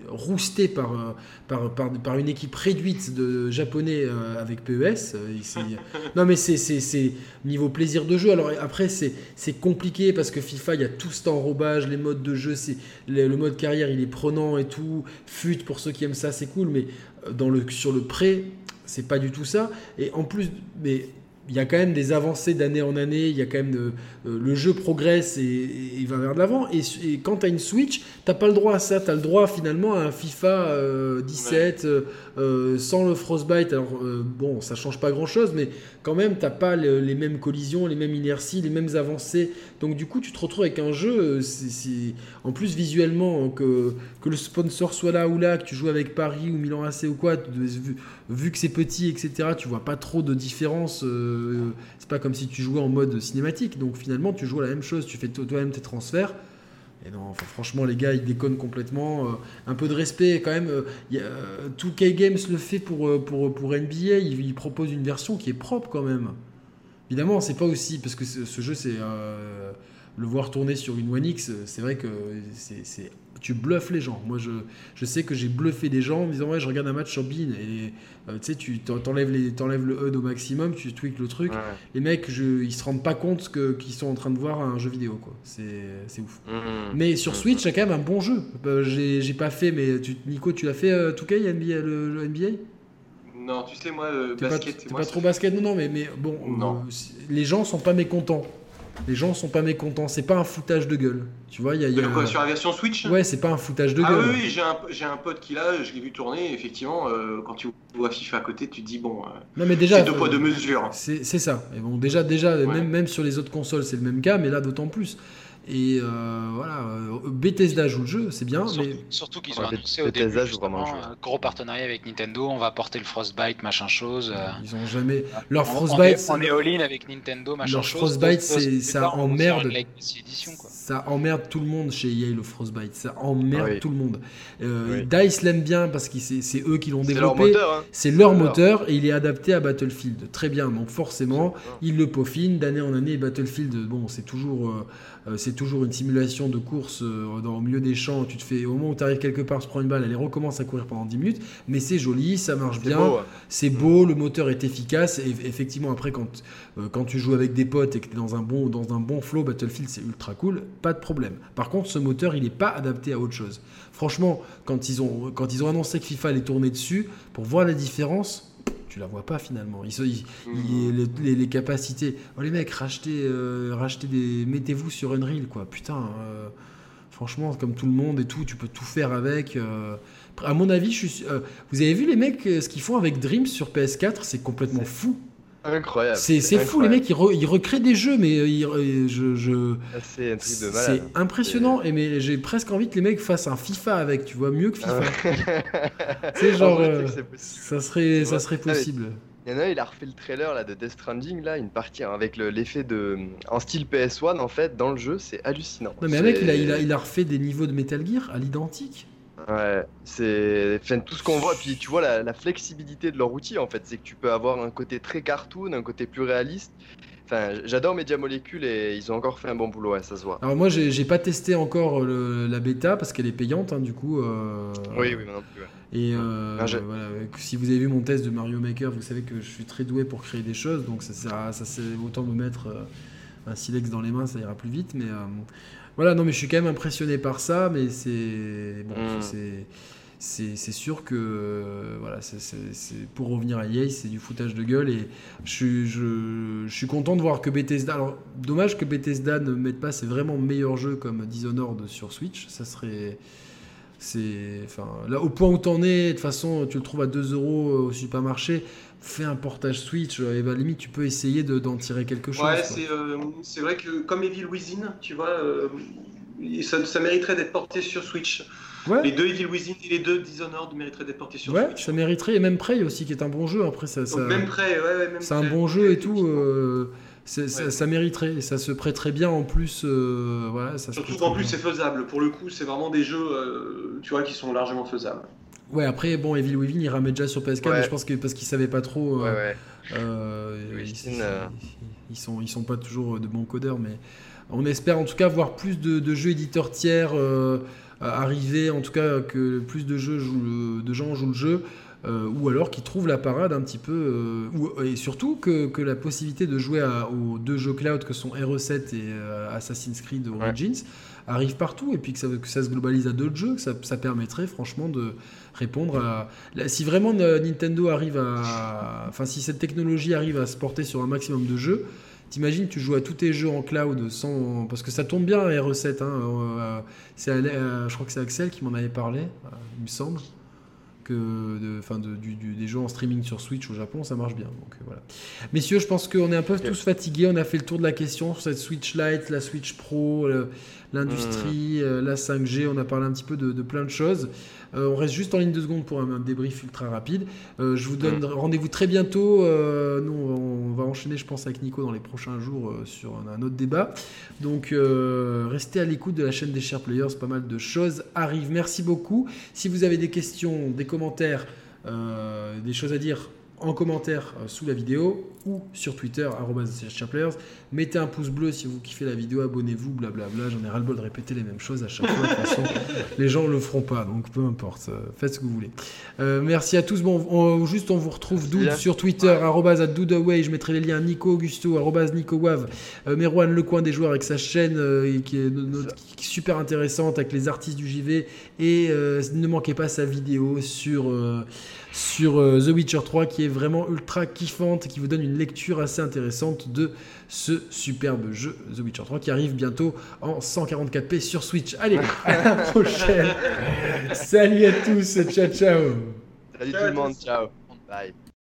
rouster par, par, par, par une équipe réduite de japonais avec PES. non mais c'est, niveau plaisir de jeu. Alors après c'est, compliqué parce que FIFA, il y a tout cet enrobage, les modes de jeu, c'est le, le mode carrière il est prenant et tout, fut pour ceux qui aiment ça c'est cool, mais dans le, sur le prêt c'est pas du tout ça. Et en plus, mais il y a quand même des avancées d'année en année, il y a quand même de- euh, le jeu progresse et, il va vers de l'avant. Et, et quand tu as une Switch, t'as pas le droit à ça, tu as le droit finalement à un FIFA euh, 17 euh, euh, sans le Frostbite. Alors euh, bon, ça change pas grand chose, mais quand même t'as pas le- les mêmes collisions, les mêmes inerties, les mêmes avancées. Donc du coup, tu te retrouves avec un jeu, euh, c'est- en plus visuellement que, que le sponsor soit là ou là, que tu joues avec Paris ou Milan AC ou quoi, tu- vu, que c'est petit, etc., tu vois pas trop de différence. euh, c'est pas comme si tu jouais en mode cinématique. Donc finalement, tu joues la même chose, tu fais to- toi-même tes transferts. Et non, franchement, les gars, ils déconnent complètement. euh, un peu de respect, quand même. euh, euh, 2K Games le fait pour, NBA. Il, propose une version qui est propre, quand même. Évidemment, c'est pas aussi. Parce que ce, jeu, c'est. le voir tourner sur une One X, c'est vrai que c'est- tu bluffes les gens. Moi, je, je sais que j'ai bluffé des gens en me disant Ouais, je regarde un match sur Bean. Et euh, tu sais, tu t'en- t'enlèves, les, t'enlèves le HUD au maximum, tu tweaks le truc. Ouais. Les mecs, je, ils se rendent pas compte que, qu'ils sont en train de voir un jeu vidéo. quoi. C'est, c'est ouf. Mhm. Mais sur. Switch, c'est quand même un bon jeu. Euh, j'ai, j'ai pas fait, mais tu, Nico, tu l'as fait euh, 2K, NBA, le, le NBA Non, tu sais, moi, euh, T'es pas, basket, t'es moi, pas ça trop basket Non, non, mais, mais bon, Non. euh, les gens sont pas mécontents. Les gens sont pas mécontents. C'est pas un foutage de gueule. Tu vois, il y a. il y De a- quoi, sur la version Switch? Ouais, c'est pas un foutage de Ah gueule. oui, oui, j'ai un, pote qui l'a, je l'ai vu tourner, effectivement, euh, quand tu vois FIFA à côté, tu te dis, bon, euh, Non, mais déjà. c'est deux euh, poids, deux mesures. C'est c'est ça. Et bon, déjà, déjà Ouais. même, même sur les autres consoles, c'est le même cas, mais là, d'autant plus. Et euh, voilà, euh, Bethesda joue le jeu, c'est bien, Surtout, mais surtout qu'ils Ouais, ont annoncé au Bethesda début joue vraiment gros partenariat avec Nintendo, on va porter le Frostbite, machin chose. euh, ils ont jamais. Leur on- Frostbite, on est, on est all-in avec Nintendo, machin Leur chose. Frostbite, deux c'est- ça emmerde. Ça emmerde tout le monde chez EA le Frostbite. Ça emmerde Oui. tout le monde. Euh, Oui. Dice l'aime bien parce que c'est eux qui l'ont C'est leur développé. moteur. Hein. C'est leur moteur et il est adapté à Battlefield. Très bien, donc forcément, ils le peaufinent d'année en année. Battlefield, bon, c'est toujours, euh, euh, c'est toujours une simulation de course euh, dans, au milieu des champs. Tu te fais, au moment où tu arrives quelque part, se prend une balle, elle recommence à courir pendant 10 minutes. Mais c'est joli, ça marche bien. C'est beau, le moteur est efficace. Et effectivement, après, quand, quand tu joues avec des potes et que tu es dans un bon, dans un bon flow, Battlefield, c'est ultra cool, pas de problème. Par contre, ce moteur, il n'est pas adapté à autre chose. Franchement, quand ils ont, quand ils ont annoncé que FIFA allait tourner dessus, pour voir la différence, tu la vois pas finalement. Ils, se- ils- ils- les, les- les capacités. Oh les mecs, rachetez, euh, rachetez des. Mettez-vous sur Unreal, quoi. Putain. euh, franchement, comme tout le monde et tout, tu peux tout faire avec. euh. À mon avis, je suis. euh, vous avez vu les mecs, ce qu'ils font avec Dreams sur PS4 C'est complètement fou. Incroyable. C'est fou, les mecs, ils, re- ils recréent des jeux, mais euh, ils- je. je- Ah, C'est impressionnant, et mais j'ai presque envie que les mecs fassent un FIFA avec, tu vois, mieux que FIFA. Ah. C'est genre, vrai, euh, ça serait, ça serait possible. Il y en a un, il a refait le trailer là, de Death Stranding, là, une partie hein, avec le- l'effet de. En style PS1, en fait, dans le jeu, c'est hallucinant. Non mais mec, il a, il, a, il a refait des niveaux de Metal Gear à l'identique. Ouais, c'est enfin, tout ce qu'on voit. Puis tu vois la, la flexibilité de leur outil en fait, c'est que tu peux avoir un côté très cartoon, un côté plus réaliste. Enfin, j'adore Media Molecule et ils ont encore fait un bon boulot, ouais, ça se voit. Alors moi, j'ai pas testé encore le- la bêta parce qu'elle est payante, hein, du coup. euh, Oui, oui, moi non plus. ouais. Et euh, voilà, si vous avez vu mon test de Mario Maker, vous savez que je suis très doué pour créer des choses, donc ça sert à- ça c'est autant me mettre euh, un silex dans les mains, ça ira plus vite. Mais euh, voilà, non, mais je suis quand même impressionné par ça, mais c'est bon, Mm. c'est c'est sûr que euh, voilà, c'est- pour revenir à EA, c'est du foutage de gueule et je, suis- je, je suis content de voir que Bethesda. Alors dommage que Bethesda ne mette pas ses vraiment meilleurs jeux comme Dishonored sur Switch, ça serait c'est, enfin, là, au point où t'en es, de toute façon, tu le trouves à 2 euros au supermarché. Fais un portage Switch, euh, et bah, limite, tu peux essayer de- d'en tirer quelque chose. Ouais, c'est euh, c'est vrai que comme Evil Within, tu vois, euh, ça, ça mériterait d'être porté sur Switch. Ouais. Les deux Evil Within et les deux Dishonored mériteraient d'être portés sur Ouais, Switch. ça mériterait. Et même Prey aussi, qui est un bon jeu. Après, ça, ça- même prêt, ouais, même c'est un bon jeu et tout. Euh, ça, mériterait. Ça se prêterait bien en plus. voilà, ça Surtout qu'en plus c'est faisable. Pour le coup, c'est vraiment des jeux, tu vois, qui sont largement faisables. Ouais, après, bon, Evil Within, il ramait déjà sur PS4, Ouais. mais je pense que parce qu'ils savaient pas trop. euh. Euh, ils, euh. ils sont, ils sont pas toujours de bons codeurs, mais on espère en tout cas voir plus de, de jeux éditeurs tiers euh, arriver, en tout cas que plus de jeux jouent le- de gens jouent le jeu. euh, ou alors qu'ils trouvent la parade un petit peu, euh, ou- et surtout que, que la possibilité de jouer à- aux deux jeux cloud que sont RE7 et euh, Assassin's Creed Origins arrive partout, et puis que ça, que ça se globalise à d'autres jeux, que ça, ça permettrait franchement de répondre à... si vraiment euh, Nintendo arrive à... Enfin, si cette technologie arrive à se porter sur un maximum de jeux, T'imagines, tu joues à tous tes jeux en cloud sans. Parce que ça tombe bien, RE7. Hein, euh, euh, je crois que c'est Axel qui m'en avait parlé, euh, il me semble. Que de, de, du- du- des jeux en streaming sur Switch au Japon, ça marche bien. Donc voilà. Messieurs, je pense qu'on est un peu tous fatigués. On a fait le tour de la question sur cette Switch Lite, la Switch Pro, le- l'industrie, euh, la 5G. On a parlé un petit peu de, de plein de choses. Euh, on reste juste en ligne de secondes pour un, un débrief ultra rapide. Euh, je vous donne rendez-vous très bientôt. Euh, nous, on va enchaîner, je pense, avec Nico dans les prochains jours sur un, un autre débat. Donc, restez à l'écoute de la chaîne des Chers Players. Pas mal de choses arrivent. Merci beaucoup. Si vous avez des questions, des commentaires, des choses à dire en commentaire euh, sous la vidéo ou sur Twitter, @chers_players. Mettez un pouce bleu si vous kiffez la vidéo, abonnez-vous, blablabla. J'en ai ras-le-bol de répéter les mêmes choses à chaque fois. De toute façon, les gens le feront pas, donc peu importe. euh, Faites ce que vous voulez. Euh, merci à tous. Bon, on- juste on vous retrouve Doud sur Twitter, arrobase at doodaway. Je mettrai les liens Nico Augusto, arrobase Nico Wav, euh, Merwan Le Coin des joueurs avec sa chaîne euh, qui, est qui super intéressante avec les artistes du JV. Et ne manquez pas sa vidéo sur, sur euh, The Witcher 3 qui est vraiment ultra kiffante et qui vous donne une lecture assez intéressante de ce superbe jeu The Witcher 3 qui arrive bientôt en 144p sur Switch. Allez, à la prochaine. Salut à tous, ciao ciao. Salut tout le monde, ciao. Bye.